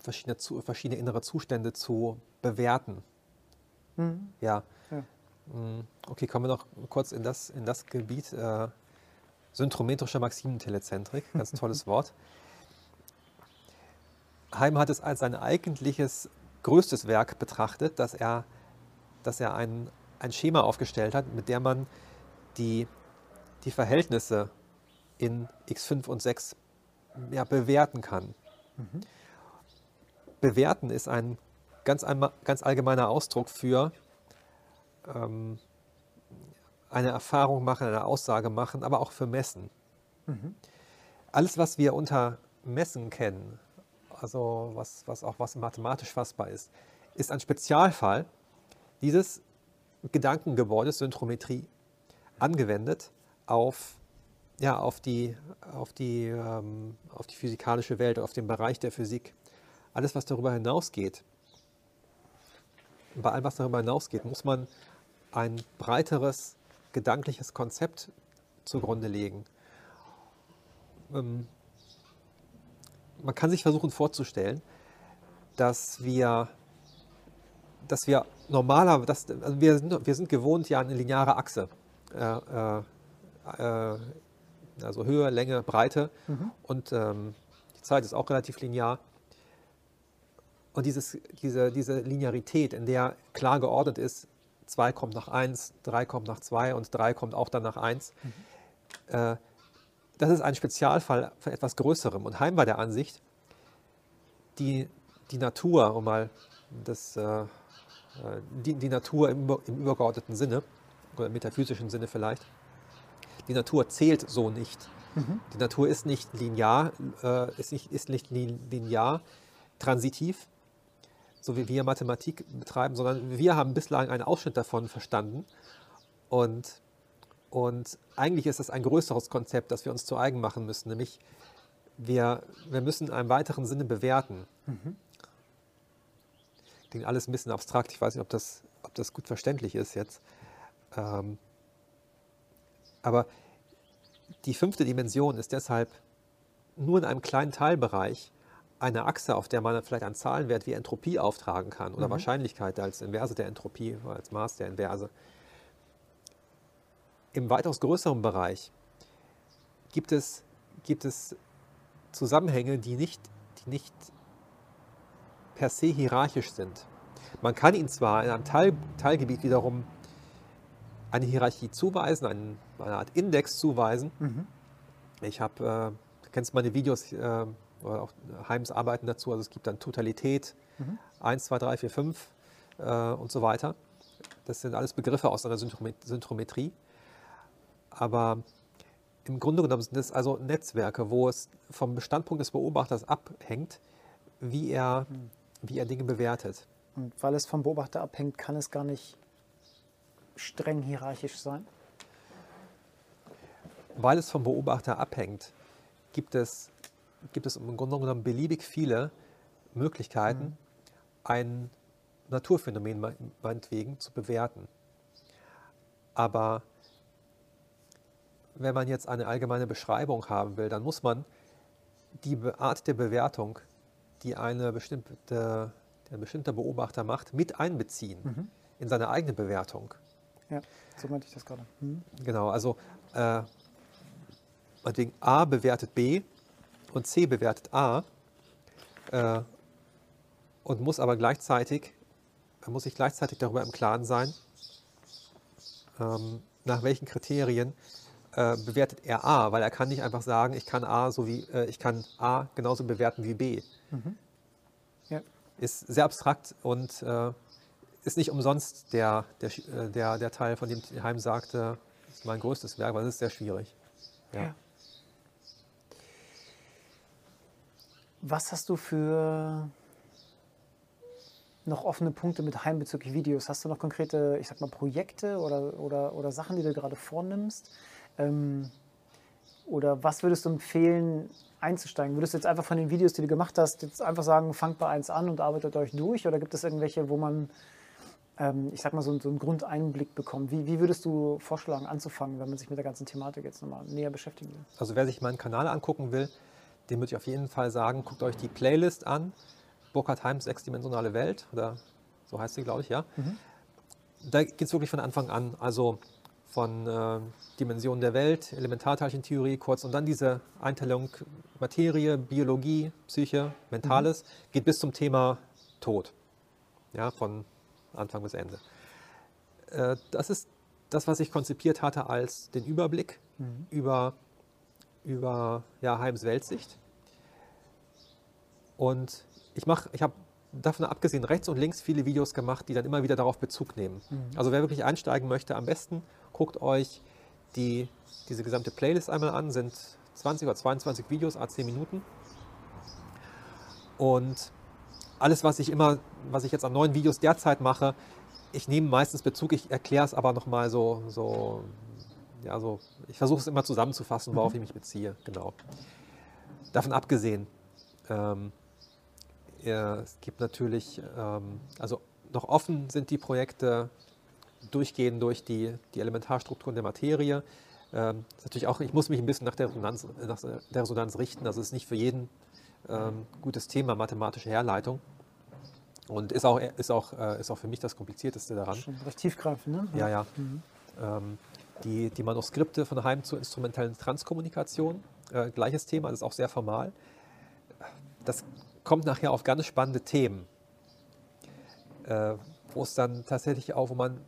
[SPEAKER 3] verschiedene, verschiedene innere Zustände zu bewerten. Mhm. Ja. ja. Hm, okay, kommen wir noch kurz in das, in das Gebiet. Äh, syntrometrische Maximentelezentrik, ganz tolles Wort. Heim hat es als sein eigentliches größtes Werk betrachtet, dass er, dass er ein, ein Schema aufgestellt hat, mit der man die, die Verhältnisse in x5 und 6 ja, bewerten kann. Mhm. Bewerten ist ein ganz, ganz allgemeiner Ausdruck für ähm, eine Erfahrung machen, eine Aussage machen, aber auch für Messen. Mhm. Alles, was wir unter Messen kennen, also was, was auch was mathematisch fassbar ist, ist ein Spezialfall dieses Gedankengebäudes Synchrometrie angewendet auf, ja, auf, die, auf, die, ähm, auf die physikalische Welt, auf den Bereich der Physik. Alles, was darüber hinausgeht, bei allem, was darüber hinausgeht, muss man ein breiteres gedankliches Konzept zugrunde legen. Ähm, man kann sich versuchen vorzustellen, dass wir, dass wir normaler, dass, also wir, sind, wir sind gewohnt ja eine lineare Achse. Äh, äh, also Höhe, Länge, Breite mhm. und ähm, die Zeit ist auch relativ linear. Und dieses, diese, diese Linearität, in der klar geordnet ist, 2 kommt nach 1, 3 kommt nach 2 und 3 kommt auch dann nach 1. Mhm. Äh, das ist ein Spezialfall von etwas Größerem. Und Heim war der Ansicht, die, die Natur, um mal das, äh, die, die Natur im, im übergeordneten Sinne, oder im metaphysischen Sinne vielleicht, die Natur zählt so nicht. Mhm. Die Natur ist nicht linear, äh, ist, nicht, ist nicht linear transitiv, so wie wir Mathematik betreiben, sondern wir haben bislang einen Ausschnitt davon verstanden. Und, und eigentlich ist es ein größeres Konzept, das wir uns zu eigen machen müssen, nämlich wir, wir müssen in einem weiteren Sinne bewerten. Mhm. Klingt alles ein bisschen abstrakt, ich weiß nicht, ob das, ob das gut verständlich ist jetzt. Ähm, aber die fünfte Dimension ist deshalb nur in einem kleinen Teilbereich eine Achse, auf der man vielleicht einen Zahlenwert wie Entropie auftragen kann oder mhm. Wahrscheinlichkeit als Inverse der Entropie oder als Maß der Inverse. Im weitaus größeren Bereich gibt es, gibt es Zusammenhänge, die nicht, die nicht per se hierarchisch sind. Man kann ihnen zwar in einem Teil, Teilgebiet wiederum eine Hierarchie zuweisen, einen, eine Art Index zuweisen. Mhm. Ich habe, äh, kennst meine Videos, äh, oder auch Heims arbeiten dazu, also es gibt dann Totalität, mhm. 1, 2, 3, 4, 5 äh, und so weiter. Das sind alles Begriffe aus einer Synchrometrie. Aber im Grunde genommen sind es also Netzwerke, wo es vom Bestandpunkt des Beobachters abhängt, wie er, mhm. wie er Dinge bewertet.
[SPEAKER 2] Und weil es vom Beobachter abhängt, kann es gar nicht streng hierarchisch sein?
[SPEAKER 3] Weil es vom Beobachter abhängt, gibt es, gibt es im Grunde genommen beliebig viele Möglichkeiten, mhm. ein Naturphänomen meinetwegen zu bewerten. Aber wenn man jetzt eine allgemeine Beschreibung haben will, dann muss man die Art der Bewertung, die eine bestimmte, ein bestimmter Beobachter macht, mit einbeziehen mhm. in seine eigene Bewertung.
[SPEAKER 2] Ja, so meinte ich das gerade. Mhm.
[SPEAKER 3] Genau, also äh, meinetwegen A bewertet B und C bewertet A äh, und muss aber gleichzeitig, muss sich gleichzeitig darüber im Klaren sein, ähm, nach welchen Kriterien äh, bewertet er A, weil er kann nicht einfach sagen, ich kann A so wie äh, ich kann A genauso bewerten wie B. Mhm. Ja. Ist sehr abstrakt und äh, ist nicht umsonst der, der, äh, der, der Teil, von dem Heim sagte, ist mein größtes Werk, weil es ist sehr schwierig. Ja. ja.
[SPEAKER 2] Was hast du für noch offene Punkte mit Heim bezüglich Videos? Hast du noch konkrete, ich sag mal, Projekte oder, oder, oder Sachen, die du gerade vornimmst? Ähm, oder was würdest du empfehlen, einzusteigen? Würdest du jetzt einfach von den Videos, die du gemacht hast, jetzt einfach sagen, fangt bei eins an und arbeitet euch durch? Oder gibt es irgendwelche, wo man ähm, ich sag mal, so, so einen Grundeinblick bekommen. Wie, wie, würdest du vorschlagen, anzufangen, wenn man sich mit der ganzen Thematik jetzt nochmal näher beschäftigen will?
[SPEAKER 3] Also wer sich meinen Kanal angucken will, dem würde ich auf jeden Fall sagen, guckt euch die Playlist an. Burkhard Heims Sechsdimensionale Welt, oder so heißt sie, glaube ich, ja. Mhm. Da geht es wirklich von Anfang an, also von äh, Dimensionen der Welt, Elementarteilchentheorie kurz und dann diese Einteilung Materie, Biologie, Psyche, Mentales, mhm. geht bis zum Thema Tod. Ja, von Anfang bis Ende. Äh, das ist das, was ich konzipiert hatte als den Überblick mhm. über, über ja, Heims Weltsicht. Und ich mache, ich habe davon abgesehen rechts und links viele Videos gemacht, die dann immer wieder darauf Bezug nehmen. Mhm. Also wer wirklich einsteigen möchte, am besten guckt euch die, diese gesamte Playlist einmal an, sind 20 oder 22 Videos, a 10 Minuten. Und alles, was ich immer, was ich jetzt an neuen Videos derzeit mache, ich nehme meistens Bezug, ich erkläre es aber nochmal so, so, ja, so, ich versuche es immer zusammenzufassen, worauf ich mich beziehe, genau. Davon abgesehen, ähm, ja, es gibt natürlich, ähm, also noch offen sind die Projekte, durchgehen durch die, die Elementarstrukturen der Materie. Ähm, natürlich auch, ich muss mich ein bisschen nach der Resonanz, nach der Resonanz richten, also es ist nicht für jeden ähm, gutes Thema, mathematische Herleitung. Und ist auch, ist, auch, äh, ist auch für mich das Komplizierteste daran.
[SPEAKER 2] Schon recht tiefgreifend, ne?
[SPEAKER 3] Ja, ja. Mhm. Ähm, die, die Manuskripte von Heim zur instrumentellen Transkommunikation, äh, gleiches Thema, das ist auch sehr formal. Das kommt nachher auf ganz spannende Themen, äh, wo es dann tatsächlich auch, wo man,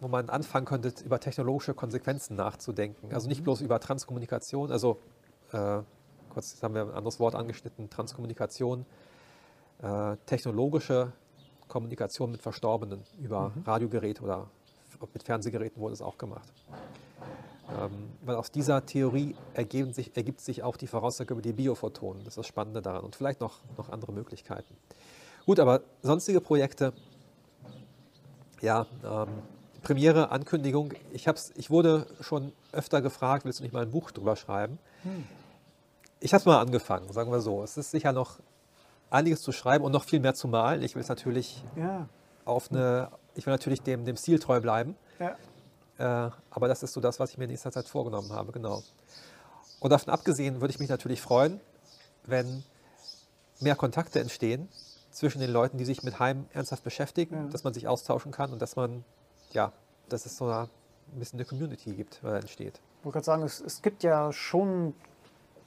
[SPEAKER 3] wo man anfangen könnte, über technologische Konsequenzen nachzudenken. Also nicht mhm. bloß über Transkommunikation, also äh, kurz, jetzt haben wir ein anderes Wort angeschnitten, Transkommunikation, äh, technologische Kommunikation mit Verstorbenen über mhm. Radiogeräte oder mit Fernsehgeräten wurde es auch gemacht. Ähm, weil aus dieser Theorie sich, ergibt sich auch die Voraussage über die Biophotonen. Das ist das Spannende daran. Und vielleicht noch, noch andere Möglichkeiten. Gut, aber sonstige Projekte, ja, ähm, Premiere, Ankündigung. Ich, hab's, ich wurde schon öfter gefragt, willst du nicht mal ein Buch drüber schreiben? Hm. Ich habe es mal angefangen, sagen wir so. Es ist sicher noch einiges zu schreiben und noch viel mehr zu malen. Ich will es natürlich ja. auf eine, ich will natürlich dem, dem Stil treu bleiben. Ja. Äh, aber das ist so das, was ich mir in nächster Zeit vorgenommen habe, genau. Und davon abgesehen würde ich mich natürlich freuen, wenn mehr Kontakte entstehen zwischen den Leuten, die sich mit Heim ernsthaft beschäftigen, ja. dass man sich austauschen kann und dass man, ja, dass es so ein bisschen eine Community gibt, äh, entsteht.
[SPEAKER 2] Ich wollte gerade sagen, es, es gibt ja schon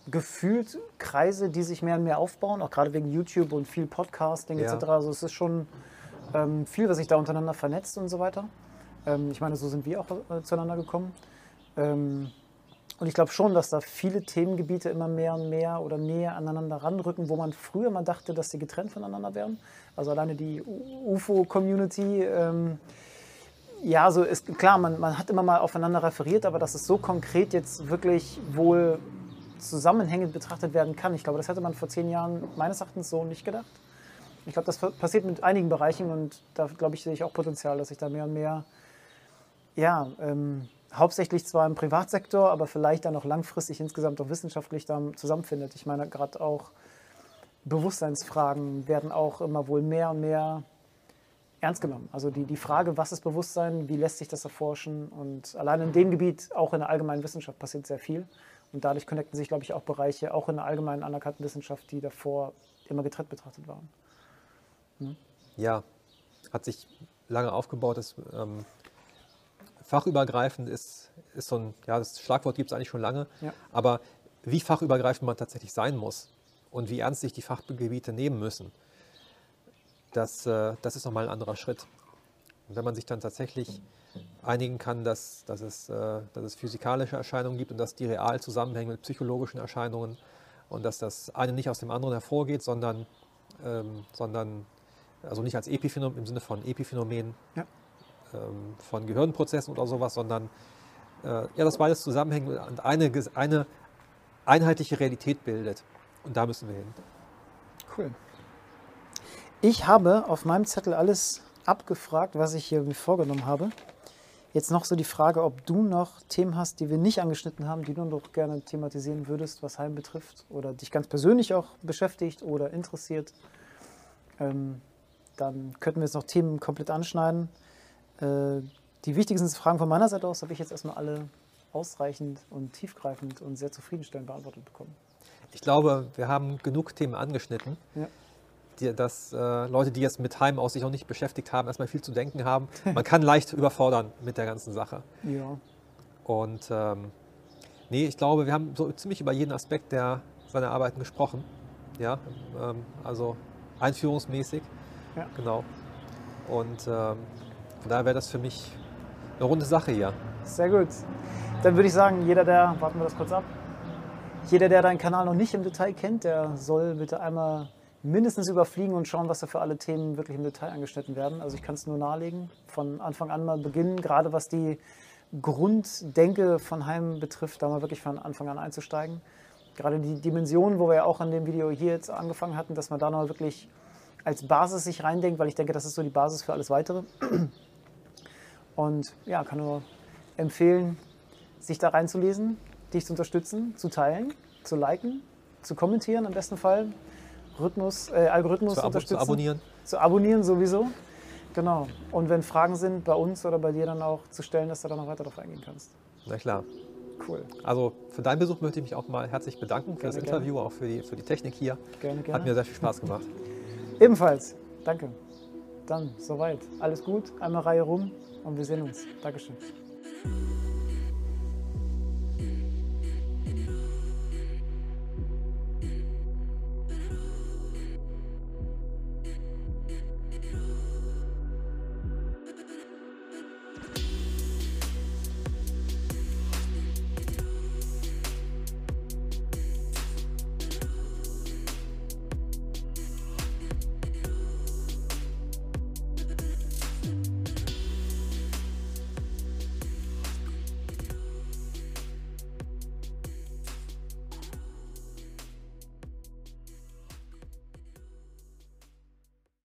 [SPEAKER 2] gefühlt Kreise, die sich mehr und mehr aufbauen, auch gerade wegen YouTube und viel Podcasting ja. etc. Also es ist schon ähm, viel, was sich da untereinander vernetzt und so weiter. Ähm, ich meine, so sind wir auch äh, zueinander gekommen. Ähm, und ich glaube schon, dass da viele Themengebiete immer mehr und mehr oder näher aneinander ranrücken, wo man früher mal dachte, dass sie getrennt voneinander wären. Also alleine die UFO-Community. Ähm, ja, so ist klar, man, man hat immer mal aufeinander referiert, aber dass es so konkret jetzt wirklich wohl zusammenhängend betrachtet werden kann, ich glaube, das hätte man vor zehn Jahren meines Erachtens so nicht gedacht. Ich glaube, das passiert mit einigen Bereichen und da, glaube ich, sehe ich auch Potenzial, dass sich da mehr und mehr ja, ähm, hauptsächlich zwar im Privatsektor, aber vielleicht dann auch langfristig insgesamt auch wissenschaftlich dann zusammenfindet. Ich meine, gerade auch Bewusstseinsfragen werden auch immer wohl mehr und mehr ernst genommen. Also die, die Frage, was ist Bewusstsein, wie lässt sich das erforschen und allein in dem Gebiet, auch in der allgemeinen Wissenschaft, passiert sehr viel. Und dadurch connecten sich, glaube ich, auch Bereiche, auch in der allgemeinen anerkannten Wissenschaft, die davor immer getrennt betrachtet waren.
[SPEAKER 3] Hm? Ja, hat sich lange aufgebaut. Das, ähm, fachübergreifend ist, ist so ein, ja, das Schlagwort gibt es eigentlich schon lange, ja. aber wie fachübergreifend man tatsächlich sein muss und wie ernst sich die Fachgebiete nehmen müssen, das, äh, das ist nochmal ein anderer Schritt. Und wenn man sich dann tatsächlich einigen kann, dass, dass, es, äh, dass es physikalische Erscheinungen gibt und dass die real zusammenhängen mit psychologischen Erscheinungen und dass das eine nicht aus dem anderen hervorgeht, sondern, ähm, sondern also nicht als Epiphänomen im Sinne von Epiphänomen, ja ähm, von Gehirnprozessen oder sowas, sondern äh, ja, das beides zusammenhängt und eine, eine einheitliche Realität bildet. Und da müssen wir hin.
[SPEAKER 2] Cool. Ich habe auf meinem Zettel alles abgefragt, was ich hier vorgenommen habe. Jetzt noch so die Frage, ob du noch Themen hast, die wir nicht angeschnitten haben, die du noch gerne thematisieren würdest, was Heim betrifft oder dich ganz persönlich auch beschäftigt oder interessiert. Ähm, dann könnten wir jetzt noch Themen komplett anschneiden. Äh, die wichtigsten Fragen von meiner Seite aus habe ich jetzt erstmal alle ausreichend und tiefgreifend und sehr zufriedenstellend beantwortet bekommen.
[SPEAKER 3] Ich glaube, wir haben genug Themen angeschnitten. Ja. Die, dass äh, Leute, die jetzt mit Heim aus sich noch nicht beschäftigt haben, erstmal viel zu denken haben. Man kann leicht überfordern mit der ganzen Sache. Ja. Und ähm, nee, ich glaube, wir haben so ziemlich über jeden Aspekt der seiner Arbeiten gesprochen. Ja, ähm, also einführungsmäßig. Ja. Genau. Und ähm, von daher wäre das für mich eine runde Sache hier.
[SPEAKER 2] Sehr gut. Dann würde ich sagen, jeder, der, warten wir das kurz ab, jeder, der deinen Kanal noch nicht im Detail kennt, der soll bitte einmal mindestens überfliegen und schauen, was da für alle Themen wirklich im Detail angeschnitten werden. Also ich kann es nur nahelegen, von Anfang an mal beginnen, gerade was die Grunddenke von Heim betrifft, da mal wirklich von Anfang an einzusteigen. Gerade die Dimensionen, wo wir ja auch in dem Video hier jetzt angefangen hatten, dass man da noch wirklich als Basis sich reindenkt, weil ich denke, das ist so die Basis für alles Weitere. Und ja, kann nur empfehlen, sich da reinzulesen, dich zu unterstützen, zu teilen, zu liken, zu kommentieren im besten Fall, Rhythmus, äh, Algorithmus zu unterstützen. Zu
[SPEAKER 3] abonnieren.
[SPEAKER 2] Zu abonnieren sowieso. Genau. Und wenn Fragen sind bei uns oder bei dir dann auch zu stellen, dass du da noch weiter darauf eingehen kannst.
[SPEAKER 3] Na klar. Cool. Also für deinen Besuch möchte ich mich auch mal herzlich bedanken für gerne, das Interview, gerne. auch für die, für die Technik hier. Gerne, gerne. Hat mir sehr viel Spaß gemacht.
[SPEAKER 2] Ebenfalls. Danke. Dann soweit. Alles gut. Einmal Reihe rum und wir sehen uns. Dankeschön.